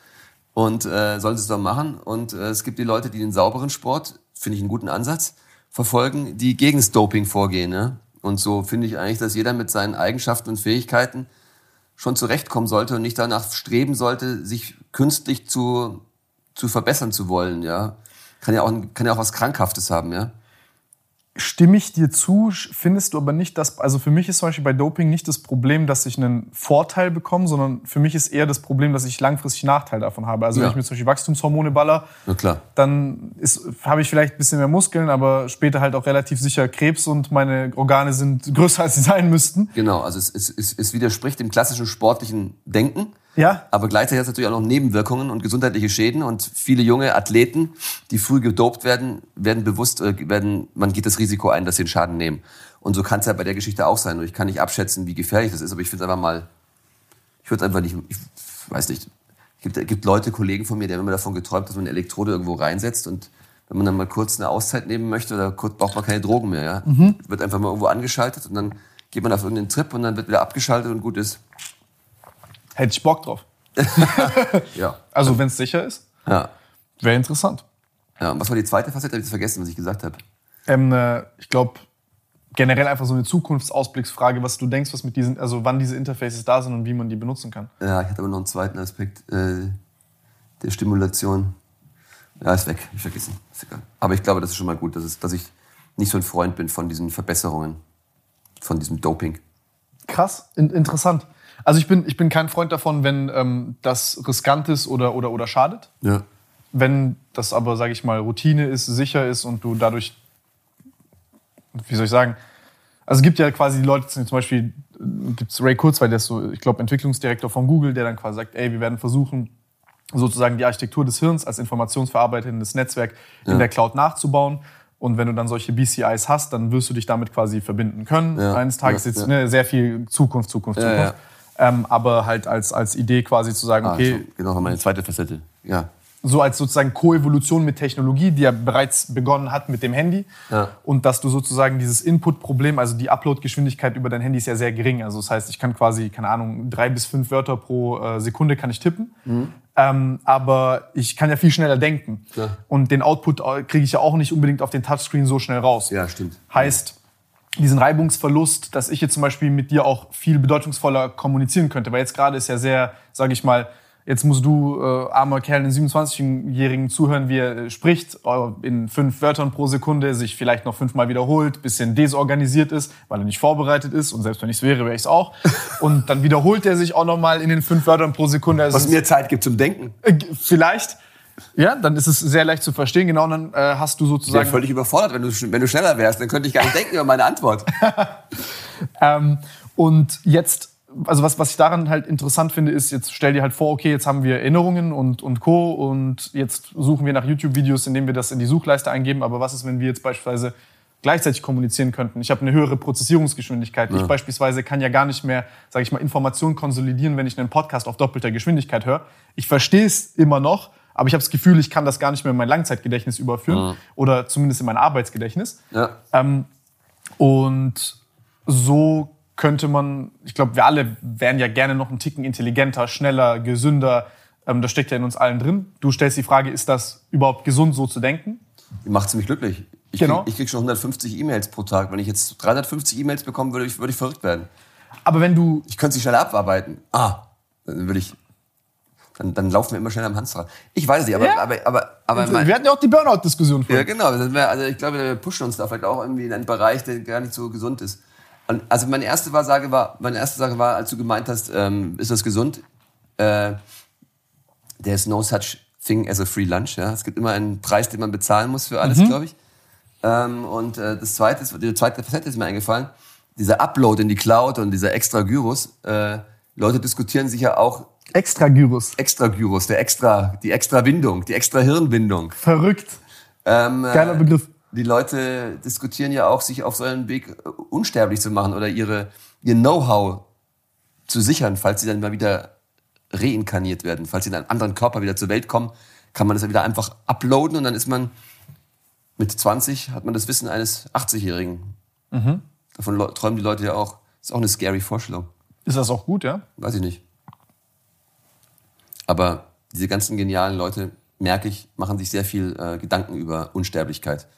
Und äh, sollen sie es doch machen. Und äh, es gibt die Leute, die den sauberen Sport, finde ich einen guten Ansatz, verfolgen, die gegen das Doping vorgehen. Ja? Und so finde ich eigentlich, dass jeder mit seinen Eigenschaften und Fähigkeiten schon zurechtkommen sollte und nicht danach streben sollte, sich künstlich zu, zu verbessern zu wollen. Ja? Kann ja auch, kann ja auch was Krankhaftes haben, ja. Stimme ich dir zu, findest du aber nicht, dass, also für mich ist zum Beispiel bei Doping nicht das Problem, dass ich einen Vorteil bekomme, sondern für mich ist eher das Problem, dass ich langfristig Nachteil davon habe. Also ja. wenn ich mir zum Beispiel Wachstumshormone baller, dann habe ich vielleicht ein bisschen mehr Muskeln, aber später halt auch relativ sicher Krebs und meine Organe sind größer, als sie sein müssten. Genau, also es, es, es widerspricht dem klassischen sportlichen Denken. Ja. Aber gleichzeitig hat es natürlich auch noch Nebenwirkungen und gesundheitliche Schäden und viele junge Athleten, die früh gedopt werden, werden bewusst, äh, werden, man geht das Risiko ein, dass sie einen Schaden nehmen. Und so kann es ja bei der Geschichte auch sein. Und ich kann nicht abschätzen, wie gefährlich das ist, aber ich finde es einfach mal, ich würde einfach nicht, ich weiß nicht, es gibt, gibt Leute, Kollegen von mir, die haben immer davon geträumt, dass man eine Elektrode irgendwo reinsetzt und wenn man dann mal kurz eine Auszeit nehmen möchte, oder kurz braucht man keine Drogen mehr, ja. Mhm. Wird einfach mal irgendwo angeschaltet und dann geht man auf irgendeinen Trip und dann wird wieder abgeschaltet und gut ist. Hätte ich Bock drauf. Ja. Also, wenn es sicher ist, Ja. wäre interessant. ja. Und was war die zweite Facette? Habe ich das vergessen, was ich gesagt habe. Ähm, äh, ich glaube, generell einfach so eine Zukunftsausblicksfrage, was du denkst, was mit diesen, also wann diese Interfaces da sind und wie man die benutzen kann. Ja, ich hatte aber noch einen zweiten Aspekt äh, der Stimulation. Ja, ist weg. Ich vergessen. Ist egal. Aber ich glaube, das ist schon mal gut, dass, es, dass ich nicht so ein Freund bin von diesen Verbesserungen, von diesem Doping. Krass, in, interessant. Also ich bin, ich bin kein Freund davon, wenn ähm, das riskant ist oder, oder, oder schadet. Ja. Wenn das aber, sage ich mal, Routine ist, sicher ist und du dadurch, wie soll ich sagen, also es gibt ja quasi die Leute, zum Beispiel gibt es Ray Kurzweil, der ist so, ich glaube, Entwicklungsdirektor von Google, der dann quasi sagt, ey, wir werden versuchen, sozusagen die Architektur des Hirns als informationsverarbeitendes Netzwerk in Ja. der Cloud nachzubauen. Und wenn du dann solche BCIs hast, dann wirst du dich damit quasi verbinden können. Ja. Eines Tages Ja, jetzt. Ne, sehr viel Zukunft, Zukunft, Zukunft. Ähm, aber halt als, als Idee quasi zu sagen, Ah, okay, so, genau, meine zweite Facette. Ja. so als sozusagen Koevolution mit Technologie, die ja bereits begonnen hat mit dem Handy. Ja. Und dass du sozusagen dieses Input-Problem, also die Upload-Geschwindigkeit über dein Handy ist ja sehr gering. Also das heißt, ich kann quasi, keine Ahnung, drei bis fünf Wörter pro äh, Sekunde kann ich tippen. Ähm, aber ich kann ja viel schneller denken. Ja. Und den Output äh, kriege ich ja auch nicht unbedingt auf den Touchscreen so schnell raus. Ja, stimmt. Heißt, diesen Reibungsverlust, dass ich jetzt zum Beispiel mit dir auch viel bedeutungsvoller kommunizieren könnte. Weil jetzt gerade ist ja sehr, sage ich mal, jetzt musst du, äh, armer Kerl, einen 27-Jährigen zuhören, wie er äh, spricht, äh, in fünf Wörtern pro Sekunde, sich vielleicht noch fünfmal wiederholt, bisschen desorganisiert ist, weil er nicht vorbereitet ist. Und selbst wenn ich es wäre, wäre ich es auch. Und dann wiederholt er sich auch nochmal in den fünf Wörtern pro Sekunde. Also Was mir Zeit gibt zum Denken. äh, vielleicht. Ja, dann ist es sehr leicht zu verstehen. Genau, und dann äh, hast du Ich wäre sozusagen völlig überfordert, wenn du, wenn du schneller wärst. Dann könnte ich gar nicht denken über meine Antwort. Ähm, und jetzt, also was, was ich daran halt interessant finde, ist, jetzt stell dir halt vor, okay, jetzt haben wir Erinnerungen und, und Co. Und jetzt suchen wir nach YouTube-Videos, indem wir das in die Suchleiste eingeben. Aber was ist, wenn wir jetzt beispielsweise gleichzeitig kommunizieren könnten? Ich habe eine höhere Prozessierungsgeschwindigkeit. Ich beispielsweise kann ja gar nicht mehr, sage ich mal, Informationen konsolidieren, wenn ich einen Podcast auf doppelter Geschwindigkeit höre. Ich verstehe es immer noch, aber ich habe das Gefühl, ich kann das gar nicht mehr in mein Langzeitgedächtnis überführen oder zumindest in mein Arbeitsgedächtnis. Ja. Ähm, und so könnte man, ich glaube, wir alle wären ja gerne noch einen Ticken intelligenter, schneller, gesünder. Ähm, das steckt ja in uns allen drin. Du stellst die Frage, ist das überhaupt gesund, so zu denken? Macht mich glücklich. Ich Genau. krieg, ich krieg schon 150 E-Mails pro Tag. Wenn ich jetzt 350 E-Mails bekommen würde, ich, würde ich verrückt werden. Aber wenn du, Ich könnte sie schneller abarbeiten. Ah, dann würde ich. Dann, dann laufen wir immer schneller am Hamsterrad. Ich weiß nicht, aber, Ja. aber, aber, aber mein, wir hatten ja auch die Burnout-Diskussion Ja, vorhin. genau. Das wär, also ich glaube, wir pushen uns da vielleicht auch irgendwie in einen Bereich, der gar nicht so gesund ist. Und also meine erste Sage war, meine erste Sache war, als du gemeint hast, ähm, ist das gesund? Äh, there's no such thing as a free lunch. Ja? Es gibt immer einen Preis, den man bezahlen muss für alles, glaube ich. Ähm, und äh, das zweite, die zweite Facette ist mir eingefallen. Dieser Upload in die Cloud und dieser extra Gyros. Äh, Leute diskutieren sich ja auch Extra Gyros. extra Gyros, der extra, die extra Windung, die extra Hirnwindung. Verrückt. Ähm, äh, Geiler Begriff. die Leute diskutieren ja auch, sich auf so einen Weg äh, unsterblich zu machen oder ihre, ihr Know-how zu sichern, falls sie dann mal wieder reinkarniert werden, falls sie in einen anderen Körper wieder zur Welt kommen, kann man das ja wieder einfach uploaden und dann ist man mit 20 hat man das Wissen eines 80-Jährigen. Davon leu- träumen die Leute ja auch. Ist auch eine scary Vorstellung. Ist das auch gut, ja? Weiß ich nicht. Aber diese ganzen genialen Leute, merke ich, machen sich sehr viel äh, Gedanken über Unsterblichkeit.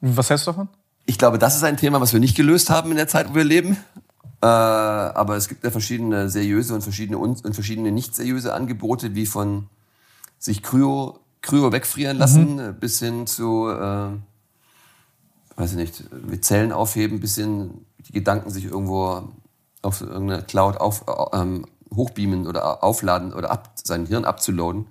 Was hältst du davon? Ich glaube, das ist ein Thema, was wir nicht gelöst haben in der Zeit, wo wir leben. Äh, aber es gibt ja verschiedene seriöse und verschiedene un und verschiedene nicht seriöse Angebote, wie von sich Kryo, Kryo wegfrieren lassen, äh, bis hin zu, äh, weiß ich nicht, mit Zellen aufheben, bis hin die Gedanken sich irgendwo auf irgendeine Cloud auf, äh, ähm, hochbeamen oder aufladen oder ab, sein Hirn abzuladen.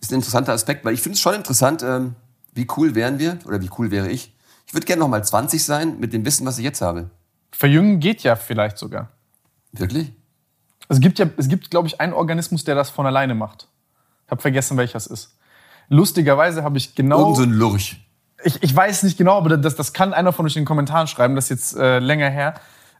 Ist ein interessanter Aspekt, weil ich finde es schon interessant, ähm, wie cool wären wir oder wie cool wäre ich. Ich würde gerne noch mal 20 sein mit dem Wissen, was ich jetzt habe. Verjüngen geht ja vielleicht sogar. Wirklich? Es gibt ja, es gibt, glaube ich, einen Organismus, der das von alleine macht. Ich habe vergessen, welcher es ist. Lustigerweise habe ich genau. Irgend so ein Lurch. ich, ich weiß nicht genau, aber das, das kann einer von euch in den Kommentaren schreiben, das ist jetzt äh, länger her.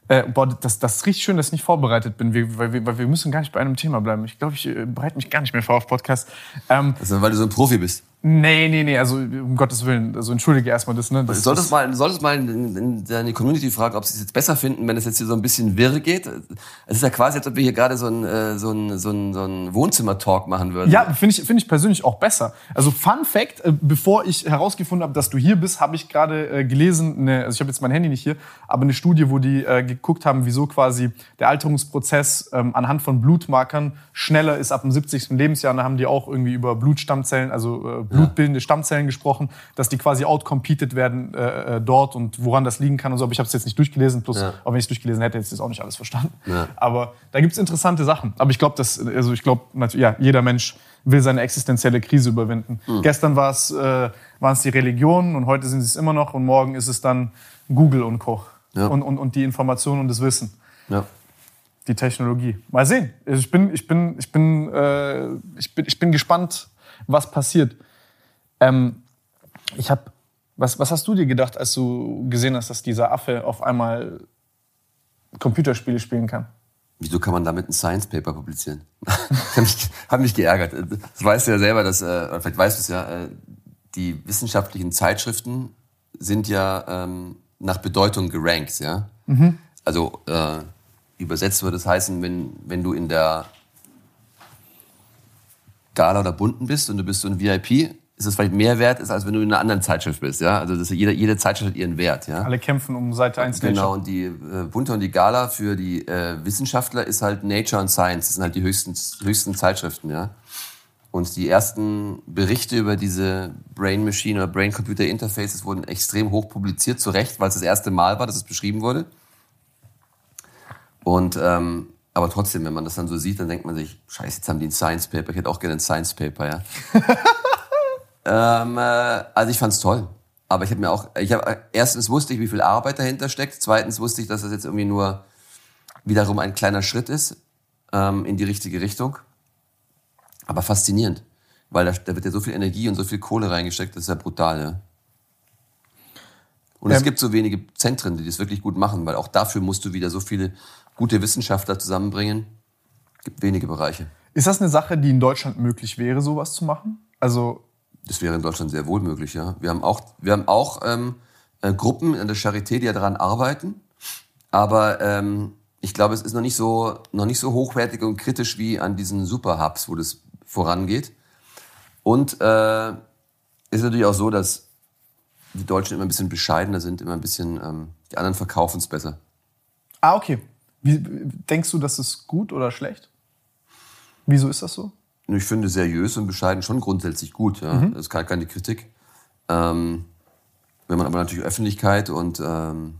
Äh, boah, das, das ist richtig schön, dass ich nicht vorbereitet bin, wir, weil, wir, weil wir müssen gar nicht bei einem Thema bleiben. Ich glaube, ich äh, bereite mich gar nicht mehr vor auf Podcast. Ähm, Also, weil du so ein Profi bist. Nee, nee, nee, also um Gottes Willen, also entschuldige erstmal das. Ne? Das, solltest, mal, solltest mal in deine Community fragen, ob sie es jetzt besser finden, wenn es jetzt hier so ein bisschen wirr geht. Es ist ja quasi, als ob wir hier gerade so ein, äh, so ein, so ein, so ein Wohnzimmer-Talk machen würden. Ja, finde ich, find ich persönlich auch besser. Also Fun Fact, äh, bevor ich herausgefunden habe, dass du hier bist, habe ich gerade äh, gelesen, eine, also ich habe jetzt mein Handy nicht hier, aber eine Studie, wo die äh, geguckt haben, wieso quasi der Alterungsprozess ähm, anhand von Blutmarkern schneller ist ab dem 70. Lebensjahr. Und da haben die auch irgendwie über Blutstammzellen, also äh, blutbildende Stammzellen gesprochen, dass die quasi outcompeted werden äh, äh, dort und woran das liegen kann und so. Aber ich habe es jetzt nicht durchgelesen, plus, ja. auch wenn ich es durchgelesen hätte, hätte ich das auch nicht alles verstanden. Ja. Aber da gibt es interessante Sachen. Aber ich glaube, dass, also ich glaube, ja, jeder Mensch will seine existenzielle Krise überwinden. Mhm. Gestern war es, äh, waren es die Religionen und heute sind sie es immer noch und morgen ist es dann Google und Co. Ja. Und, und, und die Information und das Wissen. Ja die Technologie. Mal sehen. Ich bin, ich bin, ich bin, äh, ich bin, ich bin gespannt, was passiert. Ähm, ich habe, was, was hast du dir gedacht, als du gesehen hast, dass dieser Affe auf einmal Computerspiele spielen kann? Wieso kann man damit ein Science Paper publizieren? hat, mich, hat mich geärgert. Das weißt du ja selber, dass, äh, oder vielleicht weißt du es ja, äh, die wissenschaftlichen Zeitschriften sind ja ähm, nach Bedeutung gerankt, ja. Mhm. Also äh, übersetzt würde es heißen, wenn, wenn du in der Gala oder Bunten bist und du bist so ein VIP, ist es vielleicht mehr wert ist, als wenn du in einer anderen Zeitschrift bist. Ja? Also das, jede, jede Zeitschrift hat ihren Wert. Ja? Alle kämpfen um Seite 1 Nature. Genau, und die äh, Bunte und die Gala für die äh, Wissenschaftler ist halt Nature und Science. Das sind halt die höchsten, höchsten Zeitschriften. Ja? Und die ersten Berichte über diese Brain Machine oder Brain Computer Interfaces wurden extrem hoch publiziert, zu Recht, weil es das erste Mal war, dass es beschrieben wurde. Und ähm, aber trotzdem, wenn man das dann so sieht, dann denkt man sich, scheiße, jetzt haben die ein Science Paper. Ich hätte auch gerne ein Science Paper, ja. Ähm, äh, also ich fand's toll. Aber ich habe mir auch, ich habe erstens wusste ich, wie viel Arbeit dahinter steckt. Zweitens wusste ich, dass das jetzt irgendwie nur wiederum ein kleiner Schritt ist ähm, in die richtige Richtung. Aber faszinierend, weil da, da wird ja so viel Energie und so viel Kohle reingesteckt, das ist ja brutal. Ja? Und ähm, es gibt so wenige Zentren, die das wirklich gut machen, weil auch dafür musst du wieder so viele gute Wissenschaftler zusammenbringen. Es gibt wenige Bereiche. Ist das eine Sache, die in Deutschland möglich wäre, sowas zu machen? Also das wäre in Deutschland sehr wohl möglich, ja. Wir haben auch, wir haben auch ähm, äh, Gruppen in der Charité, die ja daran arbeiten. Aber ähm, ich glaube, es ist noch nicht so, noch nicht so hochwertig und kritisch wie an diesen Superhubs, wo das vorangeht. Und äh, ist natürlich auch so, dass die Deutschen immer ein bisschen bescheidener sind, immer ein bisschen, ähm, die anderen verkaufen es besser. Ah, okay. Wie, denkst du, das ist gut oder schlecht? Wieso ist das so? Ich finde seriös und bescheiden schon grundsätzlich gut. Ja? Mhm. Das ist keine Kritik. Ähm, wenn man aber natürlich Öffentlichkeit und ähm,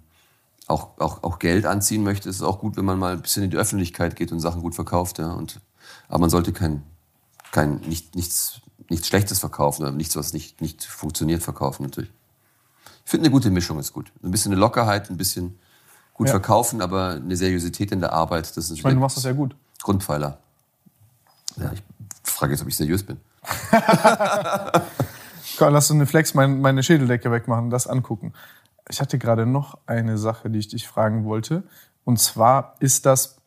auch, auch, auch Geld anziehen möchte, ist es auch gut, wenn man mal ein bisschen in die Öffentlichkeit geht und Sachen gut verkauft. Ja? Und, aber man sollte kein, kein, nicht, nichts, nichts Schlechtes verkaufen oder nichts, was nicht, nicht funktioniert, verkaufen natürlich. Ich finde, eine gute Mischung ist gut. Ein bisschen eine Lockerheit, ein bisschen gut ja. verkaufen, aber eine Seriosität in der Arbeit. Das ist ich meine, du machst das ja gut. Grundpfeiler. Ja, ich frage jetzt, ob ich seriös bin. Komm, lass uns eine Flex meine Schädeldecke wegmachen, das angucken. Ich hatte gerade noch eine Sache, die ich dich fragen wollte. Und zwar ist das,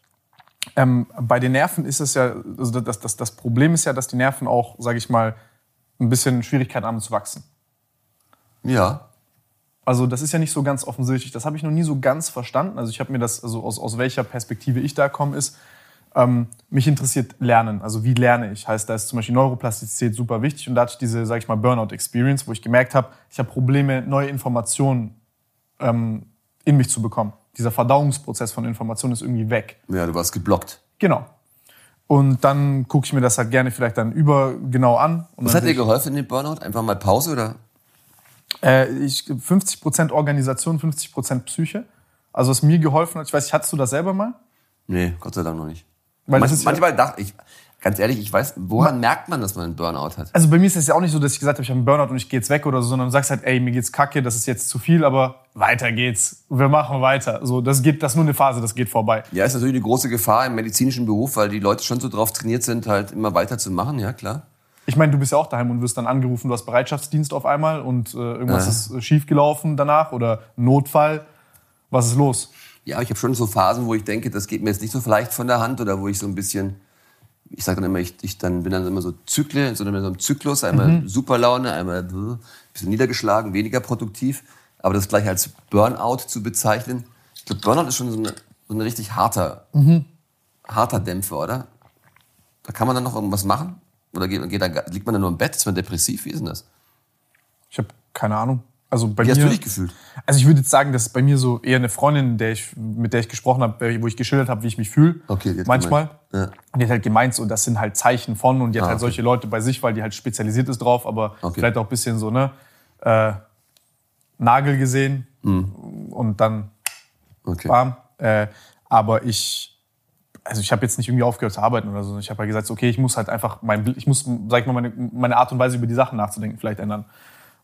ähm, bei den Nerven ist es ja, also das, das, das Problem ist ja, dass die Nerven auch, sage ich mal, ein bisschen Schwierigkeiten haben zu wachsen. Ja. Also das ist ja nicht so ganz offensichtlich. Das habe ich noch nie so ganz verstanden. Also ich habe mir das, also aus, aus welcher Perspektive ich da komme, ist, ähm, mich interessiert Lernen. Also wie lerne ich? Heißt, da ist zum Beispiel Neuroplastizität super wichtig. Und da hatte ich diese, sag ich mal, Burnout-Experience, wo ich gemerkt habe, ich habe Probleme, neue Informationen ähm, in mich zu bekommen. Dieser Verdauungsprozess von Informationen ist irgendwie weg. Ja, du warst geblockt. Genau. Und dann gucke ich mir das halt gerne vielleicht dann über genau an. Was hat dir geholfen in dem Burnout? Einfach mal Pause oder? Äh, ich, 50% Organisation, 50% Psyche. Also was mir geholfen hat, ich weiß nicht, hattest du das selber mal? Nee, Gott sei Dank noch nicht. Weil Manch, manchmal dachte ich, ganz ehrlich, ich weiß, woran merkt man, dass man einen Burnout hat? Also bei mir ist es ja auch nicht so, dass ich gesagt habe, ich habe einen Burnout und ich gehe jetzt weg oder so, sondern du sagst halt, ey, mir geht's kacke, das ist jetzt zu viel, aber weiter geht's. Wir machen weiter. So, das geht, das ist nur eine Phase, das geht vorbei. Ja, ist natürlich eine große Gefahr im medizinischen Beruf, weil die Leute schon so drauf trainiert sind, halt immer weiter zu machen, ja, klar. Ich meine, du bist ja auch daheim und wirst dann angerufen, du hast Bereitschaftsdienst auf einmal und äh, irgendwas ja. ist äh, schiefgelaufen danach oder Notfall. Was ist los? Ja, ich habe schon so Phasen, wo ich denke, das geht mir jetzt nicht so vielleicht von der Hand oder wo ich so ein bisschen ich sage dann immer, ich, ich dann bin dann immer so Zyklen, so einem Zyklus, einmal mhm. super Laune, einmal ein bisschen niedergeschlagen, weniger produktiv. Aber das gleich als Burnout zu bezeichnen, ich glaube, Burnout ist schon so, eine, so ein richtig harter, mhm. harter Dämpfer, oder? Da kann man dann noch irgendwas machen? Oder geht, geht da, liegt man dann nur im Bett? Ist man depressiv? Wie ist denn das? Ich habe keine Ahnung. Also bei Wie mir, hast du dich gefühlt? Also ich würde jetzt sagen, dass bei mir so eher eine Freundin, der ich, mit der ich gesprochen habe, wo ich geschildert habe, wie ich mich fühle. Okay, die manchmal. Ja. Und die hat halt gemeint, so das sind halt Zeichen von und die hat ah, halt okay. solche Leute bei sich, weil die halt spezialisiert ist drauf, aber okay. vielleicht auch ein bisschen so, ne, äh, Nagel gesehen mhm. und dann okay. bam. Äh, aber ich, also ich habe jetzt nicht irgendwie aufgehört zu arbeiten oder so. Ich habe halt gesagt, okay, ich muss halt einfach mein, ich muss, sag ich mal, meine, meine Art und Weise über die Sachen nachzudenken vielleicht ändern.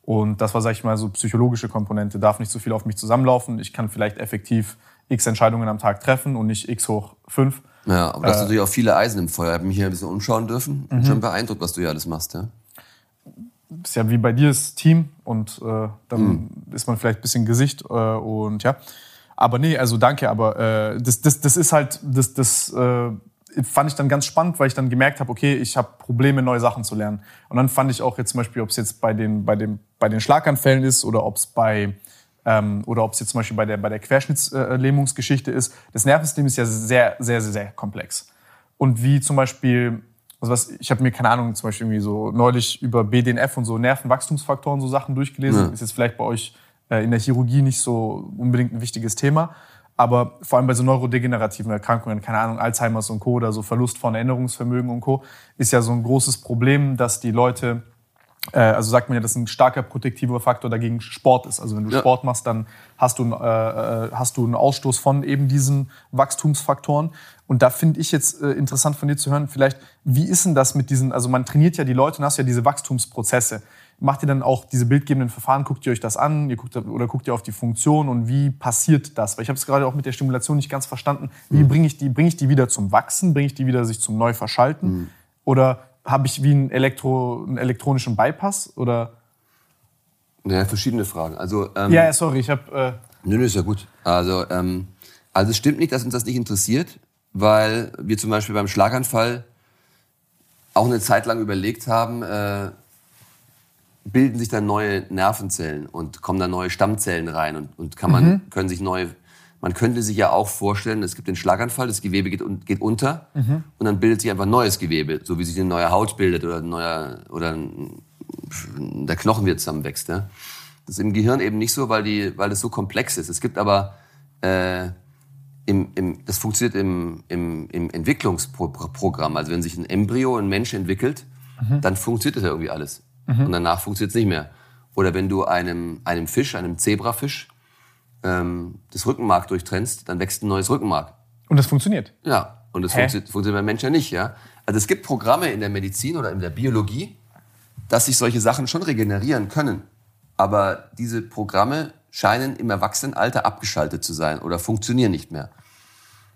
Und das war, sag ich mal, so psychologische Komponente. Darf nicht so viel auf mich zusammenlaufen. Ich kann vielleicht effektiv x Entscheidungen am Tag treffen und nicht x hoch fünf. Ja, aber äh, natürlich auch viele Eisen im Feuer. Ich habe mich hier ein bisschen umschauen dürfen. Mhm. Schon beeindruckt, was du hier alles machst, ja. Ist ja wie bei dir das Team und äh, dann mhm. ist man vielleicht ein bisschen Gesicht äh, und ja. Aber nee, also danke, aber äh, das, das, das ist halt, das, das äh, fand ich dann ganz spannend, weil ich dann gemerkt habe, okay, ich habe Probleme, neue Sachen zu lernen. Und dann fand ich auch jetzt zum Beispiel, ob es jetzt bei den, bei, den, bei den Schlaganfällen ist oder ob es bei ähm, oder ob es jetzt zum Beispiel bei der, bei der Querschnittslähmungsgeschichte ist. Das Nervensystem ist ja sehr, sehr, sehr, sehr komplex. Und wie zum Beispiel, also was, ich habe mir keine Ahnung, zum Beispiel irgendwie so neulich über BDNF und so Nervenwachstumsfaktoren so Sachen durchgelesen. Ja. Ist jetzt vielleicht bei euch äh, in der Chirurgie nicht so unbedingt ein wichtiges Thema. Aber vor allem bei so neurodegenerativen Erkrankungen, keine Ahnung, Alzheimer's und Co. oder so Verlust von Erinnerungsvermögen und Co. ist ja so ein großes Problem, dass die Leute, äh, also sagt man ja, dass ein starker protektiver Faktor dagegen Sport ist. Also wenn du ja. Sport machst, dann hast du, äh, äh, hast du einen Ausstoß von eben diesen Wachstumsfaktoren. Und da finde ich jetzt äh, interessant von dir zu hören, vielleicht, wie ist denn das mit diesen, also man trainiert ja die Leute und hast ja diese Wachstumsprozesse macht ihr dann auch diese bildgebenden Verfahren, guckt ihr euch das an, ihr guckt, oder guckt ihr auf die Funktion und wie passiert das? Weil ich habe es gerade auch mit der Stimulation nicht ganz verstanden. Wie mhm. bringe ich die, bringe ich die wieder zum Wachsen, bringe ich die wieder sich zum Neuverschalten? Mhm. Oder habe ich wie einen, Elektro, einen elektronischen Bypass? Oder? Ja, verschiedene Fragen. Also, ähm, ja, sorry, ich habe. Äh nö, nö, ist ja gut. Also, ähm, also es stimmt nicht, dass uns das nicht interessiert, weil wir zum Beispiel beim Schlaganfall auch eine Zeit lang überlegt haben, äh, bilden sich dann neue Nervenzellen und kommen dann neue Stammzellen rein und, und kann man, mhm. können sich neue, man könnte sich ja auch vorstellen, es gibt den Schlaganfall, das Gewebe geht, geht unter mhm. und dann bildet sich einfach neues Gewebe, so wie sich eine neue Haut bildet oder, ein neuer, oder der Knochen wieder zusammenwächst. Ja? Das ist im Gehirn eben nicht so, weil, die, weil es so komplex ist. Es gibt aber, äh, im, im, das funktioniert im, im, im Entwicklungsprogramm. Also wenn sich ein Embryo, ein Mensch entwickelt, mhm. dann funktioniert das ja irgendwie alles mhm. und danach funktioniert es nicht mehr. Oder wenn du einem, einem Fisch, einem Zebrafisch, ähm, das Rückenmark durchtrennst, dann wächst ein neues Rückenmark. Und das funktioniert? Ja, und das funktioniert, funktioniert beim Menschen ja nicht. Ja? Also es gibt Programme in der Medizin oder in der Biologie, dass sich solche Sachen schon regenerieren können. Aber diese Programme scheinen im Erwachsenenalter abgeschaltet zu sein oder funktionieren nicht mehr.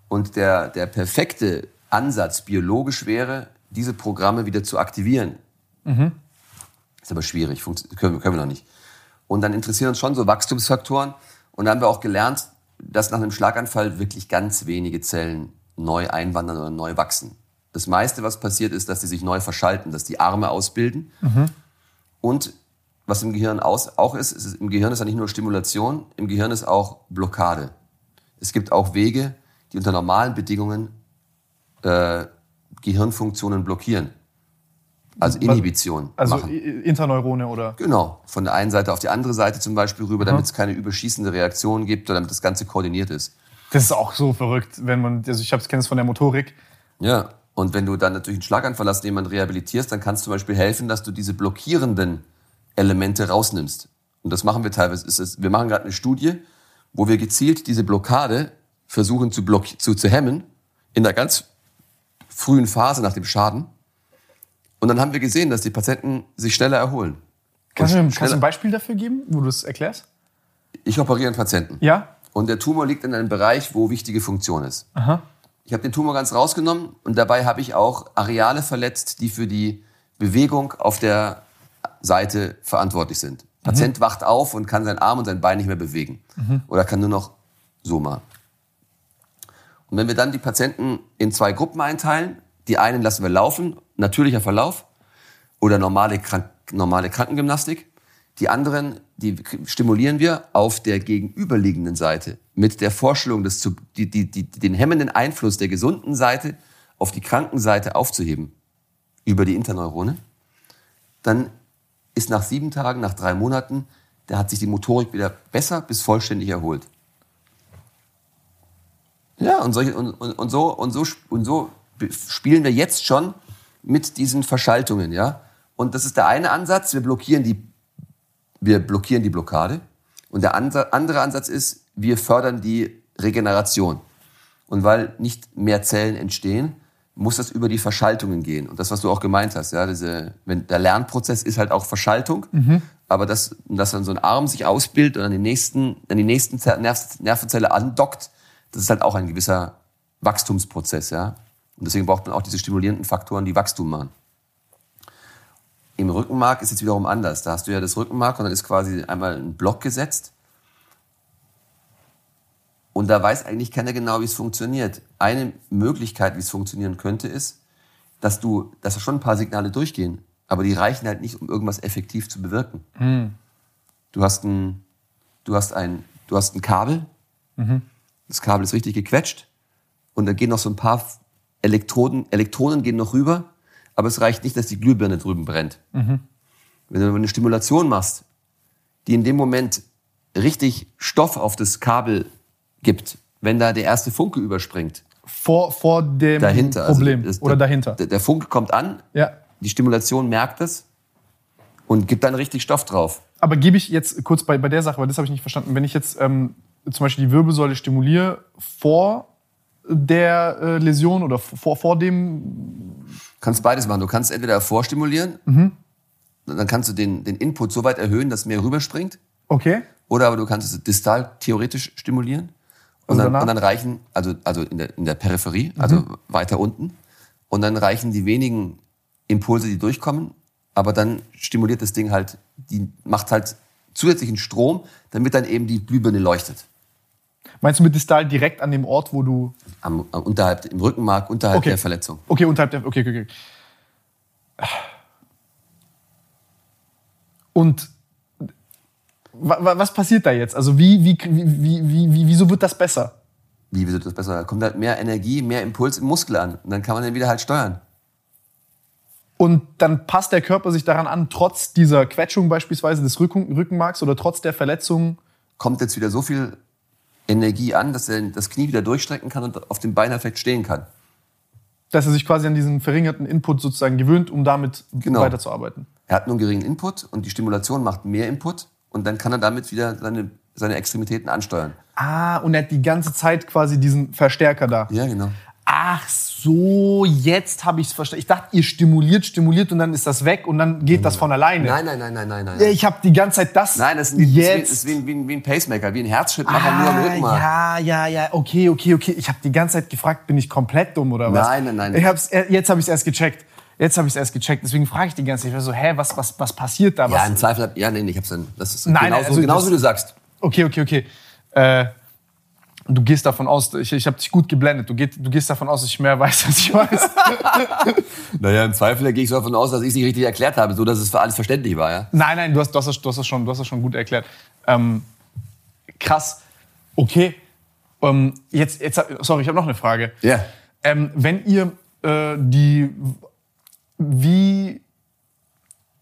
Und der, der perfekte Ansatz biologisch wäre, diese Programme wieder zu aktivieren. Mhm. Ist aber schwierig, können, können wir noch nicht. Und dann interessieren uns schon so Wachstumsfaktoren. Und dann haben wir auch gelernt, dass nach einem Schlaganfall wirklich ganz wenige Zellen neu einwandern oder neu wachsen. Das meiste, was passiert, ist, dass die sich neu verschalten, dass die Arme ausbilden. Mhm. Und was im Gehirn aus, auch ist, ist, im Gehirn ist ja nicht nur Stimulation, im Gehirn ist auch Blockade. Es gibt auch Wege, die unter normalen Bedingungen äh, Gehirnfunktionen blockieren. Also Inhibition. Also machen. Interneurone oder? Genau. Von der einen Seite auf die andere Seite zum Beispiel rüber, damit es keine überschießende Reaktion gibt oder damit das Ganze koordiniert ist. Das ist auch so verrückt, wenn man, also ich kenne es von der Motorik. Ja. Und wenn du dann natürlich einen Schlaganfall hast, den jemand rehabilitierst, dann kannst du zum Beispiel helfen, dass du diese blockierenden Elemente rausnimmst. Und das machen wir teilweise. wir machen gerade eine Studie, wo wir gezielt diese Blockade versuchen zu, block zu, zu hemmen in der ganz frühen Phase nach dem Schaden und dann haben wir gesehen, dass die Patienten sich schneller erholen. Kannst, du, kannst du ein Beispiel dafür geben, wo du es erklärst? Ich operiere einen Patienten. Ja. Und der Tumor liegt in einem Bereich, wo wichtige Funktion ist. Aha. Ich habe den Tumor ganz rausgenommen und dabei habe ich auch Areale verletzt, die für die Bewegung auf der Seite verantwortlich sind. Mhm. Patient wacht auf und kann seinen Arm und sein Bein nicht mehr bewegen. Mhm. Oder kann nur noch so machen. Und wenn wir dann die Patienten in zwei Gruppen einteilen, Die einen lassen wir laufen, natürlicher Verlauf oder normale, Krank normale Krankengymnastik. Die anderen, die stimulieren wir auf der gegenüberliegenden Seite mit der Vorstellung, zu, die, die, die, den hemmenden Einfluss der gesunden Seite auf die Krankenseite aufzuheben über die Interneurone. Dann ist nach sieben Tagen, nach drei Monaten, da hat sich die Motorik wieder besser bis vollständig erholt. Ja, und, solche, und, und, und, so, und, so, und so spielen wir jetzt schon mit diesen Verschaltungen, ja. Und das ist der eine Ansatz, wir blockieren die, wir blockieren die Blockade. Und der andere Ansatz ist, wir fördern die Regeneration. Und weil nicht mehr Zellen entstehen, muss das über die Verschaltungen gehen. Und das, was du auch gemeint hast, ja, diese, wenn der Lernprozess ist halt auch Verschaltung, mhm. aber dass, dass dann so ein Arm sich ausbildet und an, den nächsten, an die nächsten Nervenzelle andockt, das ist halt auch ein gewisser Wachstumsprozess, ja. Und deswegen braucht man auch diese stimulierenden Faktoren, die Wachstum machen. Im Rückenmark ist es wiederum anders. Da hast du ja das Rückenmark und dann ist quasi einmal ein Block gesetzt. Und da weiß eigentlich keiner genau, wie es funktioniert. Eine Möglichkeit, wie es funktionieren könnte, ist, dass du, dass da schon ein paar Signale durchgehen, aber die reichen halt nicht, um irgendwas effektiv zu bewirken. Mhm. Du hast ein, du hast ein, du hast ein Kabel. Mhm. Das Kabel ist richtig gequetscht und da gehen noch so ein paar Elektroden, Elektronen gehen noch rüber, aber es reicht nicht, dass die Glühbirne drüben brennt. Mhm. Wenn du eine Stimulation machst, die in dem Moment richtig Stoff auf das Kabel gibt, wenn da der erste Funke überspringt. Vor, vor dem dahinter, also Problem also oder dahinter. Der, der, Funke kommt an, ja. die Stimulation merkt es und gibt dann richtig Stoff drauf. Aber gebe ich jetzt kurz bei, bei der Sache, weil das habe ich nicht verstanden, wenn ich jetzt ähm, zum Beispiel die Wirbelsäule stimuliere vor der äh, Läsion oder vor, vor dem. Kannst beides machen. Du kannst entweder vorstimulieren, mhm. dann kannst du den, den Input so weit erhöhen, dass mehr rüberspringt. Okay. Oder aber du kannst es distal theoretisch stimulieren. Und, dann, und dann, reichen, also, also in, der, in der Peripherie, mhm. also weiter unten. Und dann reichen die wenigen Impulse, die durchkommen. Aber dann stimuliert das Ding halt, die macht halt zusätzlichen Strom, damit dann eben die Glühbirne leuchtet. Meinst du mit distal direkt an dem Ort, wo du. Am, unterhalb, im Rückenmark, unterhalb okay. der Verletzung. Okay, unterhalb der. Okay, okay, okay. Und was passiert da jetzt? Also wie, wie, wie, wie, wie, wieso wird das besser? Wie wird das besser? Da kommt halt mehr Energie, mehr Impuls im Muskel an. Und dann kann man den wieder halt steuern. Und dann passt der Körper sich daran an, trotz dieser Quetschung beispielsweise des Rücken, Rückenmarks oder trotz der Verletzung. Kommt jetzt wieder so viel Energie an, dass er das Knie wieder durchstrecken kann und auf dem Bein perfekt stehen kann. Dass er sich quasi an diesen verringerten Input sozusagen gewöhnt, um damit genau. weiterzuarbeiten. Er hat nur einen geringen Input und die Stimulation macht mehr Input und dann kann er damit wieder seine, seine Extremitäten ansteuern. Ah, und er hat die ganze Zeit quasi diesen Verstärker da. Ja, genau. Ach so, jetzt habe ich es verstanden. Ich dachte, ihr stimuliert, stimuliert und dann ist das weg und dann geht das von alleine. Nein, nein, nein, nein, nein. nein. Ich habe die ganze Zeit das. Nein, das ist, wie, jetzt. ist, wie, wie, wie, ein Pacemaker, wie ein Herzschrittmacher ah, nur am Rückenmark. Ja, ja, ja, okay, okay, okay. Ich habe die ganze Zeit gefragt, bin ich komplett dumm oder was? Nein, nein, nein. Ich hab's, jetzt habe ich es erst gecheckt. Jetzt habe ich es erst gecheckt. Deswegen frage ich die ganze Zeit. Ich war so, hä, was, was, was passiert da? Ja, was? im Zweifel. Ja, nee, ich hab's dann. Das ist Nein, genauso, also, genauso wie du sagst. Okay, okay, okay. Äh, du gehst davon aus, ich, ich habe dich gut geblendet, du, geht, du gehst davon aus, dass ich mehr weiß, als ich weiß. naja, im Zweifel gehe ich so davon aus, dass ich es nicht richtig erklärt habe, so dass es für alles verständlich war. Ja? Nein, nein, du hast, du hast, das, du hast, das, schon, du hast das schon gut erklärt. Ähm, krass. Okay. Ähm, jetzt, jetzt, sorry, ich habe noch eine Frage. Ja. Yeah. Ähm, wenn ihr äh, die wie,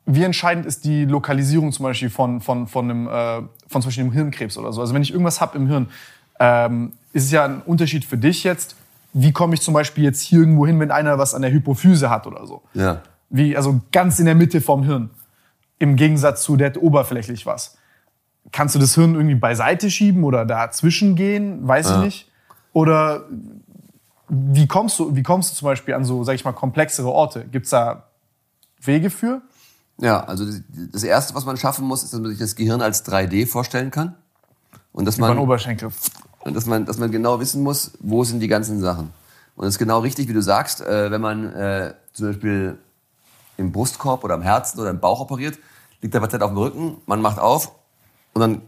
wie entscheidend ist die Lokalisierung zum Beispiel von, von, von, einem, äh, von zum Beispiel einem Hirnkrebs oder so? Also wenn ich irgendwas habe im Hirn, ähm, ist es ja ein Unterschied für dich jetzt, wie komme ich zum Beispiel jetzt hier irgendwo hin, wenn einer was an der Hypophyse hat oder so? Ja. Wie, also ganz in der Mitte vom Hirn. Im Gegensatz zu der hat oberflächlich was. Kannst du das Hirn irgendwie beiseite schieben oder dazwischen gehen? Weiß ja. ich nicht. Oder wie kommst du, wie kommst du zum Beispiel an so, sag ich mal, komplexere Orte? Gibt es da Wege für? Ja, also das Erste, was man schaffen muss, ist, dass man sich das Gehirn als 3D vorstellen kann. Und dass man, Oberschenkel. Dass man, dass man genau wissen muss, wo sind die ganzen Sachen. Und es ist genau richtig, wie du sagst, äh, wenn man äh, zum Beispiel im Brustkorb oder im Herzen oder im Bauch operiert, liegt der Patient auf dem Rücken, man macht auf und dann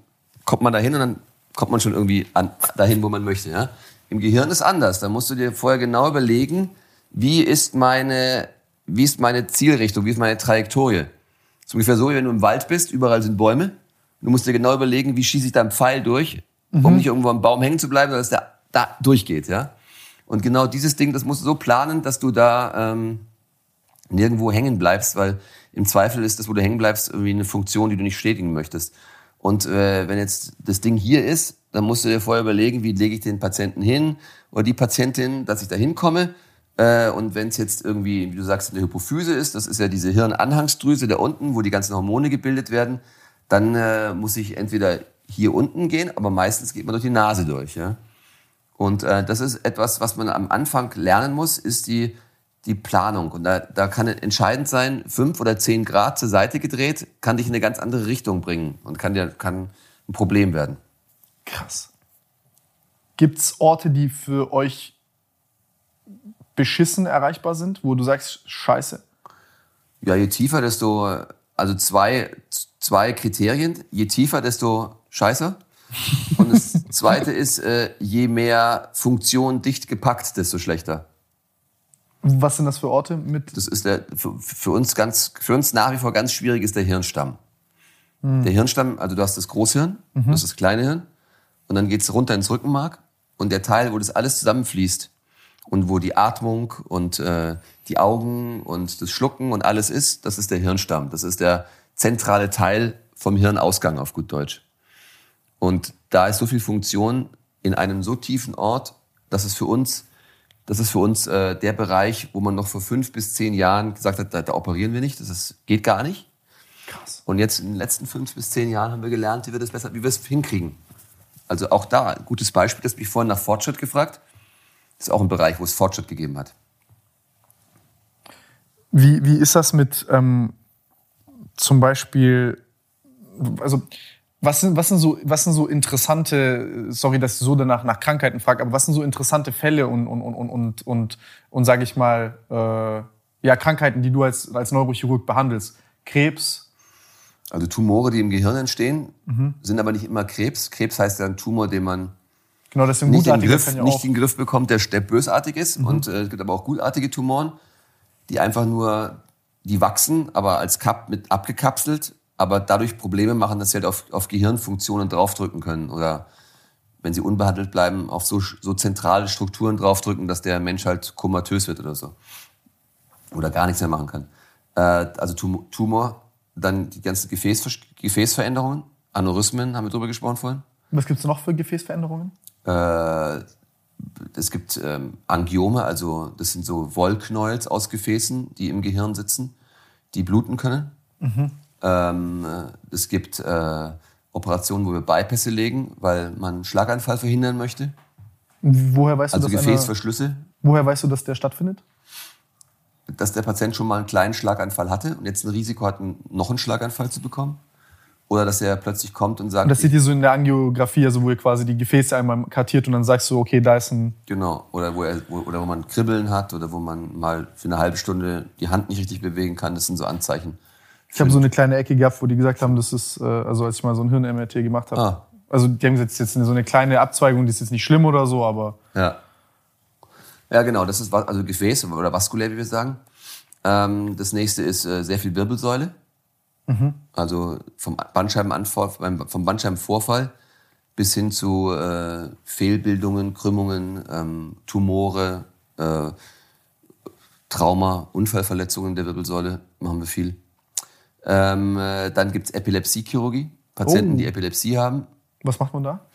kommt man dahin und dann kommt man schon irgendwie an, dahin, wo man möchte. Ja? Im Gehirn ist anders. Da musst du dir vorher genau überlegen, wie ist meine, wie ist meine Zielrichtung, wie ist meine Trajektorie. Das ist ungefähr so, wie wenn du im Wald bist, überall sind Bäume. Du musst dir genau überlegen, wie schieße ich da einen Pfeil durch, mhm. um nicht irgendwo am Baum hängen zu bleiben, sondern dass der da durchgeht, ja. Und genau dieses Ding, das musst du so planen, dass du da ähm, nirgendwo hängen bleibst, weil im Zweifel ist das, wo du hängen bleibst, irgendwie eine Funktion, die du nicht stetigen möchtest. Und äh, wenn jetzt das Ding hier ist, dann musst du dir vorher überlegen, wie lege ich den Patienten hin oder die Patientin, dass ich da hinkomme. Äh, und wenn es jetzt irgendwie, wie du sagst, eine Hypophyse ist, das ist ja diese Hirnanhangsdrüse da unten, wo die ganzen Hormone gebildet werden, dann äh, muss ich entweder hier unten gehen, aber meistens geht man durch die Nase durch. Ja? Und äh, das ist etwas, was man am Anfang lernen muss, ist die die Planung. Und da, da kann entscheidend sein, fünf oder zehn Grad zur Seite gedreht, kann dich in eine ganz andere Richtung bringen und kann dir kann ein Problem werden. Krass. Gibt es Orte, die für euch beschissen erreichbar sind, wo du sagst, scheiße? Ja, je tiefer, desto, also zwei, zwei Kriterien. Je tiefer, desto scheiße. Und das zweite ist, äh, je mehr Funktion dicht gepackt, desto schlechter. Was sind das für Orte mit? Das ist der, für, für, uns ganz, für uns nach wie vor ganz schwierig ist der Hirnstamm. Mhm. Der Hirnstamm, also du hast das Großhirn, mhm. das ist das kleine Hirn, und dann geht's runter ins Rückenmark und der Teil, wo das alles zusammenfließt und wo die Atmung und äh, die Augen und das Schlucken und alles ist, das ist der Hirnstamm. Das ist der zentrale Teil vom Hirnausgang auf gut Deutsch. Und da ist so viel Funktion in einem so tiefen Ort, dass es für uns das ist für uns äh, der Bereich, wo man noch vor fünf bis zehn Jahren gesagt hat, da, da operieren wir nicht, das ist, geht gar nicht. Krass. Und jetzt in den letzten fünf bis zehn Jahren haben wir gelernt, wie wir das besser, wie wir es hinkriegen. Also auch da, ein gutes Beispiel, das mich vorhin nach Fortschritt gefragt. Das ist auch ein Bereich, wo es Fortschritt gegeben hat. Wie, wie ist das mit ähm, zum Beispiel, also was sind, was, sind so, was sind so interessante, sorry, dass ich so danach nach Krankheiten frage, aber was sind so interessante Fälle und, und, und, und, und, und sage ich mal, äh, ja, Krankheiten, die du als, als Neurochirurg behandelst? Krebs? Also Tumore, die im Gehirn entstehen, mhm. sind aber nicht immer Krebs. Krebs heißt ja ein Tumor, den man genau, nicht, den Griff, ja nicht den Griff bekommt, der, der bösartig ist. Mhm. Und äh, es gibt aber auch gutartige Tumoren, die einfach nur, die wachsen, aber als Kap mit abgekapselt aber dadurch Probleme machen, dass sie halt auf, auf Gehirnfunktionen draufdrücken können oder wenn sie unbehandelt bleiben, auf so, so zentrale Strukturen draufdrücken, dass der Mensch halt komatös wird oder so. Oder gar nichts mehr machen kann. Äh, also Tumor, dann die ganzen Gefäß, Gefäßveränderungen, Aneurysmen, haben wir drüber gesprochen vorhin. Was gibt es noch für Gefäßveränderungen? Äh, es gibt ähm, Angiome, also das sind so Wollknäuels aus Gefäßen, die im Gehirn sitzen, die bluten können. Mhm. Ähm, es gibt äh, Operationen, wo wir Bypässe legen, weil man einen Schlaganfall verhindern möchte. Woher weißt du, also Gefäßverschlüsse. Eine, woher weißt du, dass der stattfindet? Dass der Patient schon mal einen kleinen Schlaganfall hatte und jetzt ein Risiko hat, noch einen Schlaganfall zu bekommen. Oder dass er plötzlich kommt und sagt. Und das seht ihr so in der Angiografie, also wo ihr quasi die Gefäße einmal kartiert und dann sagst du, okay, da ist ein. Genau. Oder wo, er, wo, oder wo man Kribbeln hat oder wo man mal für eine halbe Stunde die Hand nicht richtig bewegen kann. Das sind so Anzeichen. Ich habe so eine kleine Ecke gehabt, wo die gesagt haben, das ist, äh, also als ich mal so ein Hirn-MRT gemacht habe. Ah. Also die haben gesagt, das ist jetzt so eine kleine Abzweigung, die ist jetzt nicht schlimm oder so, aber. Ja. Ja, genau, das ist also Gefäß oder vaskulär, wie wir sagen. Ähm, das nächste ist äh, sehr viel Wirbelsäule. Mhm. Also vom Bandscheibenanfall, vom Bandscheibenvorfall bis hin zu äh, Fehlbildungen, Krümmungen, ähm, Tumore, äh, Trauma, Unfallverletzungen der Wirbelsäule machen wir viel. Ähm, äh, dann gibt's Epilepsiechirurgie. Patienten, oh. die Epilepsie haben. Was macht man da?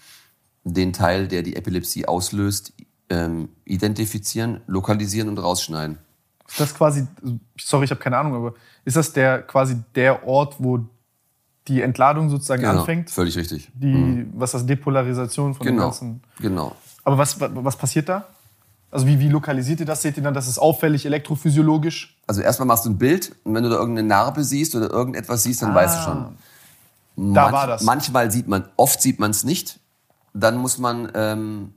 Den Teil, der die Epilepsie auslöst, ähm, identifizieren, lokalisieren und rausschneiden. Ist das quasi, sorry, ich habe keine Ahnung, aber ist das der quasi der Ort, wo die Entladung sozusagen genau, anfängt? Völlig richtig. Die, mhm. was das Depolarisation von genau, dem ganzen. Genau. Aber was, was passiert da? Also wie, wie lokalisiert ihr das? Seht ihr dann, das ist auffällig elektrophysiologisch? Also erstmal machst du ein Bild und wenn du da irgendeine Narbe siehst oder irgendetwas siehst, dann ah, weißt du schon. Da Manch, war das. Manchmal sieht man, oft sieht man es nicht. Dann muss man ähm,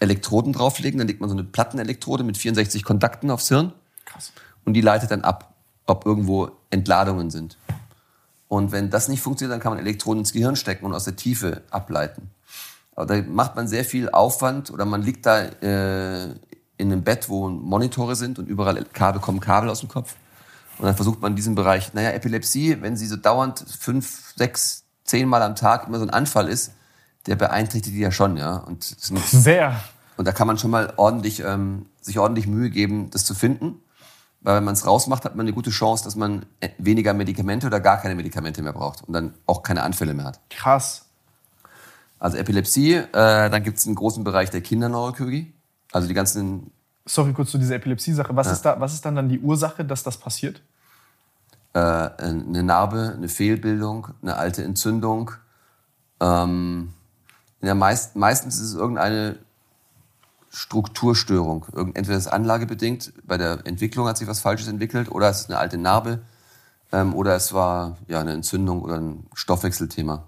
Elektroden drauflegen. Dann legt man so eine Plattenelektrode mit 64 Kontakten aufs Hirn. Krass. Und die leitet dann ab, ob irgendwo Entladungen sind. Und wenn das nicht funktioniert, dann kann man Elektroden ins Gehirn stecken und aus der Tiefe ableiten. Aber da macht man sehr viel Aufwand oder man liegt da äh, in einem Bett, wo Monitore sind und überall Kabel kommen Kabel aus dem Kopf. Und dann versucht man in diesem Bereich, naja, Epilepsie, wenn sie so dauernd fünf, sechs, zehn Mal am Tag immer so ein Anfall ist, der beeinträchtigt die ja schon, ja. Und Sehr. Und da kann man schon mal ordentlich, ähm, sich ordentlich Mühe geben, das zu finden. Weil wenn man es rausmacht, hat man eine gute Chance, dass man äh, weniger Medikamente oder gar keine Medikamente mehr braucht und dann auch keine Anfälle mehr hat. Krass. Also Epilepsie, äh, dann gibt es einen großen Bereich der Kinderneurochirurgie. Also die ganzen. Sorry, kurz zu dieser Epilepsie-Sache. Was, ja. ist da, was ist dann dann die Ursache, dass das passiert? Äh, eine Narbe, eine Fehlbildung, eine alte Entzündung. Ähm, ja, meist, meistens ist es irgendeine Strukturstörung. Entweder ist es anlagebedingt, bei der Entwicklung hat sich was Falsches entwickelt, oder es ist eine alte Narbe, ähm, oder es war ja, eine Entzündung oder ein Stoffwechselthema.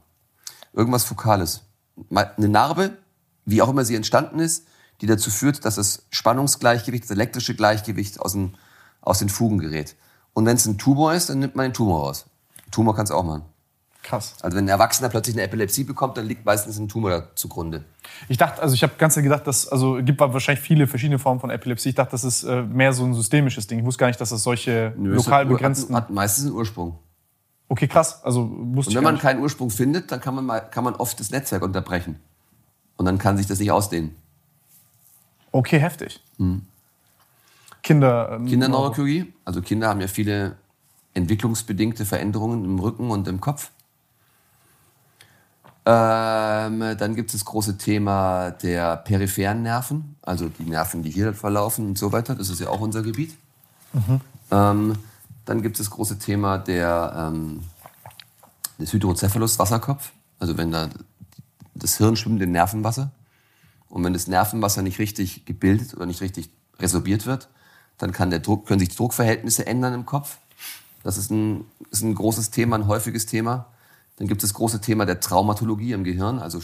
Irgendwas Fokales. Eine Narbe, wie auch immer sie entstanden ist, die dazu führt, dass das Spannungsgleichgewicht, das elektrische Gleichgewicht aus, dem, aus den Fugen gerät. Und wenn es ein Tumor ist, dann nimmt man den Tumor raus. Tumor kannst du auch machen. Krass. Also wenn ein Erwachsener plötzlich eine Epilepsie bekommt, dann liegt meistens ein Tumor zugrunde. Ich dachte, also ich habe ganz gedacht, dass also gibt wahrscheinlich viele verschiedene Formen von Epilepsie. Ich dachte, das ist äh, mehr so ein systemisches Ding. Ich wusste gar nicht, dass das solche Nö, lokal begrenzten hat, hat meistens einen Ursprung. Okay, krass. Also Und wenn man keinen Ursprung findet, dann kann man mal, kann man oft das Netzwerk unterbrechen. Und dann kann sich das nicht ausdehnen. Okay, heftig. Hm. Kinder. Ähm, Kinderneurochirurgie. Also Kinder haben ja viele entwicklungsbedingte Veränderungen im Rücken und im Kopf. Ähm, dann gibt es das große Thema der peripheren Nerven, also die Nerven, die hier verlaufen und so weiter. Das ist ja auch unser Gebiet. Mhm. Ähm, dann gibt es das große Thema der, ähm, des Hydrocephalus, Wasserkopf. Also wenn da das Hirn schwimmt in Nervenwasser. Und wenn das Nervenwasser nicht richtig gebildet oder nicht richtig resorbiert wird, dann kann der Druck, können sich die Druckverhältnisse ändern im Kopf. Das ist ein, ist ein großes Thema, ein häufiges Thema. Dann gibt es das große Thema der Traumatologie im Gehirn, also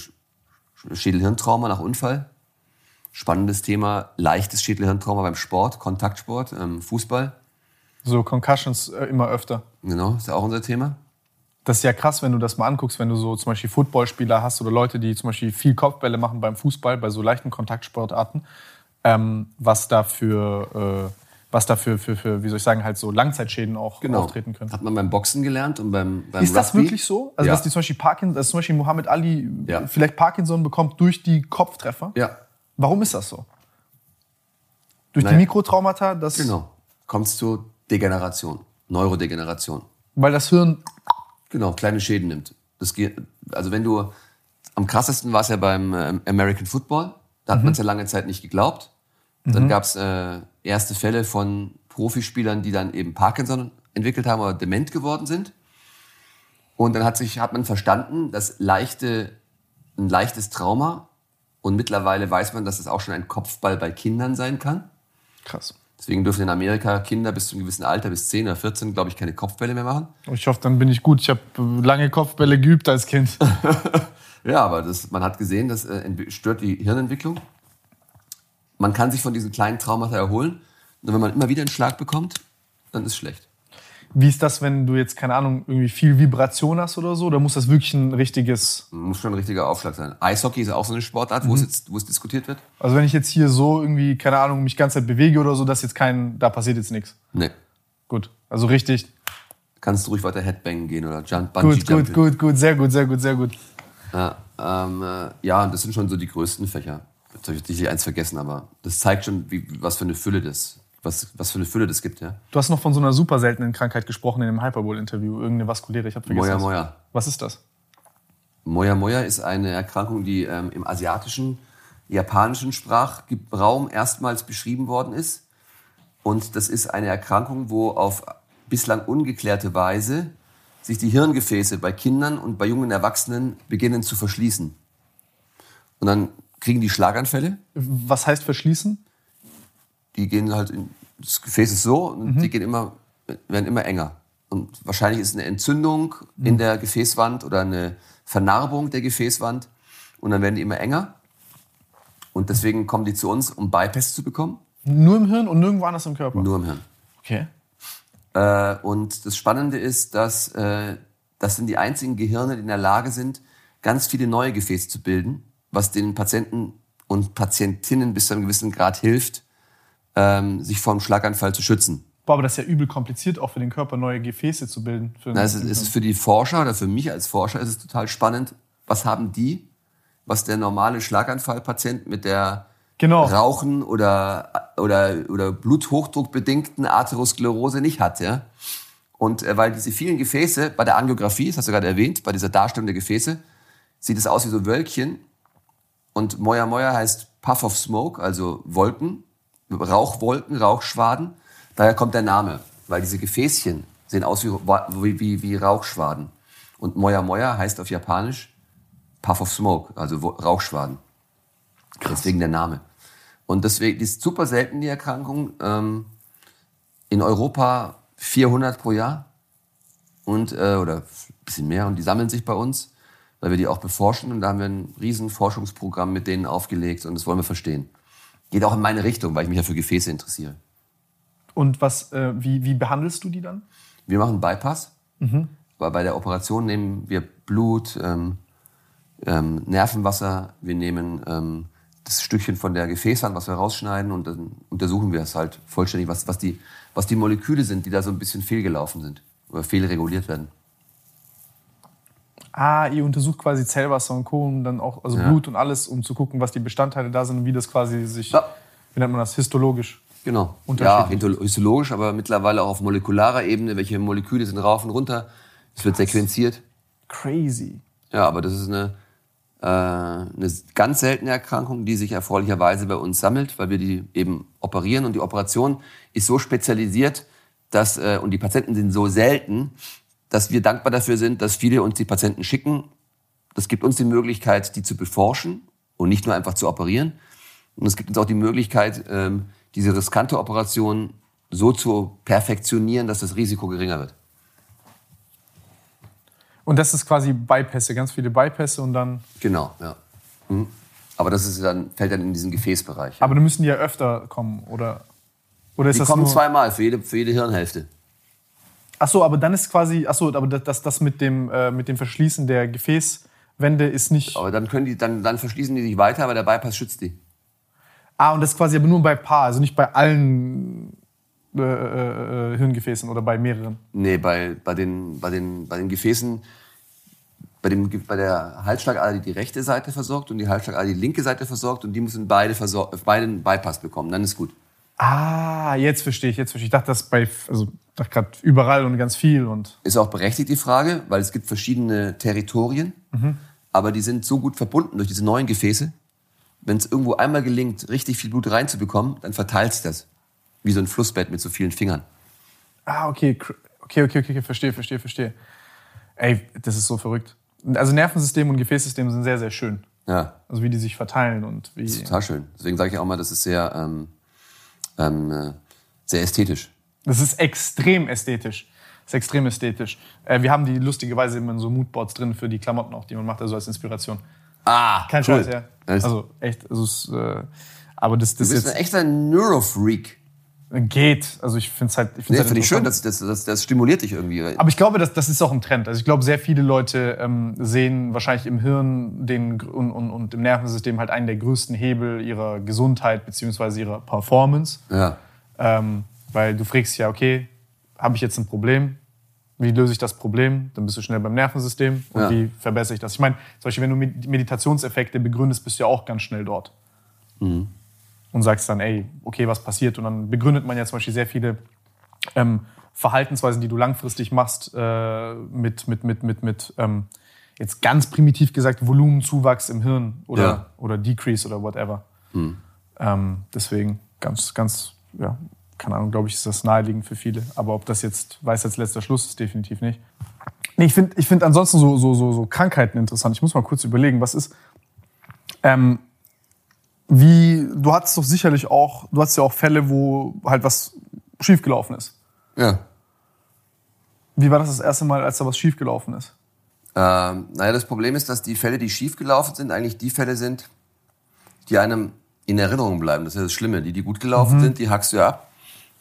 Schädelhirntrauma nach Unfall. Spannendes Thema, leichtes Schädelhirntrauma beim Sport, Kontaktsport, ähm, Fußball. So Concussions äh, immer öfter. Genau, ist ja auch unser Thema. Das ist ja krass, wenn du das mal anguckst, wenn du so zum Beispiel Footballspieler hast oder Leute, die zum Beispiel viel Kopfbälle machen beim Fußball, bei so leichten Kontaktsportarten, ähm, was da für äh, was da für, für, für, wie soll ich sagen, halt so Langzeitschäden auch genau. auftreten können. Hat man beim Boxen gelernt und beim, beim Ist das wirklich so? Also, ja. dass die zum Beispiel Parkinson, dass zum Beispiel Muhammad Ali ja. vielleicht Parkinson bekommt durch die Kopftreffer? Ja. Warum ist das so? Durch Nein. die Mikrotraumata? Das genau. Kommt es zu Degeneration, Neurodegeneration. Weil das Hirn. Genau, kleine Schäden nimmt. Das geht, also wenn du, am krassesten war es ja beim äh, American Football. Da hat mhm. man es ja lange Zeit nicht geglaubt. Dann mhm. gab es äh, erste Fälle von Profispielern, die dann eben Parkinson entwickelt haben oder dement geworden sind. Und dann hat sich hat man verstanden, dass leichte ein leichtes Trauma und mittlerweile weiß man, dass es auch schon ein Kopfball bei Kindern sein kann. Krass. Deswegen dürfen in Amerika Kinder bis zu einem gewissen Alter, bis 10 oder 14, glaube ich, keine Kopfbälle mehr machen. Ich hoffe, dann bin ich gut. Ich habe lange Kopfbälle geübt als Kind. ja, aber das, man hat gesehen, das äh, stört die Hirnentwicklung. Man kann sich von diesen kleinen Traumata erholen. Und wenn man immer wieder einen Schlag bekommt, dann ist es schlecht. Wie ist das, wenn du jetzt, keine Ahnung, irgendwie viel Vibration hast oder so? Oder muss das wirklich ein richtiges. Muss schon ein richtiger Aufschlag sein. Eishockey ist auch so eine Sportart, mhm. wo, es jetzt, wo es diskutiert wird. Also wenn ich jetzt hier so irgendwie, keine Ahnung, mich die ganze Zeit bewege oder so, dass jetzt kein, da passiert jetzt nichts. Nee. Gut. Also richtig. Kannst du ruhig weiter Headbangen gehen oder Jump, Bungee Gut, gut, gut, gut, sehr gut, sehr gut, sehr gut. Ja, ähm, äh, ja, das sind schon so die größten Fächer. Jetzt habe ich sicherlich eins vergessen, aber das zeigt schon, wie, was für eine Fülle das, was, was für eine Fülle das gibt, ja. Du hast noch von so einer super seltenen Krankheit gesprochen in dem Hyperbowl-Interview, irgendeine vaskuläre, ich habe vergessen. Moya Moya. Was ist das? Moya Moya ist eine Erkrankung, die ähm, im asiatischen, japanischen Sprachraum erstmals beschrieben worden ist. Und das ist eine Erkrankung, wo auf bislang ungeklärte Weise sich die Hirngefäße bei Kindern und bei jungen Erwachsenen beginnen zu verschließen. Und dann kriegen die Schlaganfälle. Was heißt verschließen? Die gehen halt in, das Gefäß ist so und mhm. die gehen immer, werden immer enger. Und wahrscheinlich ist eine Entzündung mhm. in der Gefäßwand oder eine Vernarbung der Gefäßwand und dann werden die immer enger. Und deswegen kommen die zu uns, um Bypass zu bekommen. Nur im Hirn und nirgendwo anders im Körper? Nur im Hirn. Okay. Äh, und das Spannende ist, dass äh, das sind die einzigen Gehirne, die in der Lage sind, ganz viele neue Gefäße zu bilden was den Patienten und Patientinnen bis zu einem gewissen Grad hilft, ähm, sich vor einem Schlaganfall zu schützen. Boah, aber das ist ja übel kompliziert, auch für den Körper neue Gefäße zu bilden. Na, es, ist, ist für die Forscher oder für mich als Forscher ist es total spannend. Was haben die, was der normale Schlaganfallpatient mit der genau. Rauchen oder, oder, oder Bluthochdruckbedingten Atherosklerose nicht hat, ja? Und äh, weil diese vielen Gefäße bei der Angiografie, das hast du gerade erwähnt, bei dieser Darstellung der Gefäße, sieht es aus wie so Wölkchen. Und Moya Moya heißt Puff of Smoke, also Wolken, Rauchwolken, Rauchschwaden. Daher kommt der Name, weil diese Gefäßchen sehen aus wie, wie, wie Rauchschwaden. Und Moya Moya heißt auf Japanisch Puff of Smoke, also Rauchschwaden. Krass. Deswegen der Name. Und deswegen die ist super selten, die Erkrankung. Ähm, in Europa 400 pro Jahr und äh, oder ein bisschen mehr und die sammeln sich bei uns, weil wir die auch beforschen und da haben wir ein riesen Forschungsprogramm mit denen aufgelegt und das wollen wir verstehen. Geht auch in meine Richtung, weil ich mich ja für Gefäße interessiere. Und was, äh, wie, wie behandelst du die dann? Wir machen Bypass. Mhm. Weil bei der Operation nehmen wir Blut, ähm, ähm, Nervenwasser, wir nehmen ähm, das Stückchen von der Gefäßwand, was wir rausschneiden und dann untersuchen wir es halt vollständig, was, was, die, was die Moleküle sind, die da so ein bisschen fehlgelaufen sind oder fehlreguliert werden. Ah, ihr untersucht quasi Zellwasser und Co. und dann auch, also ja. Blut und alles, um zu gucken, was die Bestandteile da sind und wie das quasi sich, ja. wie nennt man das, histologisch Genau. Ja, histologisch, aber mittlerweile auch auf molekularer Ebene. Welche Moleküle sind rauf und runter? Es wird sequenziert. Crazy. Ja, aber das ist eine, äh, eine ganz seltene Erkrankung, die sich erfreulicherweise bei uns sammelt, weil wir die eben operieren. Und die Operation ist so spezialisiert, dass, äh, und die Patienten sind so selten, dass wir dankbar dafür sind, dass viele uns die Patienten schicken. Das gibt uns die Möglichkeit, die zu beforschen und nicht nur einfach zu operieren. Und es gibt uns auch die Möglichkeit, ähm, diese riskante Operation so zu perfektionieren, dass das Risiko geringer wird. Und das ist quasi Bypässe, ganz viele Bypässe und dann. Genau, ja. Mhm. Aber das ist dann, fällt dann in diesen Gefäßbereich. Aber dann müssen die ja öfter kommen, oder? Oder ist die das kommen nur... zweimal für jede, für jede Hirnhälfte. Ach so, aber dann ist quasi, ach so, aber das, das mit, dem, äh, mit dem Verschließen der Gefäßwände ist nicht. Aber dann können die, dann, dann verschließen die sich weiter, aber der Bypass schützt die. Ah, und das quasi aber nur bei Paar, also nicht bei allen äh, äh, äh, Hirngefäßen oder bei mehreren? Nee, bei, bei, den, bei, den, bei den Gefäßen, bei, dem, bei der Halsschlagader, die die rechte Seite versorgt und die Halsschlagader, die linke Seite versorgt und die müssen beide, beide einen Bypass bekommen, dann ist gut. Ah, jetzt verstehe ich, jetzt verstehe ich. Ich dachte, das bei, also gerade überall und ganz viel und. Ist auch berechtigt die Frage, weil es gibt verschiedene Territorien, mhm. aber die sind so gut verbunden durch diese neuen Gefäße, wenn es irgendwo einmal gelingt, richtig viel Blut reinzubekommen, dann verteilt sich das. Wie so ein Flussbett mit so vielen Fingern. Ah, okay. Okay, okay, okay, verstehe, verstehe, verstehe. Ey, das ist so verrückt. Also Nervensystem und Gefäßsystem sind sehr, sehr schön. Ja. Also wie die sich verteilen und wie. Das ist total schön. Deswegen sage ich auch mal, das ist sehr, ähm, ähm, äh, sehr ästhetisch. Das ist extrem ästhetisch. Das ist extrem ästhetisch. Äh, wir haben die lustigerweise immer in so Moodboards drin für die Klamotten auch, die man macht, also als Inspiration. Ah, Kein cool. Scheiß, ja. Also echt, also es, äh, aber das, das du bist jetzt, ein echter Neurofreak. Geht. Also ich finde es halt. Ich finde nee, halt find ich schön, das, das, das, das stimuliert dich irgendwie. Aber ich glaube, das, das ist auch ein Trend. Also ich glaube, sehr viele Leute ähm, sehen wahrscheinlich im Hirn den, und, und, und im Nervensystem halt einen der größten Hebel ihrer Gesundheit bzw. ihrer Performance. Ja. Ähm, weil du fragst ja, okay, habe ich jetzt ein Problem? Wie löse ich das Problem? Dann bist du schnell beim Nervensystem. Und ja. wie verbessere ich das? Ich meine, zum Beispiel, wenn du Meditationseffekte begründest, bist du ja auch ganz schnell dort. Mhm. Und sagst dann, ey, okay, was passiert? Und dann begründet man ja zum Beispiel sehr viele ähm, Verhaltensweisen, die du langfristig machst, äh, mit, mit, mit, mit, mit ähm, jetzt ganz primitiv gesagt, Volumenzuwachs im Hirn oder, ja. oder Decrease oder whatever. Mhm. Ähm, deswegen ganz, ganz, ja, keine Ahnung, glaube ich, ist das naheliegend für viele. Aber ob das jetzt weiß als letzter Schluss ist, definitiv nicht. Nee, ich finde ich find ansonsten so, so, so, so Krankheiten interessant. Ich muss mal kurz überlegen, was ist. Ähm, wie, du hattest doch sicherlich auch, du hattest ja auch Fälle, wo halt was schiefgelaufen ist. Ja. Wie war das das erste Mal, als da was schiefgelaufen ist? Ähm, naja, das Problem ist, dass die Fälle, die schiefgelaufen sind, eigentlich die Fälle sind, die einem in Erinnerung bleiben. Das ist ja das Schlimme. Die, die gut gelaufen mhm. sind, die hackst du ab.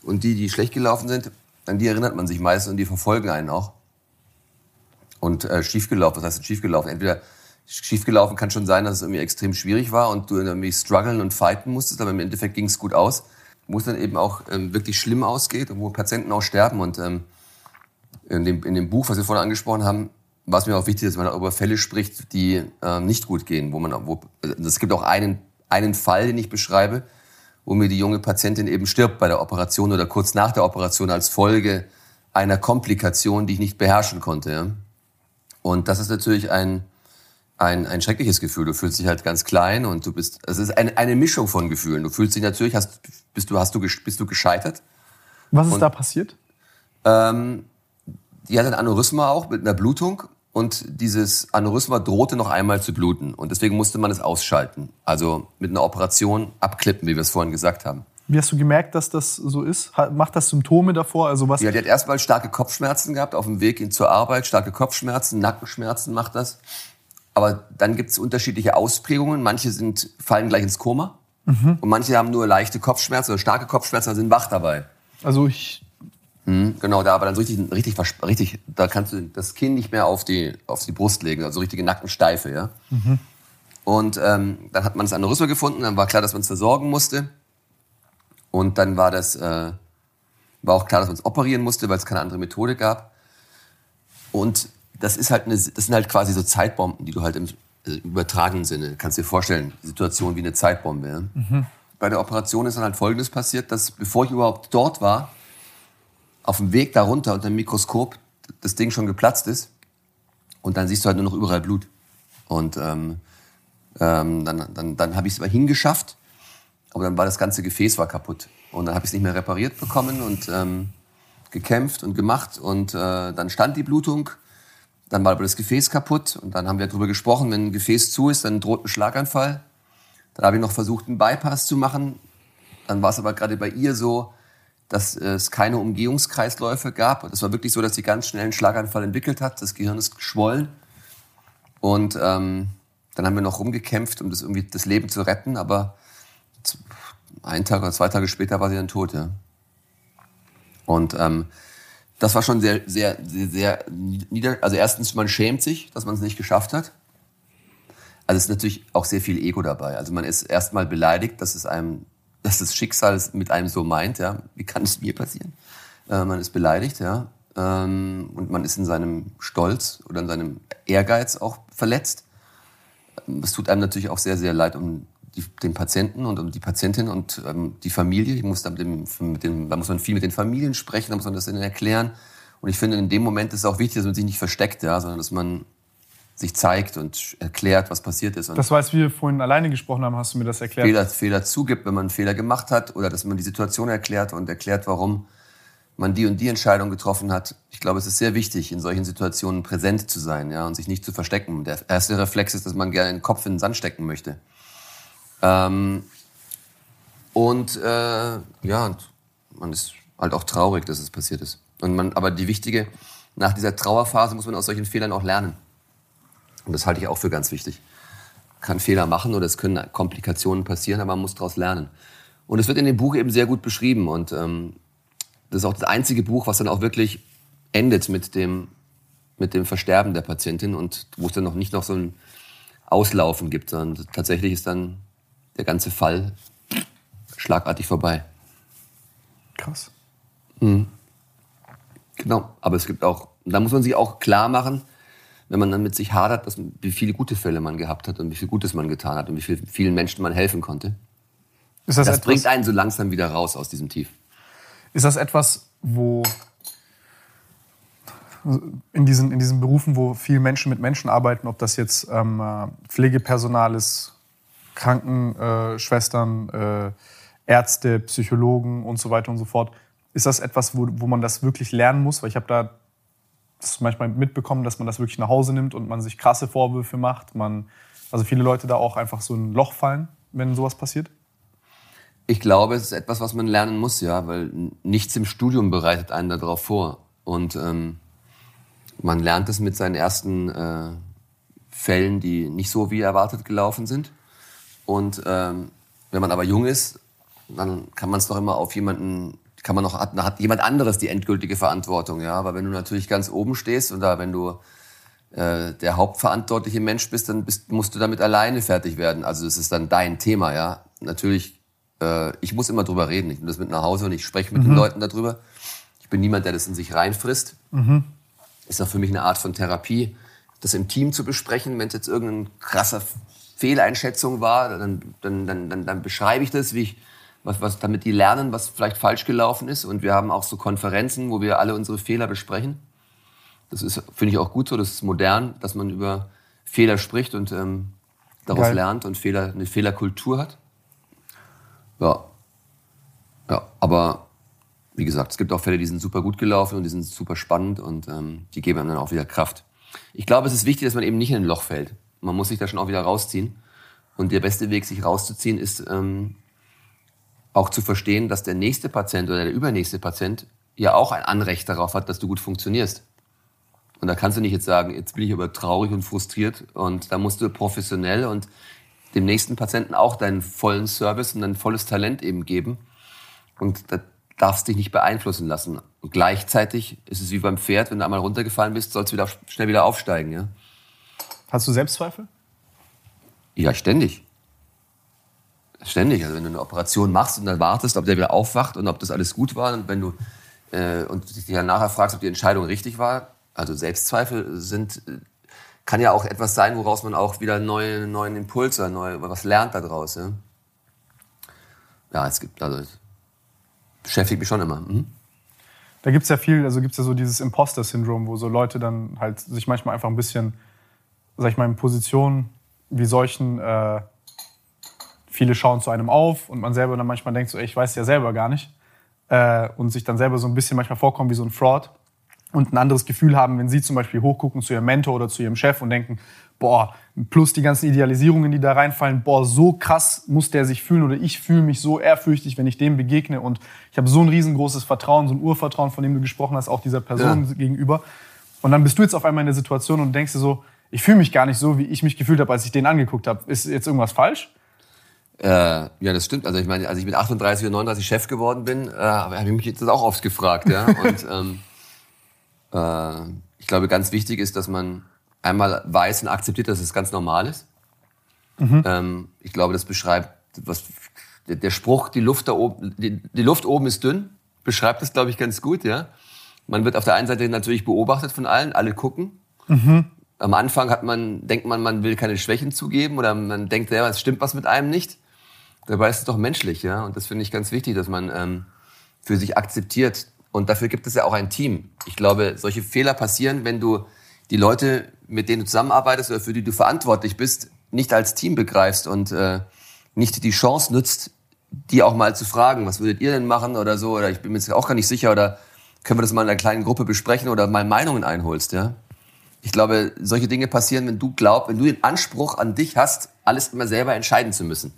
Und die, die schlecht gelaufen sind, an die erinnert man sich meistens und die verfolgen einen auch. Und äh, schiefgelaufen, was heißt schiefgelaufen? Entweder schiefgelaufen kann schon sein, dass es irgendwie extrem schwierig war und du irgendwie strugglen und fighten musstest, aber im Endeffekt ging es gut aus. wo es dann eben auch ähm, wirklich schlimm ausgeht und wo Patienten auch sterben. Und ähm, in, dem, in dem Buch, was wir vorhin angesprochen haben, war es mir auch wichtig, dass man über Fälle spricht, die ähm, nicht gut gehen. Wo man, wo, also es gibt auch einen, einen Fall, den ich beschreibe, wo mir die junge Patientin eben stirbt bei der Operation oder kurz nach der Operation als Folge einer Komplikation, die ich nicht beherrschen konnte. Und das ist natürlich ein, ein, ein schreckliches Gefühl. Du fühlst dich halt ganz klein und du bist, es ist eine, eine Mischung von Gefühlen. Du fühlst dich natürlich, hast, bist du, hast du, bist du gescheitert. Was ist und, da passiert? Ähm, die hat ein Aneurysma auch mit einer Blutung und dieses Aneurysma drohte noch einmal zu bluten und deswegen musste man es ausschalten. Also mit einer Operation abklippen, wie wir es vorhin gesagt haben. Wie hast du gemerkt, dass das so ist? Macht das Symptome davor? Also was? Ja, die hat erstmal starke Kopfschmerzen gehabt auf dem Weg zur Arbeit, starke Kopfschmerzen, Nackenschmerzen macht das. Aber dann gibt es unterschiedliche Ausprägungen. Manche sind, fallen gleich ins Koma mhm. und manche haben nur leichte Kopfschmerzen oder starke Kopfschmerzen und sind wach dabei. Also ich Mhm, genau, da aber dann so richtig, richtig, richtig, da kannst du das Kinn nicht mehr auf die, auf die Brust legen, also richtige Nackensteife, ja. Mhm. Und ähm, dann hat man das Aneurysma gefunden, dann war klar, dass man es versorgen musste. Und dann war das, äh, war auch klar, dass man es operieren musste, weil es keine andere Methode gab. Und das ist halt eine, das sind halt quasi so Zeitbomben, die du halt im äh, übertragenen Sinne, kannst dir vorstellen, die Situation wie eine Zeitbombe. Ja? Mhm. Bei der Operation ist dann halt Folgendes passiert, dass bevor ich überhaupt dort war, auf dem Weg darunter unter dem Mikroskop das Ding schon geplatzt ist. Und dann siehst du halt nur noch überall Blut. Und ähm, ähm, dann, dann, dann habe ich es mal hingeschafft, aber dann war das ganze Gefäß war kaputt. Und dann habe ich es nicht mehr repariert bekommen und ähm, gekämpft und gemacht. Und äh, dann stand die Blutung. Dann war aber das Gefäß kaputt. Und dann haben wir darüber gesprochen, wenn ein Gefäß zu ist, dann droht ein Schlaganfall. Dann habe ich noch versucht, einen Bypass zu machen. Dann war es aber gerade bei ihr so, dass es keine Umgehungskreisläufe gab. Es war wirklich so, dass sie ganz schnell einen Schlaganfall entwickelt hat. Das Gehirn ist geschwollen. Und ähm, dann haben wir noch rumgekämpft, um das irgendwie das Leben zu retten. Aber einen Tag oder zwei Tage später war sie dann tot. Ja. Und ähm, das war schon sehr, sehr, sehr, sehr nieder. Also erstens, man schämt sich, dass man es nicht geschafft hat. Also es ist natürlich auch sehr viel Ego dabei. Also man ist erstmal beleidigt, dass es einem dass das Schicksal mit einem so meint, ja, wie kann es mir passieren? Äh, man ist beleidigt, ja, ähm, und man ist in seinem Stolz oder in seinem Ehrgeiz auch verletzt. Es tut einem natürlich auch sehr, sehr leid um die, den Patienten und um die Patientin und ähm, die Familie. Ich muss da, mit dem, mit dem, da muss man viel mit den Familien sprechen, da muss man das ihnen erklären. Und ich finde, in dem Moment ist es auch wichtig, dass man sich nicht versteckt, ja, sondern dass man sich zeigt und erklärt, was passiert ist. Und das war, als wir vorhin alleine gesprochen haben, hast du mir das erklärt. Fehler, Fehler zugibt, wenn man einen Fehler gemacht hat oder dass man die Situation erklärt und erklärt, warum man die und die Entscheidung getroffen hat. Ich glaube, es ist sehr wichtig, in solchen Situationen präsent zu sein ja, und sich nicht zu verstecken. Der erste Reflex ist, dass man gerne den Kopf in den Sand stecken möchte. Ähm, und äh, ja, man ist halt auch traurig, dass es passiert ist. Und man, aber die wichtige, nach dieser Trauerphase muss man aus solchen Fehlern auch lernen. Und das halte ich auch für ganz wichtig. Man kann Fehler machen oder es können Komplikationen passieren, aber man muss daraus lernen. Und es wird in dem Buch eben sehr gut beschrieben. Und ähm, das ist auch das einzige Buch, was dann auch wirklich endet mit dem, mit dem Versterben der Patientin und wo es dann noch nicht noch so ein Auslaufen gibt, sondern tatsächlich ist dann der ganze Fall schlagartig vorbei. Krass. Mhm. Genau, aber es gibt auch, da muss man sich auch klar machen, wenn man dann mit sich hadert, dass, wie viele gute Fälle man gehabt hat und wie viel Gutes man getan hat und wie viel, vielen Menschen man helfen konnte. Ist das, das etwas, bringt einen so langsam wieder raus aus diesem Tief. Ist das etwas, wo in diesen, in diesen Berufen, wo viele Menschen mit Menschen arbeiten, ob das jetzt ähm, äh, Pflegepersonal ist, Krankenschwestern, äh, Ärzte, Psychologen und so weiter und so fort, ist das etwas, wo, wo man das wirklich lernen muss? Weil ich habe da das manchmal mitbekommen, dass man das wirklich nach Hause nimmt und man sich krasse Vorwürfe macht. Man, also viele Leute da auch einfach so ein Loch fallen, wenn sowas passiert? Ich glaube, es ist etwas, was man lernen muss, ja, weil nichts im Studium bereitet einen darauf vor. Und ähm, man lernt es mit seinen ersten äh, Fällen, die nicht so wie erwartet gelaufen sind. Und ähm, wenn man aber jung ist, dann kann man es doch immer auf jemanden kann man noch, hat, hat jemand anderes die endgültige Verantwortung, ja. Aber wenn du natürlich ganz oben stehst oder wenn du äh, der hauptverantwortliche Mensch bist, dann bist, musst du damit alleine fertig werden. Also das ist dann dein Thema, ja. Natürlich äh, ich muss immer drüber reden. Ich nehme das mit nach Hause und ich spreche mit mhm. den Leuten darüber. Ich bin niemand, der das in sich reinfrisst. Mhm. Ist auch für mich eine Art von Therapie, das im Team zu besprechen. Wenn es jetzt irgendein krasser Fehleinschätzung war, dann, dann, dann, dann, dann beschreibe ich das, wie ich, was, was, damit die lernen, was vielleicht falsch gelaufen ist. Und wir haben auch so Konferenzen, wo wir alle unsere Fehler besprechen. Das ist, finde ich, auch gut so. Das ist modern, dass man über Fehler spricht und ähm, daraus Geil. lernt und Fehler, eine Fehlerkultur hat. Ja. Ja, aber wie gesagt, es gibt auch Fälle, die sind super gut gelaufen und die sind super spannend und ähm, die geben einem dann auch wieder Kraft. Ich glaube, es ist wichtig, dass man eben nicht in ein Loch fällt. Man muss sich da schon auch wieder rausziehen. Und der beste Weg, sich rauszuziehen, ist ähm, auch zu verstehen, dass der nächste Patient oder der übernächste Patient ja auch ein Anrecht darauf hat, dass du gut funktionierst. Und da kannst du nicht jetzt sagen, jetzt bin ich aber traurig und frustriert und da musst du professionell und dem nächsten Patienten auch deinen vollen Service und dein volles Talent eben geben. Und da darfst dich nicht beeinflussen lassen. Und gleichzeitig ist es wie beim Pferd, wenn du einmal runtergefallen bist, sollst du wieder schnell wieder aufsteigen. Ja? Hast du Selbstzweifel? Ja, ständig. Ständig. Also wenn du eine Operation machst und dann wartest, ob der wieder aufwacht und ob das alles gut war, und wenn du äh, und dich dann nachher fragst, ob die Entscheidung richtig war, also Selbstzweifel sind kann ja auch etwas sein, woraus man auch wieder neue, neuen Impulse, neue, was lernt daraus. Ja, ja es gibt, also beschäftigt mich schon immer. Mhm. Da gibt es ja viel, also gibt es ja so dieses Imposter-Syndrom, wo so Leute dann halt sich manchmal einfach ein bisschen, sag ich mal, in Positionen wie solchen, äh, viele schauen zu einem auf und man selber dann manchmal denkt so, ey, ich weiß ja selber gar nicht. Äh, und sich dann selber so ein bisschen manchmal vorkommen wie so ein Fraud und ein anderes Gefühl haben, wenn sie zum Beispiel hochgucken zu ihrem Mentor oder zu ihrem Chef und denken, boah, plus die ganzen Idealisierungen, die da reinfallen, boah, so krass muss der sich fühlen oder ich fühle mich so ehrfürchtig, wenn ich dem begegne und ich habe so ein riesengroßes Vertrauen, so ein Urvertrauen, von dem du gesprochen hast, auch dieser Person ja. gegenüber. Und dann bist du jetzt auf einmal in der Situation und denkst dir so, ich fühle mich gar nicht so, wie ich mich gefühlt habe, als ich den angeguckt habe. Ist jetzt irgendwas falsch? Äh, ja, das stimmt. Also ich meine, als ich mit 38 oder 39 Chef geworden bin, äh, habe ich mich jetzt auch oft gefragt. Ja? Und ähm, äh, ich glaube, ganz wichtig ist, dass man einmal weiß und akzeptiert, dass es ganz normal ist. Mhm. Ähm, ich glaube, das beschreibt, was, der, der Spruch, die Luft da oben, die, die Luft oben ist dünn, beschreibt das, glaube ich, ganz gut, ja. Man wird auf der einen Seite natürlich beobachtet von allen, alle gucken. Mhm. Am Anfang hat man, denkt man, man will keine Schwächen zugeben oder man denkt, ja, es stimmt was mit einem nicht. Dabei ist es doch menschlich, ja. Und das finde ich ganz wichtig, dass man ähm, für sich akzeptiert, und dafür gibt es ja auch ein Team. Ich glaube, solche Fehler passieren, wenn du die Leute, mit denen du zusammenarbeitest oder für die du verantwortlich bist, nicht als Team begreifst und äh, nicht die Chance nutzt, die auch mal zu fragen, was würdet ihr denn machen oder so, oder ich bin mir jetzt auch gar nicht sicher, oder können wir das mal in einer kleinen Gruppe besprechen oder mal Meinungen einholst, ja? Ich glaube, solche Dinge passieren, wenn du glaubst, wenn du den Anspruch an dich hast, alles immer selber entscheiden zu müssen.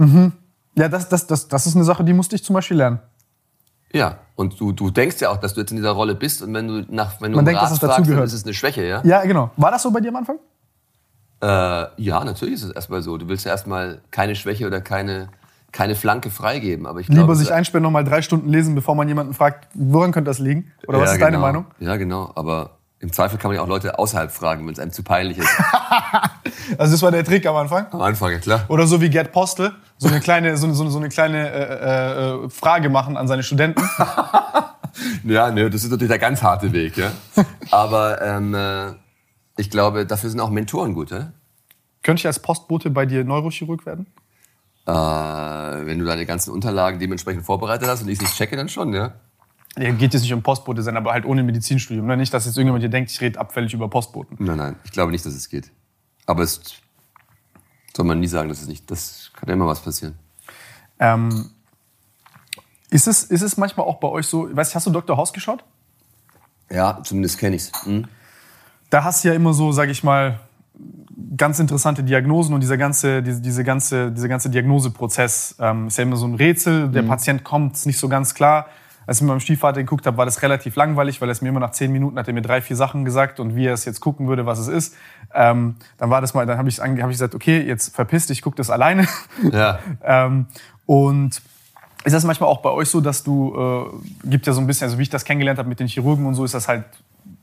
Mhm. Ja, das, das, das, das ist eine Sache, die musste ich zum Beispiel lernen. Ja, und du, du denkst ja auch, dass du jetzt in dieser Rolle bist und wenn du nach wenn du Man denkt, Rat dass es fragst, dann ist es eine Schwäche, ja? Ja, genau. War das so bei dir am Anfang? Äh, ja, natürlich ist es erstmal so. Du willst ja erstmal keine Schwäche oder keine, keine Flanke freigeben. Aber ich Lieber glaube, sich einsperren, nochmal drei Stunden lesen, bevor man jemanden fragt, woran könnte das liegen? Oder ja, was ist genau. deine Meinung? Ja, genau. Aber im Zweifel kann man ja auch Leute außerhalb fragen, wenn es einem zu peinlich ist. also das war der Trick am Anfang? Am Anfang, ja klar. Oder so wie Gerd Postel, so eine kleine, so, so, so eine kleine äh, äh, Frage machen an seine Studenten. ja, ne, das ist natürlich der ganz harte Weg. Ja? Aber ähm, äh, ich glaube, dafür sind auch Mentoren gut. Ja? Könnte ich als Postbote bei dir Neurochirurg werden? Äh, wenn du deine ganzen Unterlagen dementsprechend vorbereitet hast und ich nicht checke, dann schon, ja. Ja, geht jetzt nicht um Postbote sein, aber halt ohne Medizinstudium. Ne? Nicht, dass jetzt irgendjemand hier denkt, ich rede abfällig über Postboten. Nein, nein, ich glaube nicht, dass es geht. Aber es soll man nie sagen, dass es nicht. Das kann ja immer was passieren. Ähm, ist, es, ist es manchmal auch bei euch so, weißt du, hast du Dr. House geschaut? Ja, zumindest kenne ich es. Hm? Da hast du ja immer so, sag ich mal, ganz interessante Diagnosen und dieser ganze, diese, diese ganze, dieser ganze Diagnoseprozess ähm, ist ja immer so ein Rätsel. Der mhm. Patient kommt, ist nicht so ganz klar als ich mit meinem Stiefvater geguckt habe, war das relativ langweilig, weil er es mir immer nach zehn Minuten hat er mir drei, vier Sachen gesagt und wie er es jetzt gucken würde, was es ist. Ähm, dann war das mal, dann habe ich, hab ich gesagt, okay, jetzt verpiss dich, guck das alleine. Ja. ähm, und ist das manchmal auch bei euch so, dass du, äh, gibt ja so ein bisschen, also wie ich das kennengelernt habe mit den Chirurgen und so, ist das halt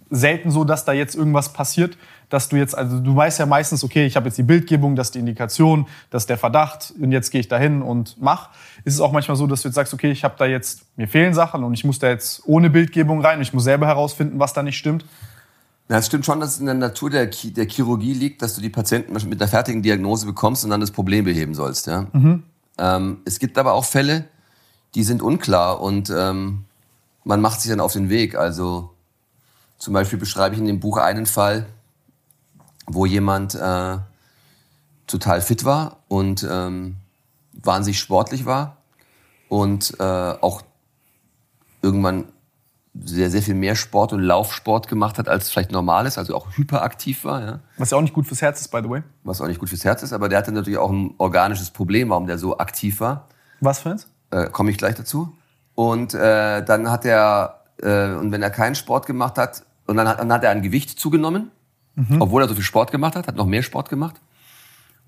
selten so, dass da jetzt irgendwas passiert, dass du jetzt, also du weißt ja meistens, okay, ich habe jetzt die Bildgebung, das ist die Indikation, das ist der Verdacht und jetzt gehe ich dahin und mach. Ist es auch manchmal so, dass du jetzt sagst, okay, ich habe da jetzt, mir fehlen Sachen und ich muss da jetzt ohne Bildgebung rein und ich muss selber herausfinden, was da nicht stimmt? Ja, es stimmt schon, dass es in der Natur der, der Chirurgie liegt, dass du die Patienten mit einer fertigen Diagnose bekommst und dann das Problem beheben sollst. Ja? Mhm. Ähm, es gibt aber auch Fälle, die sind unklar und ähm, man macht sich dann auf den Weg. Also zum Beispiel beschreibe ich in dem Buch einen Fall, wo jemand äh, total fit war und ähm, wahnsinnig sportlich war und äh, auch irgendwann sehr, sehr viel mehr Sport und Laufsport gemacht hat, als vielleicht normal ist, also auch hyperaktiv war. Ja. Was ja auch nicht gut fürs Herz ist, by the way. Was auch nicht gut fürs Herz ist, aber der hatte natürlich auch ein organisches Problem, warum der so aktiv war. Was für eins? Äh, Komme ich gleich dazu. Und äh, dann hat er, äh, und wenn er keinen Sport gemacht hat, und dann hat, dann hat er an Gewicht zugenommen, mhm. obwohl er so viel Sport gemacht hat, hat noch mehr Sport gemacht.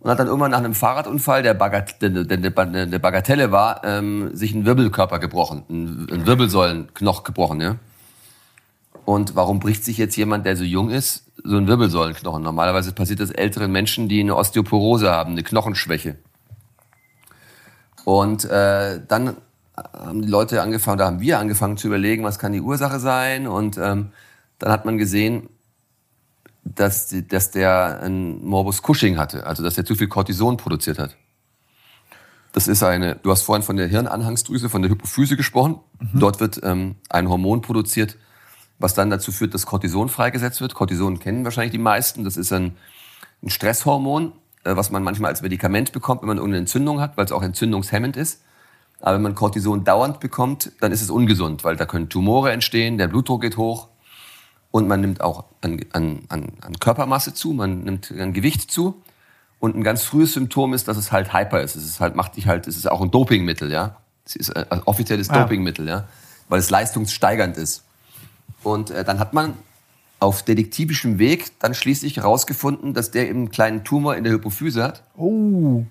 Und hat dann irgendwann nach einem Fahrradunfall, der, der Bagatelle war, ähm, sich einen Wirbelkörper gebrochen, einen Wirbelsäulenknoch gebrochen. Ja? Und warum bricht sich jetzt jemand, der so jung ist, so einen Wirbelsäulenknochen? Normalerweise passiert das älteren Menschen, die eine Osteoporose haben, eine Knochenschwäche. Und äh, dann haben die Leute angefangen, da haben wir angefangen zu überlegen, was kann die Ursache sein. Und ähm, dann hat man gesehen, dass, dass der ein Morbus Cushing hatte, also dass er zu viel Cortison produziert hat. Das ist eine, du hast vorhin von der Hirnanhangsdrüse, von der Hypophyse gesprochen. Mhm. Dort wird ähm, ein Hormon produziert, was dann dazu führt, dass Cortison freigesetzt wird. Cortison kennen wahrscheinlich die meisten. Das ist ein, ein Stresshormon, äh, was man manchmal als Medikament bekommt, wenn man irgendeine Entzündung hat, weil es auch entzündungshemmend ist. Aber wenn man Cortison dauernd bekommt, dann ist es ungesund, weil da können Tumore entstehen, der Blutdruck geht hoch und man nimmt auch an, an, an, an Körpermasse zu, man nimmt an Gewicht zu. Und ein ganz frühes Symptom ist, dass es halt hyper ist. Es ist halt, macht dich halt, es ist auch ein Dopingmittel, ja. Es ist ein äh, offizielles ah. Dopingmittel, ja. Weil es leistungssteigernd ist. Und äh, dann hat man auf detektivischem Weg dann schließlich herausgefunden, dass der eben einen kleinen Tumor in der Hypophyse hat. Oh.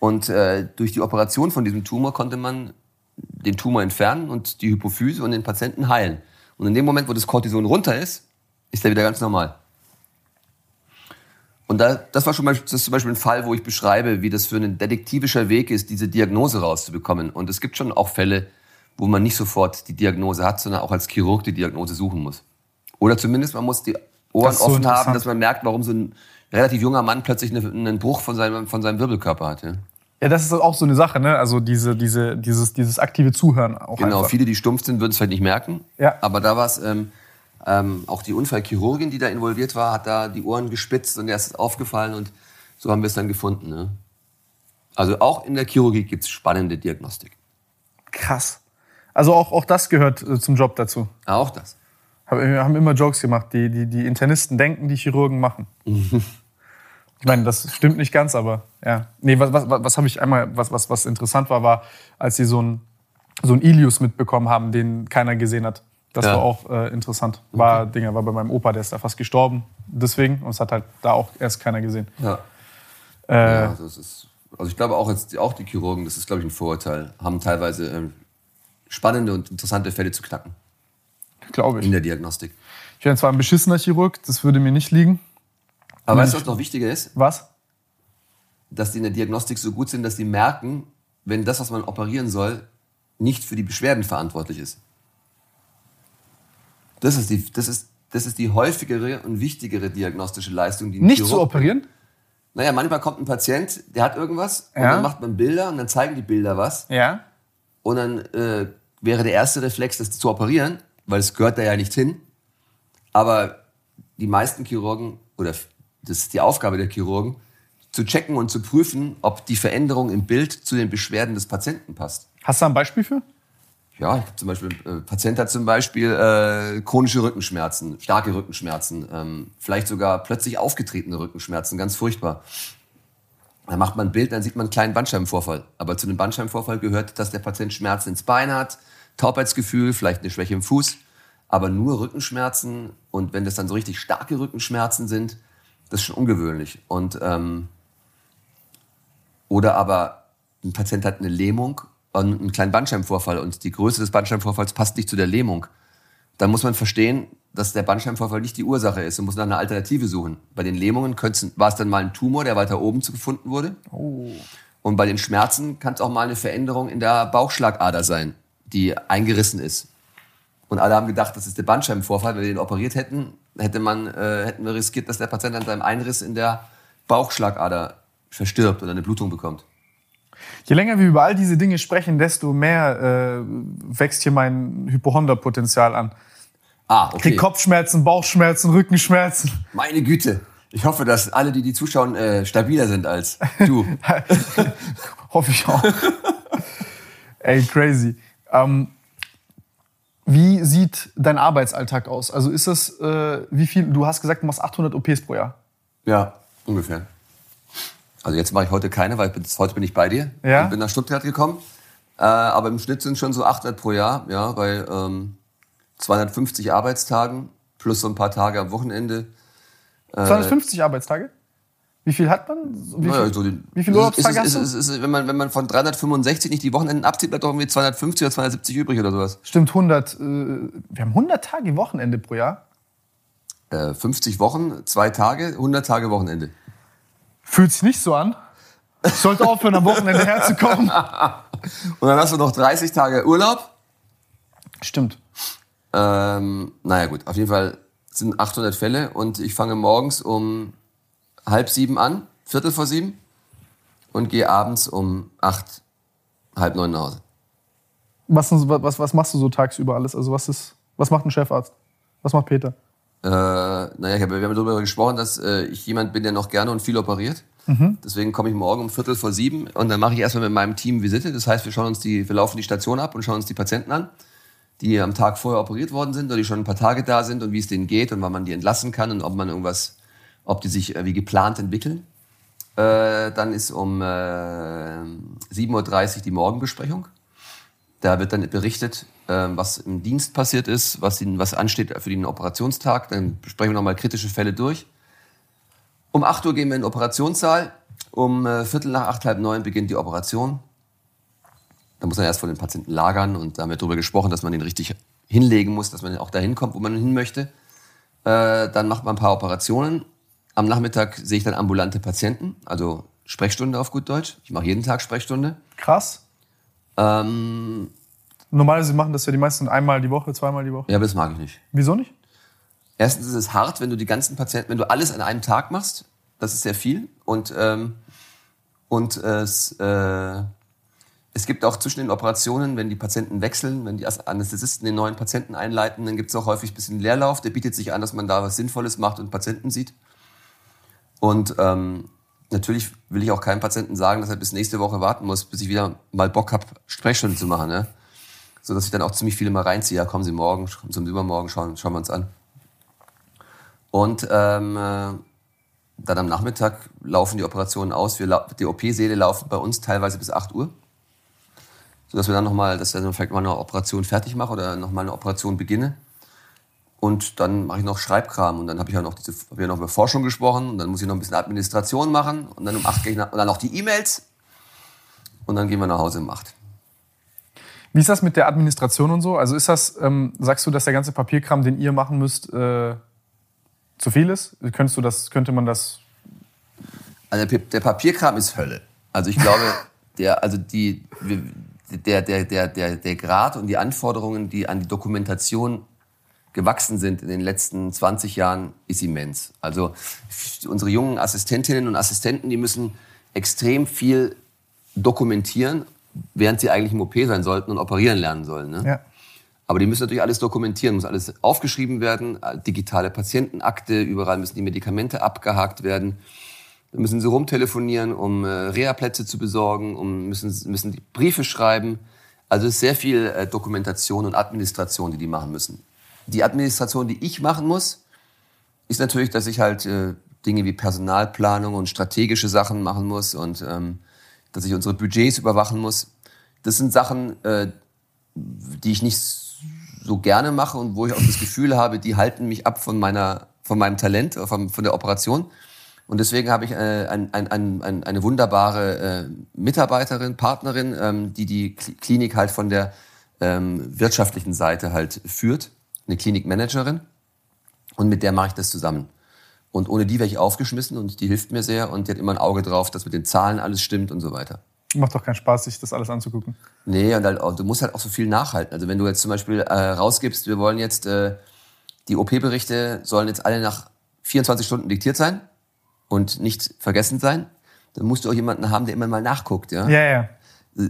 Und äh, durch die Operation von diesem Tumor konnte man den Tumor entfernen und die Hypophyse und den Patienten heilen. Und in dem Moment, wo das Cortison runter ist, ist er wieder ganz normal. Und da, das war schon mal, das ist zum Beispiel ein Fall, wo ich beschreibe, wie das für ein detektivischer Weg ist, diese Diagnose rauszubekommen. Und es gibt schon auch Fälle, wo man nicht sofort die Diagnose hat, sondern auch als Chirurg die Diagnose suchen muss. Oder zumindest man muss die Ohren so offen haben, dass man merkt, warum so ein relativ junger Mann plötzlich einen Bruch von seinem, von seinem Wirbelkörper hat. Ja. Ja, das ist auch so eine Sache, ne? Also diese, diese, dieses, dieses aktive Zuhören auch. Genau, einfach. viele, die stumpf sind, würden es vielleicht nicht merken. Ja. Aber da war es, ähm, ähm, auch die Unfallchirurgin, die da involviert war, hat da die Ohren gespitzt und er ist aufgefallen und so haben wir es dann gefunden. Ne? Also auch in der Chirurgie gibt es spannende Diagnostik. Krass. Also auch, auch das gehört äh, zum Job dazu. Auch das. Wir haben immer Jokes gemacht, die, die, die Internisten denken, die Chirurgen machen. Ich meine, das stimmt nicht ganz, aber ja. Nee, was, was, was habe ich einmal, was, was, was interessant war, war, als sie so ein so ein Ilius mitbekommen haben, den keiner gesehen hat. Das ja. war auch äh, interessant. War, okay. Dinger, war bei meinem Opa, der ist da fast gestorben. Deswegen. Und es hat halt da auch erst keiner gesehen. Ja. Äh, ja das ist, also ich glaube auch, jetzt, auch die Chirurgen, das ist, glaube ich, ein Vorurteil, haben teilweise äh, spannende und interessante Fälle zu knacken. Glaube ich. In der Diagnostik. Ich wäre zwar ein beschissener Chirurg, das würde mir nicht liegen. Aber weißt du, was noch wichtiger ist? Was? Dass die in der Diagnostik so gut sind, dass sie merken, wenn das, was man operieren soll, nicht für die Beschwerden verantwortlich ist. Das ist die, das ist, das ist die häufigere und wichtigere diagnostische Leistung, die Nicht Chirurg zu operieren? Naja, manchmal kommt ein Patient, der hat irgendwas und ja. dann macht man Bilder und dann zeigen die Bilder was. Ja. Und dann äh, wäre der erste Reflex, das zu operieren, weil es gehört da ja nicht hin. Aber die meisten Chirurgen, oder das ist die Aufgabe der Chirurgen, zu checken und zu prüfen, ob die Veränderung im Bild zu den Beschwerden des Patienten passt. Hast du ein Beispiel für? Ja, zum Beispiel, äh, Patient hat zum Beispiel äh, chronische Rückenschmerzen, starke Rückenschmerzen, ähm, vielleicht sogar plötzlich aufgetretene Rückenschmerzen, ganz furchtbar. Dann macht man ein Bild, dann sieht man einen kleinen Bandscheibenvorfall. Aber zu dem Bandscheibenvorfall gehört, dass der Patient Schmerzen ins Bein hat, Taubheitsgefühl, vielleicht eine Schwäche im Fuß, aber nur Rückenschmerzen. Und wenn das dann so richtig starke Rückenschmerzen sind, das ist schon ungewöhnlich. Und ähm, oder aber ein Patient hat eine Lähmung und einen kleinen Bandscheibenvorfall und die Größe des Bandscheibenvorfalls passt nicht zu der Lähmung. Dann muss man verstehen, dass der Bandscheibenvorfall nicht die Ursache ist und muss nach einer Alternative suchen. Bei den Lähmungen war es dann mal ein Tumor, der weiter oben gefunden wurde. Oh. Und bei den Schmerzen kann es auch mal eine Veränderung in der Bauchschlagader sein, die eingerissen ist. Und alle haben gedacht, das ist der Bandscheibenvorfall. Wenn wir den operiert hätten, hätte man, äh, hätten wir riskiert, dass der Patient an seinem Einriss in der Bauchschlagader verstirbt oder eine Blutung bekommt. Je länger wir über all diese Dinge sprechen, desto mehr äh, wächst hier mein Hypochonderpotenzial an. Ah, okay. Krieg Kopfschmerzen, Bauchschmerzen, Rückenschmerzen. Meine Güte. Ich hoffe, dass alle, die die zuschauen, äh, stabiler sind als du. hoffe ich auch. Ey, crazy. Ähm, wie sieht dein Arbeitsalltag aus? Also ist das, äh, wie viel, du hast gesagt, du machst 800 OPs pro Jahr. Ja, ungefähr. Also jetzt mache ich heute keine, weil bis heute bin ich bei dir. Ja. Ich bin nach Stuttgart gekommen. Äh, aber im Schnitt sind schon so 800 pro Jahr, ja, bei ähm, 250 Arbeitstagen plus so ein paar Tage am Wochenende. Äh, 250 Arbeitstage? Wie viel hat man? Wie viel, naja, so wie viel Urlaubstage ist, ist, ist, ist, wenn, man, wenn man von 365 nicht die Wochenenden abzieht, bleibt doch irgendwie 250 oder 270 übrig oder sowas. Stimmt, 100. Äh, wir haben 100 Tage Wochenende pro Jahr. Äh, 50 Wochen, zwei Tage, 100 Tage Wochenende. Fühlt sich nicht so an. Ich sollte aufhören, am Wochenende herzukommen. Und dann hast du noch 30 Tage Urlaub. Stimmt. Ähm, naja, gut, auf jeden Fall sind 800 Fälle und ich fange morgens um halb sieben an, Viertel vor sieben und gehe abends um acht, halb neun nach Hause. Was, was, was machst du so tagsüber alles? Also was ist, was macht ein Chefarzt? Was macht Peter? Äh, naja, ich hab, wir haben darüber gesprochen, dass äh, ich jemand bin, der noch gerne und viel operiert. Mhm. Deswegen komme ich morgen um Viertel vor sieben und dann mache ich erstmal mit meinem Team Visite. Das heißt, wir schauen uns die, wir laufen die Station ab und schauen uns die Patienten an, die am Tag vorher operiert worden sind oder die schon ein paar Tage da sind und wie es denen geht und wann man die entlassen kann und ob man irgendwas, ob die sich äh, wie geplant entwickeln. Äh, dann ist um äh, 7.30 Uhr die Morgenbesprechung. Da wird dann berichtet, was im Dienst passiert ist, was, was ansteht für den Operationstag. Dann besprechen wir nochmal kritische Fälle durch. Um 8 Uhr gehen wir in den Operationssaal. Um äh, Viertel nach acht, halb neun beginnt die Operation. Da muss man erst von den Patienten lagern und da haben wir darüber gesprochen, dass man den richtig hinlegen muss, dass man auch dahin kommt, wo man hin möchte. Äh, dann macht man ein paar Operationen. Am Nachmittag sehe ich dann ambulante Patienten, also Sprechstunde auf gut Deutsch. Ich mache jeden Tag Sprechstunde. Krass. Ähm, Normalerweise machen das ja die meisten einmal die Woche, zweimal die Woche. Ja, aber das mag ich nicht. Wieso nicht? Erstens ist es hart, wenn du die ganzen Patienten, wenn du alles an einem Tag machst. Das ist sehr viel. Und, ähm, und es, äh, es gibt auch zwischen den Operationen, wenn die Patienten wechseln, wenn die Anästhesisten den neuen Patienten einleiten, dann gibt es auch häufig ein bisschen Leerlauf. Der bietet sich an, dass man da was Sinnvolles macht und Patienten sieht. Und ähm, natürlich will ich auch keinem Patienten sagen, dass er bis nächste Woche warten muss, bis ich wieder mal Bock habe, Sprechstunden zu machen. Ne? So dass ich dann auch ziemlich viele mal reinziehe. Ja, kommen Sie morgen, kommen Sie übermorgen, schauen, schauen wir uns an. Und ähm, äh, dann am Nachmittag laufen die Operationen aus. Wir, die OP-Säle laufen bei uns teilweise bis 8 Uhr. Sodass wir dann nochmal, dass ich dann vielleicht mal eine Operation fertig mache oder nochmal eine Operation beginne. Und dann mache ich noch Schreibkram und dann habe ich ja noch diese, hab ja noch über Forschung gesprochen und dann muss ich noch ein bisschen Administration machen und dann um acht gehe ich nach, und dann noch die E-Mails und dann gehen wir nach Hause um acht. Wie ist das mit der Administration und so? Also ist das, ähm, sagst du, dass der ganze Papierkram, den ihr machen müsst, äh, zu viel ist? Könntest du das, könnte man das? Also der Papierkram ist Hölle. Also ich glaube, der, also die, der, der, der, der, der Grad und die Anforderungen, die an die Dokumentation gewachsen sind in den letzten 20 Jahren, ist immens. Also unsere jungen Assistentinnen und Assistenten, die müssen extrem viel dokumentieren, während sie eigentlich im OP sein sollten und operieren lernen sollen. Ne? Ja. Aber die müssen natürlich alles dokumentieren, muss alles aufgeschrieben werden, digitale Patientenakte, überall müssen die Medikamente abgehakt werden. Dann müssen sie rumtelefonieren, um äh, Reha-Plätze zu besorgen, um müssen, müssen die Briefe schreiben. Also es ist sehr viel äh, Dokumentation und Administration, die die machen müssen die Administration, die ich machen muss, ist natürlich, dass ich halt äh, Dinge wie Personalplanung und strategische Sachen machen muss und ähm, dass ich unsere Budgets überwachen muss. Das sind Sachen, äh, die ich nicht so gerne mache und wo ich auch das Gefühl habe, die halten mich ab von meiner, von meinem Talent, äh, von, von der Operation. Und deswegen habe ich äh, ein, ein, ein, eine wunderbare äh, Mitarbeiterin, Partnerin, ähm, die die Klinik halt von der ähm, wirtschaftlichen Seite halt führt eine Klinikmanagerin. Und mit der mache ich das zusammen. Und ohne die wäre ich aufgeschmissen und die hilft mir sehr und die hat immer ein Auge drauf, dass mit den Zahlen alles stimmt und so weiter. Macht doch keinen Spaß, sich das alles anzugucken. Nee, und halt, du musst halt auch so viel nachhalten. Also wenn du jetzt zum Beispiel äh, rausgibst, wir wollen jetzt, äh, die OP-Berichte sollen jetzt alle nach 24 Stunden diktiert sein und nicht vergessen sein, dann musst du auch jemanden haben, der immer mal nachguckt. Ja, ja. ja.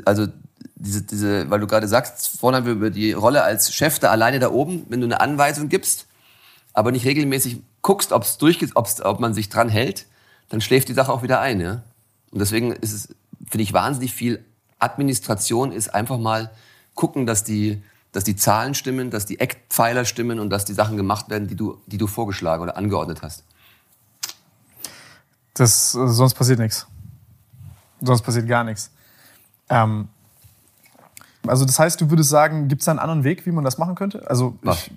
Also diese, diese, weil du gerade sagst, vorhin haben wir über die Rolle als Chef da alleine da oben, wenn du eine Anweisung gibst, aber nicht regelmäßig guckst, ob es durchgeht, ob's, ob man sich dran hält, dann schläft die Sache auch wieder ein. Ja? Und deswegen ist es, finde ich, wahnsinnig viel Administration ist einfach mal gucken, dass die, dass die Zahlen stimmen, dass die Eckpfeiler stimmen und dass die Sachen gemacht werden, die du, die du vorgeschlagen oder angeordnet hast. Das, sonst passiert nichts. Sonst passiert gar nichts. Ähm, also das heißt, du würdest sagen, gibt es da einen anderen Weg, wie man das machen könnte? Also ich,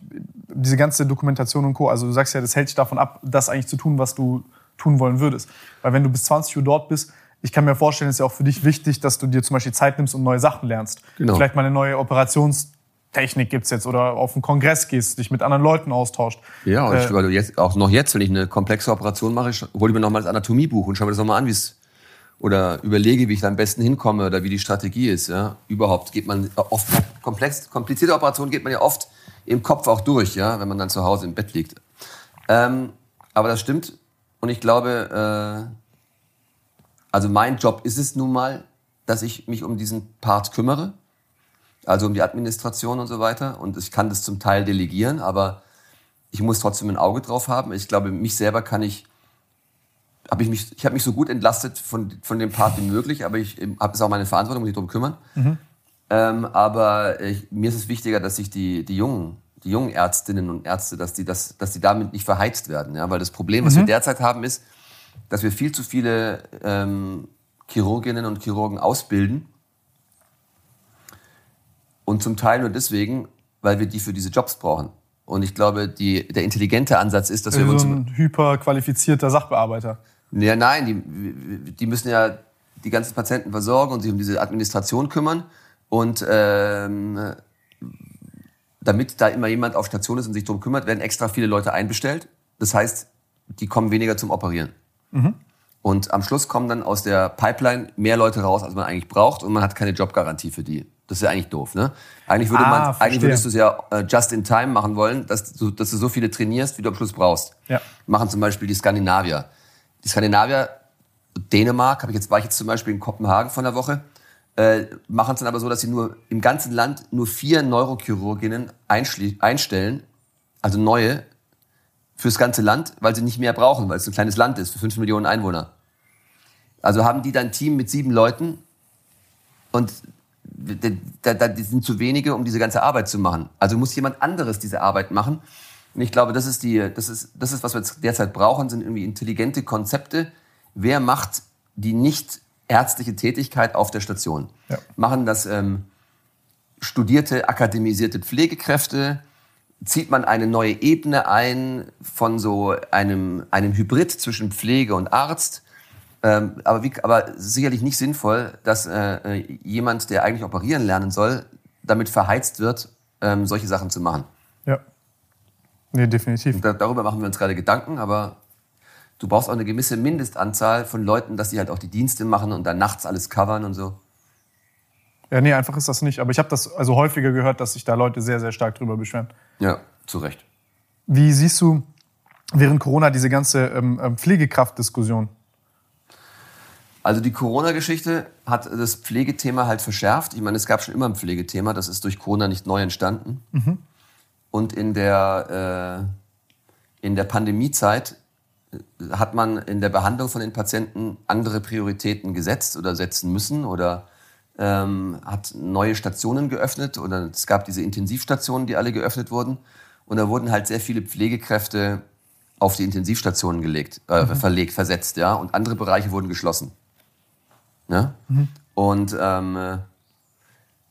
diese ganze Dokumentation und Co. Also du sagst ja, das hält dich davon ab, das eigentlich zu tun, was du tun wollen würdest. Weil wenn du bis 20 Uhr dort bist, ich kann mir vorstellen, es ist ja auch für dich wichtig, dass du dir zum Beispiel Zeit nimmst und neue Sachen lernst. Genau. Vielleicht mal eine neue Operationstechnik gibt es jetzt oder auf einen Kongress gehst, dich mit anderen Leuten austauscht. Ja, und äh, ich, weil jetzt, auch noch jetzt, wenn ich eine komplexe Operation mache, hole ich mir nochmal das Anatomiebuch und schaue mir das nochmal an, wie es oder überlege, wie ich da am besten hinkomme oder wie die Strategie ist. Ja? Überhaupt geht man oft komplex, komplizierte Operationen geht man ja oft im Kopf auch durch, ja, wenn man dann zu Hause im Bett liegt. Ähm, aber das stimmt und ich glaube, äh, also mein Job ist es nun mal, dass ich mich um diesen Part kümmere, also um die Administration und so weiter. Und ich kann das zum Teil delegieren, aber ich muss trotzdem ein Auge drauf haben. Ich glaube, mich selber kann ich habe ich mich, ich habe mich so gut entlastet von, von dem Part wie möglich, aber ich habe es auch meine Verantwortung, mich darum kümmern. Mhm. Ähm, aber ich, mir ist es wichtiger, dass sich die, die jungen, die jungen Ärztinnen und Ärzte, dass die, das, dass die damit nicht verheizt werden. Ja? Weil das Problem, was mhm. wir derzeit haben, ist, dass wir viel zu viele ähm, Chirurginnen und Chirurgen ausbilden. Und zum Teil nur deswegen, weil wir die für diese Jobs brauchen. Und ich glaube, die, der intelligente Ansatz ist, dass also wir uns. So ein hyperqualifizierter Sachbearbeiter. Ja, nein, die, die müssen ja die ganzen Patienten versorgen und sich um diese Administration kümmern. Und ähm, damit da immer jemand auf Station ist und sich darum kümmert, werden extra viele Leute einbestellt. Das heißt, die kommen weniger zum Operieren. Mhm. Und am Schluss kommen dann aus der Pipeline mehr Leute raus, als man eigentlich braucht, und man hat keine Jobgarantie für die. Das ist ja eigentlich doof, ne? Eigentlich würde ah, man, verstehe. eigentlich würdest du es ja äh, just in time machen wollen, dass du, dass du so viele trainierst, wie du am Schluss brauchst. Ja. Machen zum Beispiel die Skandinavier. Die Skandinavier, Dänemark, habe ich jetzt, war ich jetzt zum Beispiel in Kopenhagen von der Woche, äh, machen es dann aber so, dass sie nur im ganzen Land nur vier Neurochirurginnen einstellen, also neue, fürs ganze Land, weil sie nicht mehr brauchen, weil es ein kleines Land ist, für fünf Millionen Einwohner. Also haben die dann ein Team mit sieben Leuten und die sind zu wenige, um diese ganze Arbeit zu machen. Also muss jemand anderes diese Arbeit machen. Und ich glaube, das ist, die, das ist, das ist was wir derzeit brauchen, sind irgendwie intelligente Konzepte. Wer macht die nicht ärztliche Tätigkeit auf der Station? Ja. Machen das ähm, studierte, akademisierte Pflegekräfte? Zieht man eine neue Ebene ein von so einem, einem Hybrid zwischen Pflege und Arzt? Ähm, aber, wie, aber sicherlich nicht sinnvoll, dass äh, jemand, der eigentlich operieren lernen soll, damit verheizt wird, ähm, solche Sachen zu machen. Nee, definitiv. Da, darüber machen wir uns gerade Gedanken, aber du brauchst auch eine gewisse Mindestanzahl von Leuten, dass die halt auch die Dienste machen und dann nachts alles covern und so. Ja, nee, einfach ist das nicht. Aber ich habe das also häufiger gehört, dass sich da Leute sehr, sehr stark drüber beschweren. Ja, zu Recht. Wie siehst du während Corona diese ganze ähm, ähm Pflegekraftdiskussion? Also die Corona-Geschichte hat das Pflegethema halt verschärft. Ich meine, es gab schon immer ein Pflegethema, das ist durch Corona nicht neu entstanden. Mhm. Und in der, äh, in der Pandemiezeit äh, hat man in der Behandlung von den Patienten andere Prioritäten gesetzt oder setzen müssen oder ähm, hat neue Stationen geöffnet oder es gab diese Intensivstationen, die alle geöffnet wurden. Und da wurden halt sehr viele Pflegekräfte auf die Intensivstationen gelegt, äh, mhm. verlegt, versetzt, ja, und andere Bereiche wurden geschlossen. Ja? Mhm. Und ähm,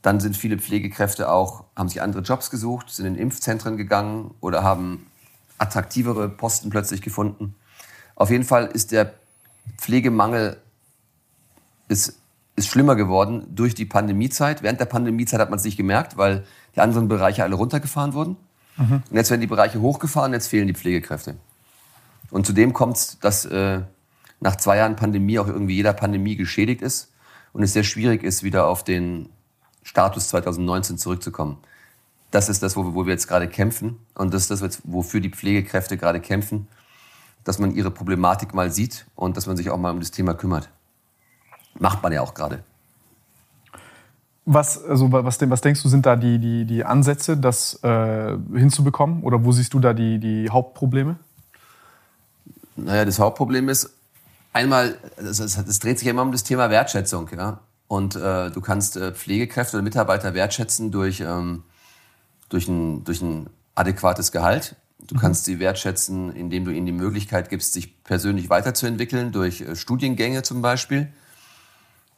dann sind viele Pflegekräfte auch, haben sich andere Jobs gesucht, sind in Impfzentren gegangen oder haben attraktivere Posten plötzlich gefunden. Auf jeden Fall ist der Pflegemangel ist, ist schlimmer geworden durch die Pandemiezeit. Während der Pandemiezeit hat man es nicht gemerkt, weil die anderen Bereiche alle runtergefahren wurden. Mhm. Und jetzt werden die Bereiche hochgefahren, jetzt fehlen die Pflegekräfte. Und zudem kommt es, dass äh, nach zwei Jahren Pandemie auch irgendwie jeder Pandemie geschädigt ist und es sehr schwierig ist, wieder auf den Status 2019 zurückzukommen. Das ist das, wo, wo wir jetzt gerade kämpfen und das ist das, wofür die Pflegekräfte gerade kämpfen, dass man ihre Problematik mal sieht und dass man sich auch mal um das Thema kümmert. Macht man ja auch gerade. Was, also was, was denkst du, sind da die, die, die Ansätze, das äh, hinzubekommen? Oder wo siehst du da die, die Hauptprobleme? Naja, das Hauptproblem ist, einmal, es dreht sich immer um das Thema Wertschätzung. Ja? Und äh, du kannst äh, Pflegekräfte oder Mitarbeiter wertschätzen durch, ähm, durch, ein, durch ein adäquates Gehalt. Du mhm. kannst sie wertschätzen, indem du ihnen die Möglichkeit gibst, sich persönlich weiterzuentwickeln, durch äh, Studiengänge zum Beispiel.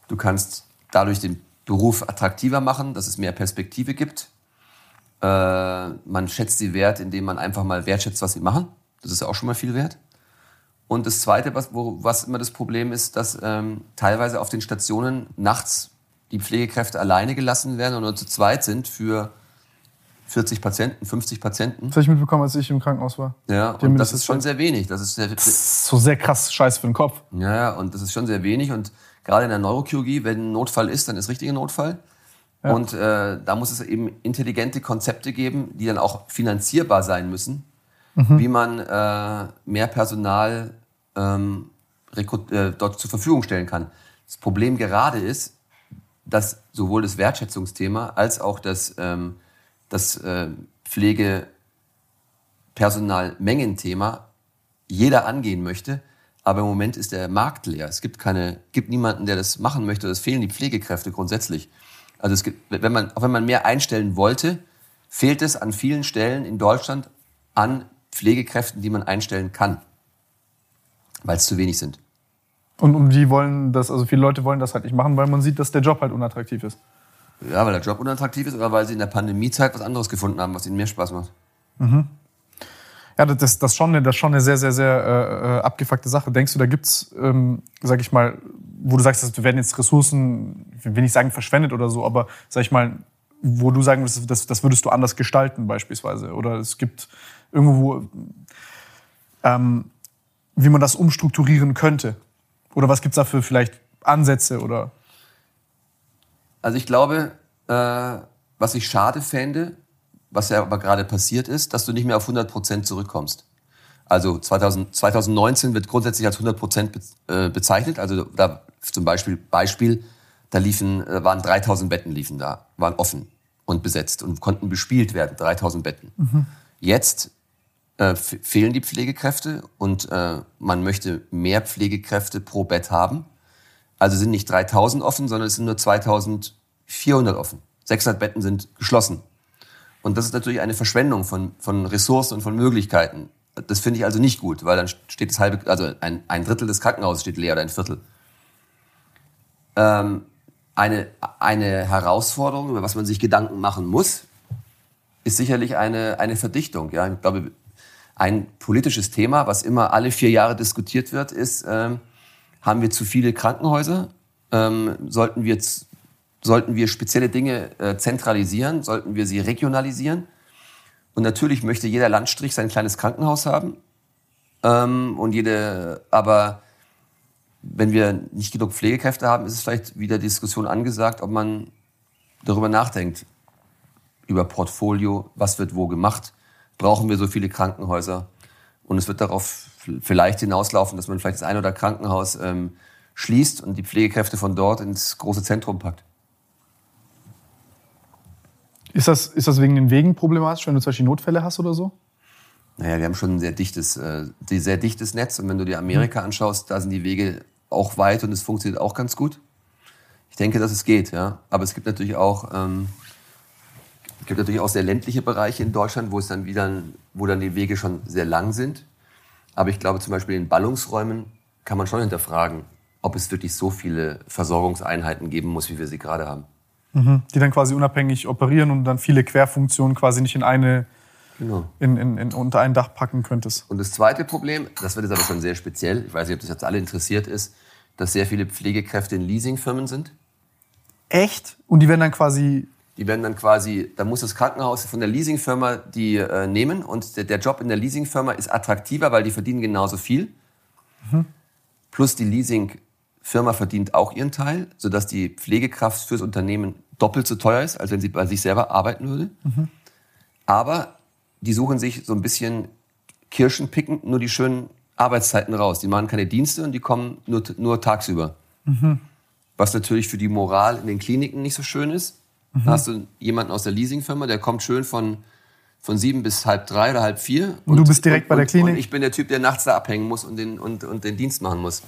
Du kannst dadurch den Beruf attraktiver machen, dass es mehr Perspektive gibt. Äh, man schätzt sie wert, indem man einfach mal wertschätzt, was sie machen. Das ist auch schon mal viel wert. Und das Zweite, was, wo, was immer das Problem ist, dass ähm, teilweise auf den Stationen nachts die Pflegekräfte alleine gelassen werden und nur zu zweit sind für 40 Patienten, 50 Patienten. Das habe ich mitbekommen, als ich im Krankenhaus war. Ja, und das, das ist schon sehr wenig. Das ist, sehr, das ist so sehr krass Scheiß für den Kopf. Ja, und das ist schon sehr wenig. Und gerade in der Neurochirurgie, wenn ein Notfall ist, dann ist richtiger Notfall. Ja. Und äh, da muss es eben intelligente Konzepte geben, die dann auch finanzierbar sein müssen, mhm. wie man äh, mehr Personal ähm, äh, dort zur Verfügung stellen kann. Das Problem gerade ist, dass sowohl das Wertschätzungsthema als auch das, ähm, das äh, Pflegepersonalmengenthema jeder angehen möchte, aber im Moment ist der Markt leer. Es gibt keine, gibt niemanden, der das machen möchte. Es fehlen die Pflegekräfte grundsätzlich. Also es gibt, wenn man, auch wenn man mehr einstellen wollte, fehlt es an vielen Stellen in Deutschland an Pflegekräften, die man einstellen kann weil es zu wenig sind. Und, und die wollen das, also viele Leute wollen das halt nicht machen, weil man sieht, dass der Job halt unattraktiv ist. Ja, weil der Job unattraktiv ist oder weil sie in der Pandemiezeit was anderes gefunden haben, was ihnen mehr Spaß macht. Mhm. Ja, das, das, schon eine, das ist schon eine sehr, sehr, sehr äh, äh abgefuckte Sache. Denkst du, da gibt's, ähm, sag ich mal, wo du sagst, wir werden jetzt Ressourcen, ich will nicht sagen verschwendet oder so, aber sag ich mal, wo du sagen würdest, das, das würdest du anders gestalten beispielsweise? Oder es gibt irgendwo, ähm, wie man das umstrukturieren könnte? Oder was gibt es dafür vielleicht Ansätze oder? Also ich glaube, äh, was ich schade fände, was ja aber gerade passiert ist, dass du nicht mehr auf 100 Prozent zurückkommst. Also 2000, 2019 wird grundsätzlich als 100 Prozent be, äh, bezeichnet. Also da zum Beispiel, Beispiel, da liefen, äh, waren 3000 Betten liefen da, waren offen und besetzt und konnten bespielt werden, 3000 Betten. Mhm. Jetzt äh, fehlen die Pflegekräfte und äh, man möchte mehr Pflegekräfte pro Bett haben. Also sind nicht 3000 offen, sondern es sind nur 2400 offen. 600 Betten sind geschlossen. Und das ist natürlich eine Verschwendung von, von Ressourcen und von Möglichkeiten. Das finde ich also nicht gut, weil dann steht das halbe, also ein, ein Drittel des Krankenhauses steht leer oder ein Viertel. Ähm, eine, eine Herausforderung, über was man sich Gedanken machen muss, ist sicherlich eine, eine Verdichtung. Ja, ich glaube, ein politisches Thema, was immer alle vier Jahre diskutiert wird, ist, ähm, haben wir zu viele Krankenhäuser? Ähm, sollten, wir, sollten wir spezielle Dinge äh, zentralisieren? Sollten wir sie regionalisieren? Und natürlich möchte jeder Landstrich sein kleines Krankenhaus haben. Ähm, und jede, aber wenn wir nicht genug Pflegekräfte haben, ist es vielleicht wieder Diskussion angesagt, ob man darüber nachdenkt, über Portfolio, was wird wo gemacht brauchen wir so viele Krankenhäuser. Und es wird darauf vielleicht hinauslaufen, dass man vielleicht das ein oder Krankenhaus ähm, schließt und die Pflegekräfte von dort ins große Zentrum packt. Ist das, ist das wegen den Wegen problematisch, wenn du zum Beispiel Notfälle hast oder so? Naja, wir haben schon ein sehr dichtes, äh, sehr dichtes Netz. Und wenn du dir Amerika hm. anschaust, da sind die Wege auch weit und es funktioniert auch ganz gut. Ich denke, dass es geht, ja. Aber es gibt natürlich auch ähm, es gibt natürlich auch sehr ländliche Bereiche in Deutschland, wo es dann wieder, wo dann die Wege schon sehr lang sind. Aber ich glaube, zum Beispiel in Ballungsräumen kann man schon hinterfragen, ob es wirklich so viele Versorgungseinheiten geben muss, wie wir sie gerade haben. Mhm. Die dann quasi unabhängig operieren und dann viele Querfunktionen quasi nicht in eine genau. in, in, in, unter ein Dach packen könntest. Und das zweite Problem, das wird jetzt aber schon sehr speziell, ich weiß nicht, ob das jetzt alle interessiert ist, dass sehr viele Pflegekräfte in Leasingfirmen sind. Echt? Und die werden dann quasi Die werden dann quasi, da muss das Krankenhaus von der Leasingfirma die äh, nehmen und der, der, Job in der Leasingfirma ist attraktiver, weil die verdienen genauso viel. Mhm. Plus die Leasingfirma verdient auch ihren Teil, sodass die Pflegekraft fürs Unternehmen doppelt so teuer ist, als wenn sie bei sich selber arbeiten würde. Mhm. Aber die suchen sich so ein bisschen kirschenpickend nur die schönen Arbeitszeiten raus. Die machen keine Dienste und die kommen nur, nur tagsüber. Mhm. Was natürlich für die Moral in den Kliniken nicht so schön ist. Mhm. Da hast du jemanden aus der Leasingfirma, der kommt schön von, von sieben bis halb drei oder halb vier. Und, und du bist direkt und, bei der Klinik? Und ich bin der Typ, der nachts da abhängen muss und den, und, und den Dienst machen muss.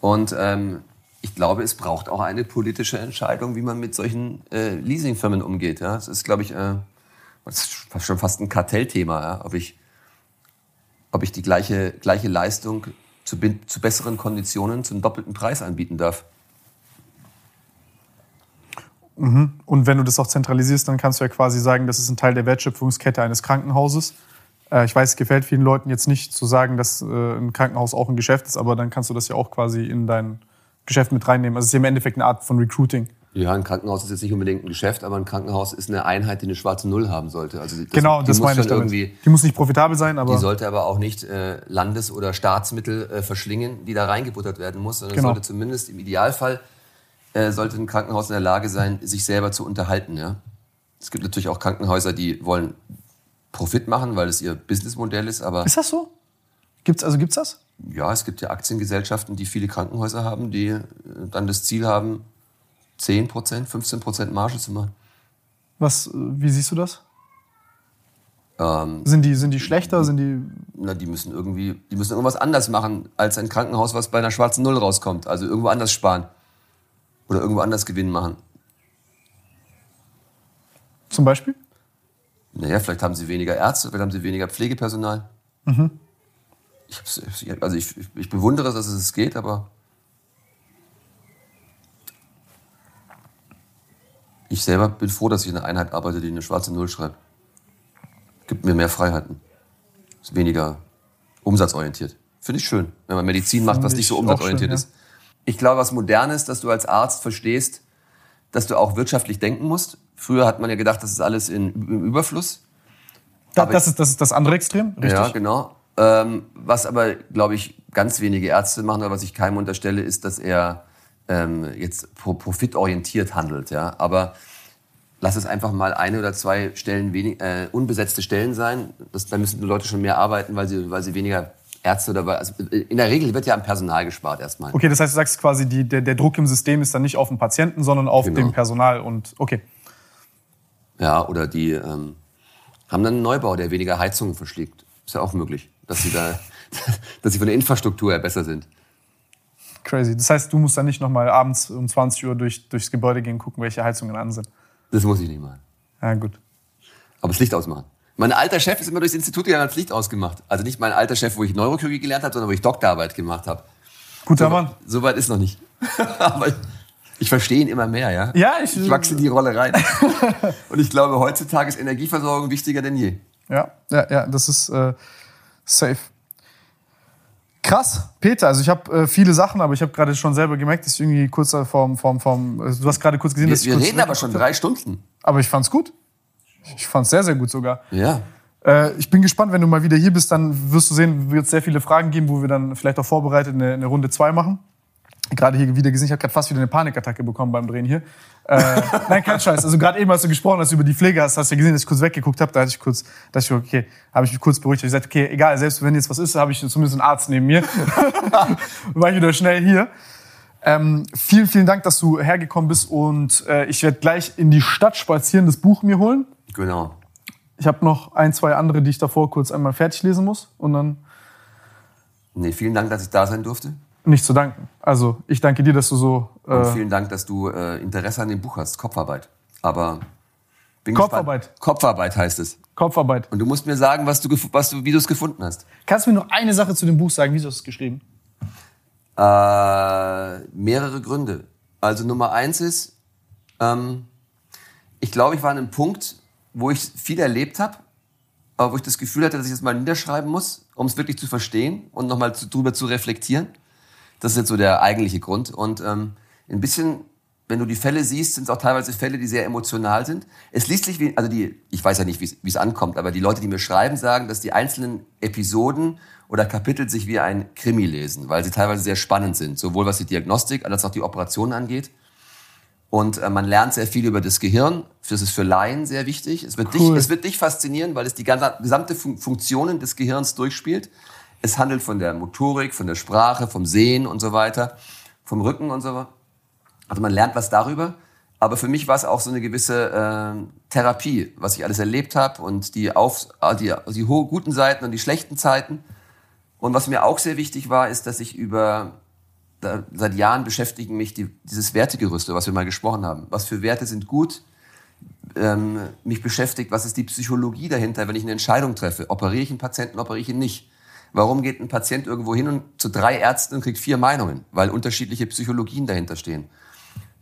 Und ähm, ich glaube, es braucht auch eine politische Entscheidung, wie man mit solchen äh, Leasingfirmen umgeht. Ja? Das ist, glaube ich, äh, das ist schon fast ein Kartellthema, ja? ob, ich, ob ich die gleiche, gleiche Leistung zu, zu besseren Konditionen zum doppelten Preis anbieten darf. Mhm. Und wenn du das auch zentralisierst, dann kannst du ja quasi sagen, das ist ein Teil der Wertschöpfungskette eines Krankenhauses. Äh, ich weiß, es gefällt vielen Leuten jetzt nicht zu sagen, dass äh, ein Krankenhaus auch ein Geschäft ist, aber dann kannst du das ja auch quasi in dein Geschäft mit reinnehmen. Also es ist ja im Endeffekt eine Art von Recruiting. Ja, ein Krankenhaus ist jetzt nicht unbedingt ein Geschäft, aber ein Krankenhaus ist eine Einheit, die eine schwarze Null haben sollte. Also das, genau, das meine ich damit. Die muss nicht profitabel sein, aber... Die sollte aber auch nicht äh, Landes- oder Staatsmittel äh, verschlingen, die da reingebuttert werden muss, sondern genau. sollte zumindest im Idealfall äh, sollte ein Krankenhaus in der Lage sein, sich selber zu unterhalten. Ja? Es gibt natürlich auch Krankenhäuser, die wollen Profit machen, weil es ihr Businessmodell ist, aber... Ist das so? Gibt's, also gibt's das? Ja, es gibt ja Aktiengesellschaften, die viele Krankenhäuser haben, die äh, dann das Ziel haben, 10% 15% Marge zu machen. Was, wie siehst du das? Ähm, sind, die, sind die schlechter? Sind die na, die müssen irgendwie, die müssen irgendwas anders machen als ein Krankenhaus, was bei einer schwarzen Null rauskommt. Also irgendwo anders sparen. Oder irgendwo anders Gewinn machen. Zum Beispiel? Naja, vielleicht haben sie weniger Ärzte, vielleicht haben sie weniger Pflegepersonal. Mhm. Ich, also ich, ich bewundere es, dass es geht, aber Ich selber bin froh, dass ich in einer Einheit arbeite, die eine schwarze Null schreibt. Gibt mir mehr Freiheiten. Ist weniger umsatzorientiert. Finde ich schön, wenn man Medizin macht, was nicht so umsatzorientiert schön, ist. Ja. Ich glaube, was modern ist, dass du als Arzt verstehst, dass du auch wirtschaftlich denken musst. Früher hat man ja gedacht, das ist alles in, im Überfluss. Da, das, ist, das ist das andere Extrem, richtig? Ja, genau. Ähm, was aber, glaube ich, ganz wenige Ärzte machen, oder was ich keinem unterstelle, ist, dass er ähm, jetzt profitorientiert handelt. Ja? Aber lass es einfach mal eine oder zwei Stellen wenig, äh, unbesetzte Stellen sein. Das, da müssen die Leute schon mehr arbeiten, weil sie, weil sie weniger Ärzte oder also in der Regel wird ja am Personal gespart erstmal. Okay, das heißt, du sagst quasi, die, der, der Druck im System ist dann nicht auf den Patienten, sondern auf genau. dem Personal und okay. Ja, oder die ähm, haben dann einen Neubau, der weniger Heizungen verschlägt. Ist ja auch möglich, dass sie da, dass sie von der Infrastruktur her besser sind. Crazy. Das heißt, du musst dann nicht nochmal abends um 20 Uhr durch, durchs Gebäude gehen, gucken, welche Heizungen an sind. Das muss ich nicht machen. Ja, gut. Aber das Licht ausmachen. Mein alter Chef ist immer durchs Institut gegangen und hat Licht ausgemacht. Also nicht mein alter Chef, wo ich Neurochirurgie gelernt habe, sondern wo ich Doktorarbeit gemacht habe. Guter so, Mann. So weit ist noch nicht. Aber ich verstehe ihn immer mehr, ja? Ja, ich, ich wachse in die Rolle rein. und ich glaube, heutzutage ist Energieversorgung wichtiger denn je. Ja, ja, ja, das ist äh, safe. Krass, Peter. Also ich habe äh, viele Sachen, aber ich habe gerade schon selber gemerkt, dass ich irgendwie kurz vorm, vorm, vorm also du hast gerade kurz gesehen, wir, dass wir reden aber schon drei Stunden. Aber ich fand's gut. Ich fand's sehr, sehr gut sogar. Ja. Äh, ich bin gespannt, wenn du mal wieder hier bist, dann wirst du sehen, wird es sehr viele Fragen geben, wo wir dann vielleicht auch vorbereitet eine, eine Runde zwei machen gerade hier wieder gesehen, ich habe gerade fast wieder eine Panikattacke bekommen beim Drehen hier. Äh, nein, kein Scheiß. Also gerade eben, als du gesprochen hast über die Pflege, hast, hast du ja gesehen, dass ich kurz weggeguckt habe. Da hatte ich kurz, dachte ich, okay, habe ich mich kurz beruhigt. Ich gesagt, okay, egal, selbst wenn jetzt was ist, habe ich zumindest einen Arzt neben mir. War ich wieder schnell hier. Ähm, vielen, vielen Dank, dass du hergekommen bist und äh, ich werde gleich in die Stadt spazieren, das Buch mir holen. Genau. Ich habe noch ein, zwei andere, die ich davor kurz einmal fertig lesen muss und dann. Nee, vielen Dank, dass ich da sein durfte. Nicht zu danken. Also ich danke dir, dass du so. Äh Und vielen Dank, dass du äh, Interesse an dem Buch hast. Kopfarbeit. Aber bin Kopfarbeit. Gespannt. Kopfarbeit heißt es. Kopfarbeit. Und du musst mir sagen, was du, was du, wie du es gefunden hast. Kannst du mir noch eine Sache zu dem Buch sagen? Wie hast du es geschrieben? Äh, mehrere Gründe. Also Nummer eins ist, ähm, ich glaube, ich war an einem Punkt, wo ich viel erlebt habe, aber wo ich das Gefühl hatte, dass ich das mal niederschreiben muss, um es wirklich zu verstehen und nochmal zu, drüber zu reflektieren. Das ist jetzt so der eigentliche Grund. Und ähm, ein bisschen wenn du die Fälle siehst, sind es auch teilweise Fälle, die sehr emotional sind. Es liest sich wie, also die, ich weiß ja nicht, wie es ankommt, aber die Leute, die mir schreiben, sagen, dass die einzelnen Episoden oder Kapitel sich wie ein Krimi lesen, weil sie teilweise sehr spannend sind, sowohl was die Diagnostik als auch die Operation angeht. Und äh, man lernt sehr viel über das Gehirn. Das ist für Laien sehr wichtig. Es wird, cool. dich, es wird dich faszinieren, weil es die ganze, gesamte Fun Funktionen des Gehirns durchspielt. Es handelt von der Motorik, von der Sprache, vom Sehen und so weiter, vom Rücken und so weiter. Also man lernt was darüber. Aber für mich war es auch so eine gewisse äh, Therapie, was ich alles erlebt habe und die, auf, äh, die, die guten Seiten und die schlechten Zeiten. Und was mir auch sehr wichtig war, ist, dass ich über da, seit Jahren beschäftigen mich die, dieses Wertegerüste, was wir mal gesprochen haben. Was für Werte sind gut? Ähm, mich beschäftigt, was ist die Psychologie dahinter, wenn ich eine Entscheidung treffe? Operiere ich einen Patienten, operiere ich ihn nicht? Warum geht ein Patient irgendwo hin und zu drei Ärzten und kriegt vier Meinungen? Weil unterschiedliche Psychologien dahinter stehen.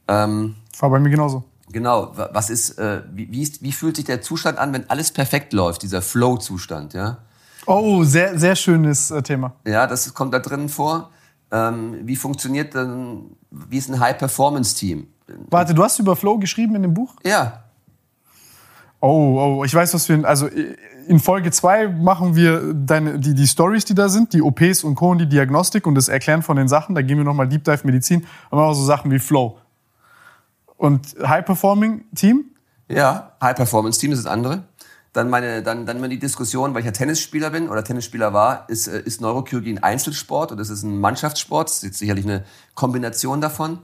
Ähm, War bei mir genauso. Genau. Was ist, äh, wie, wie, ist, wie fühlt sich der Zustand an, wenn alles perfekt läuft, dieser Flow-Zustand, ja? Oh, sehr, sehr schönes äh, Thema. Ja, das kommt da drinnen vor. Ähm, wie funktioniert denn, wie ist ein High-Performance-Team? Warte, du hast über Flow geschrieben in dem Buch? Ja. Oh, oh, ich weiß, was wir, also in Folge 2 machen wir deine, die, die Stories, die da sind, die OPs und Co. und die Diagnostik und das Erklären von den Sachen. Da gehen wir nochmal Deep Dive Medizin. Und machen auch so Sachen wie Flow. Und High Performing Team? Ja, High Performance Team ist das andere. Dann meine, dann, dann die Diskussion, weil ich ja Tennisspieler bin oder Tennisspieler war, ist, äh, ist Neurochirurgie ein Einzelsport oder ist es ein Mannschaftssport? Das ist sicherlich eine Kombination davon.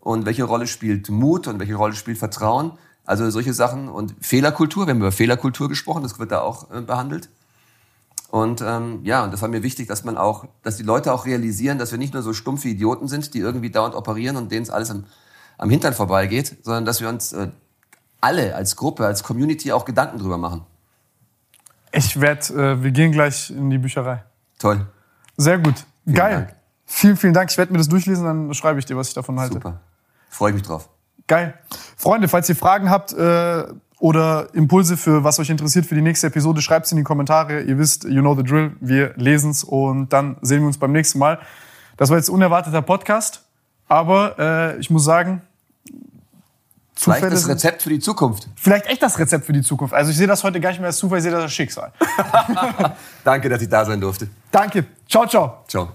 Und welche Rolle spielt Mut und welche Rolle spielt Vertrauen? Also solche Sachen und Fehlerkultur, wir haben über Fehlerkultur gesprochen, das wird da auch äh, behandelt. Und ähm, ja, und das war mir wichtig, dass man auch, dass die Leute auch realisieren, dass wir nicht nur so stumpfe Idioten sind, die irgendwie dauernd operieren und denen es alles am, am Hintern vorbeigeht, sondern dass wir uns äh, alle als Gruppe, als Community auch Gedanken drüber machen. Ich werde, äh, wir gehen gleich in die Bücherei. Toll. Sehr gut. Vielen Geil. Dank. Vielen, vielen Dank. Ich werde mir das durchlesen, dann schreibe ich dir, was ich davon halte. Super. Freue mich drauf. Geil. Freunde, falls ihr Fragen habt äh, oder Impulse für was euch interessiert für die nächste Episode, schreibt es in die Kommentare. Ihr wisst, you know the drill. Wir lesen es und dann sehen wir uns beim nächsten Mal. Das war jetzt ein unerwarteter Podcast, aber äh, ich muss sagen, Vielleicht Zufälle das Rezept für die Zukunft. Vielleicht echt das Rezept für die Zukunft. Also ich sehe das heute gar nicht mehr als Zufall, ich sehe das als Schicksal. Danke, dass ich da sein durfte. Danke. Ciao, ciao. Ciao.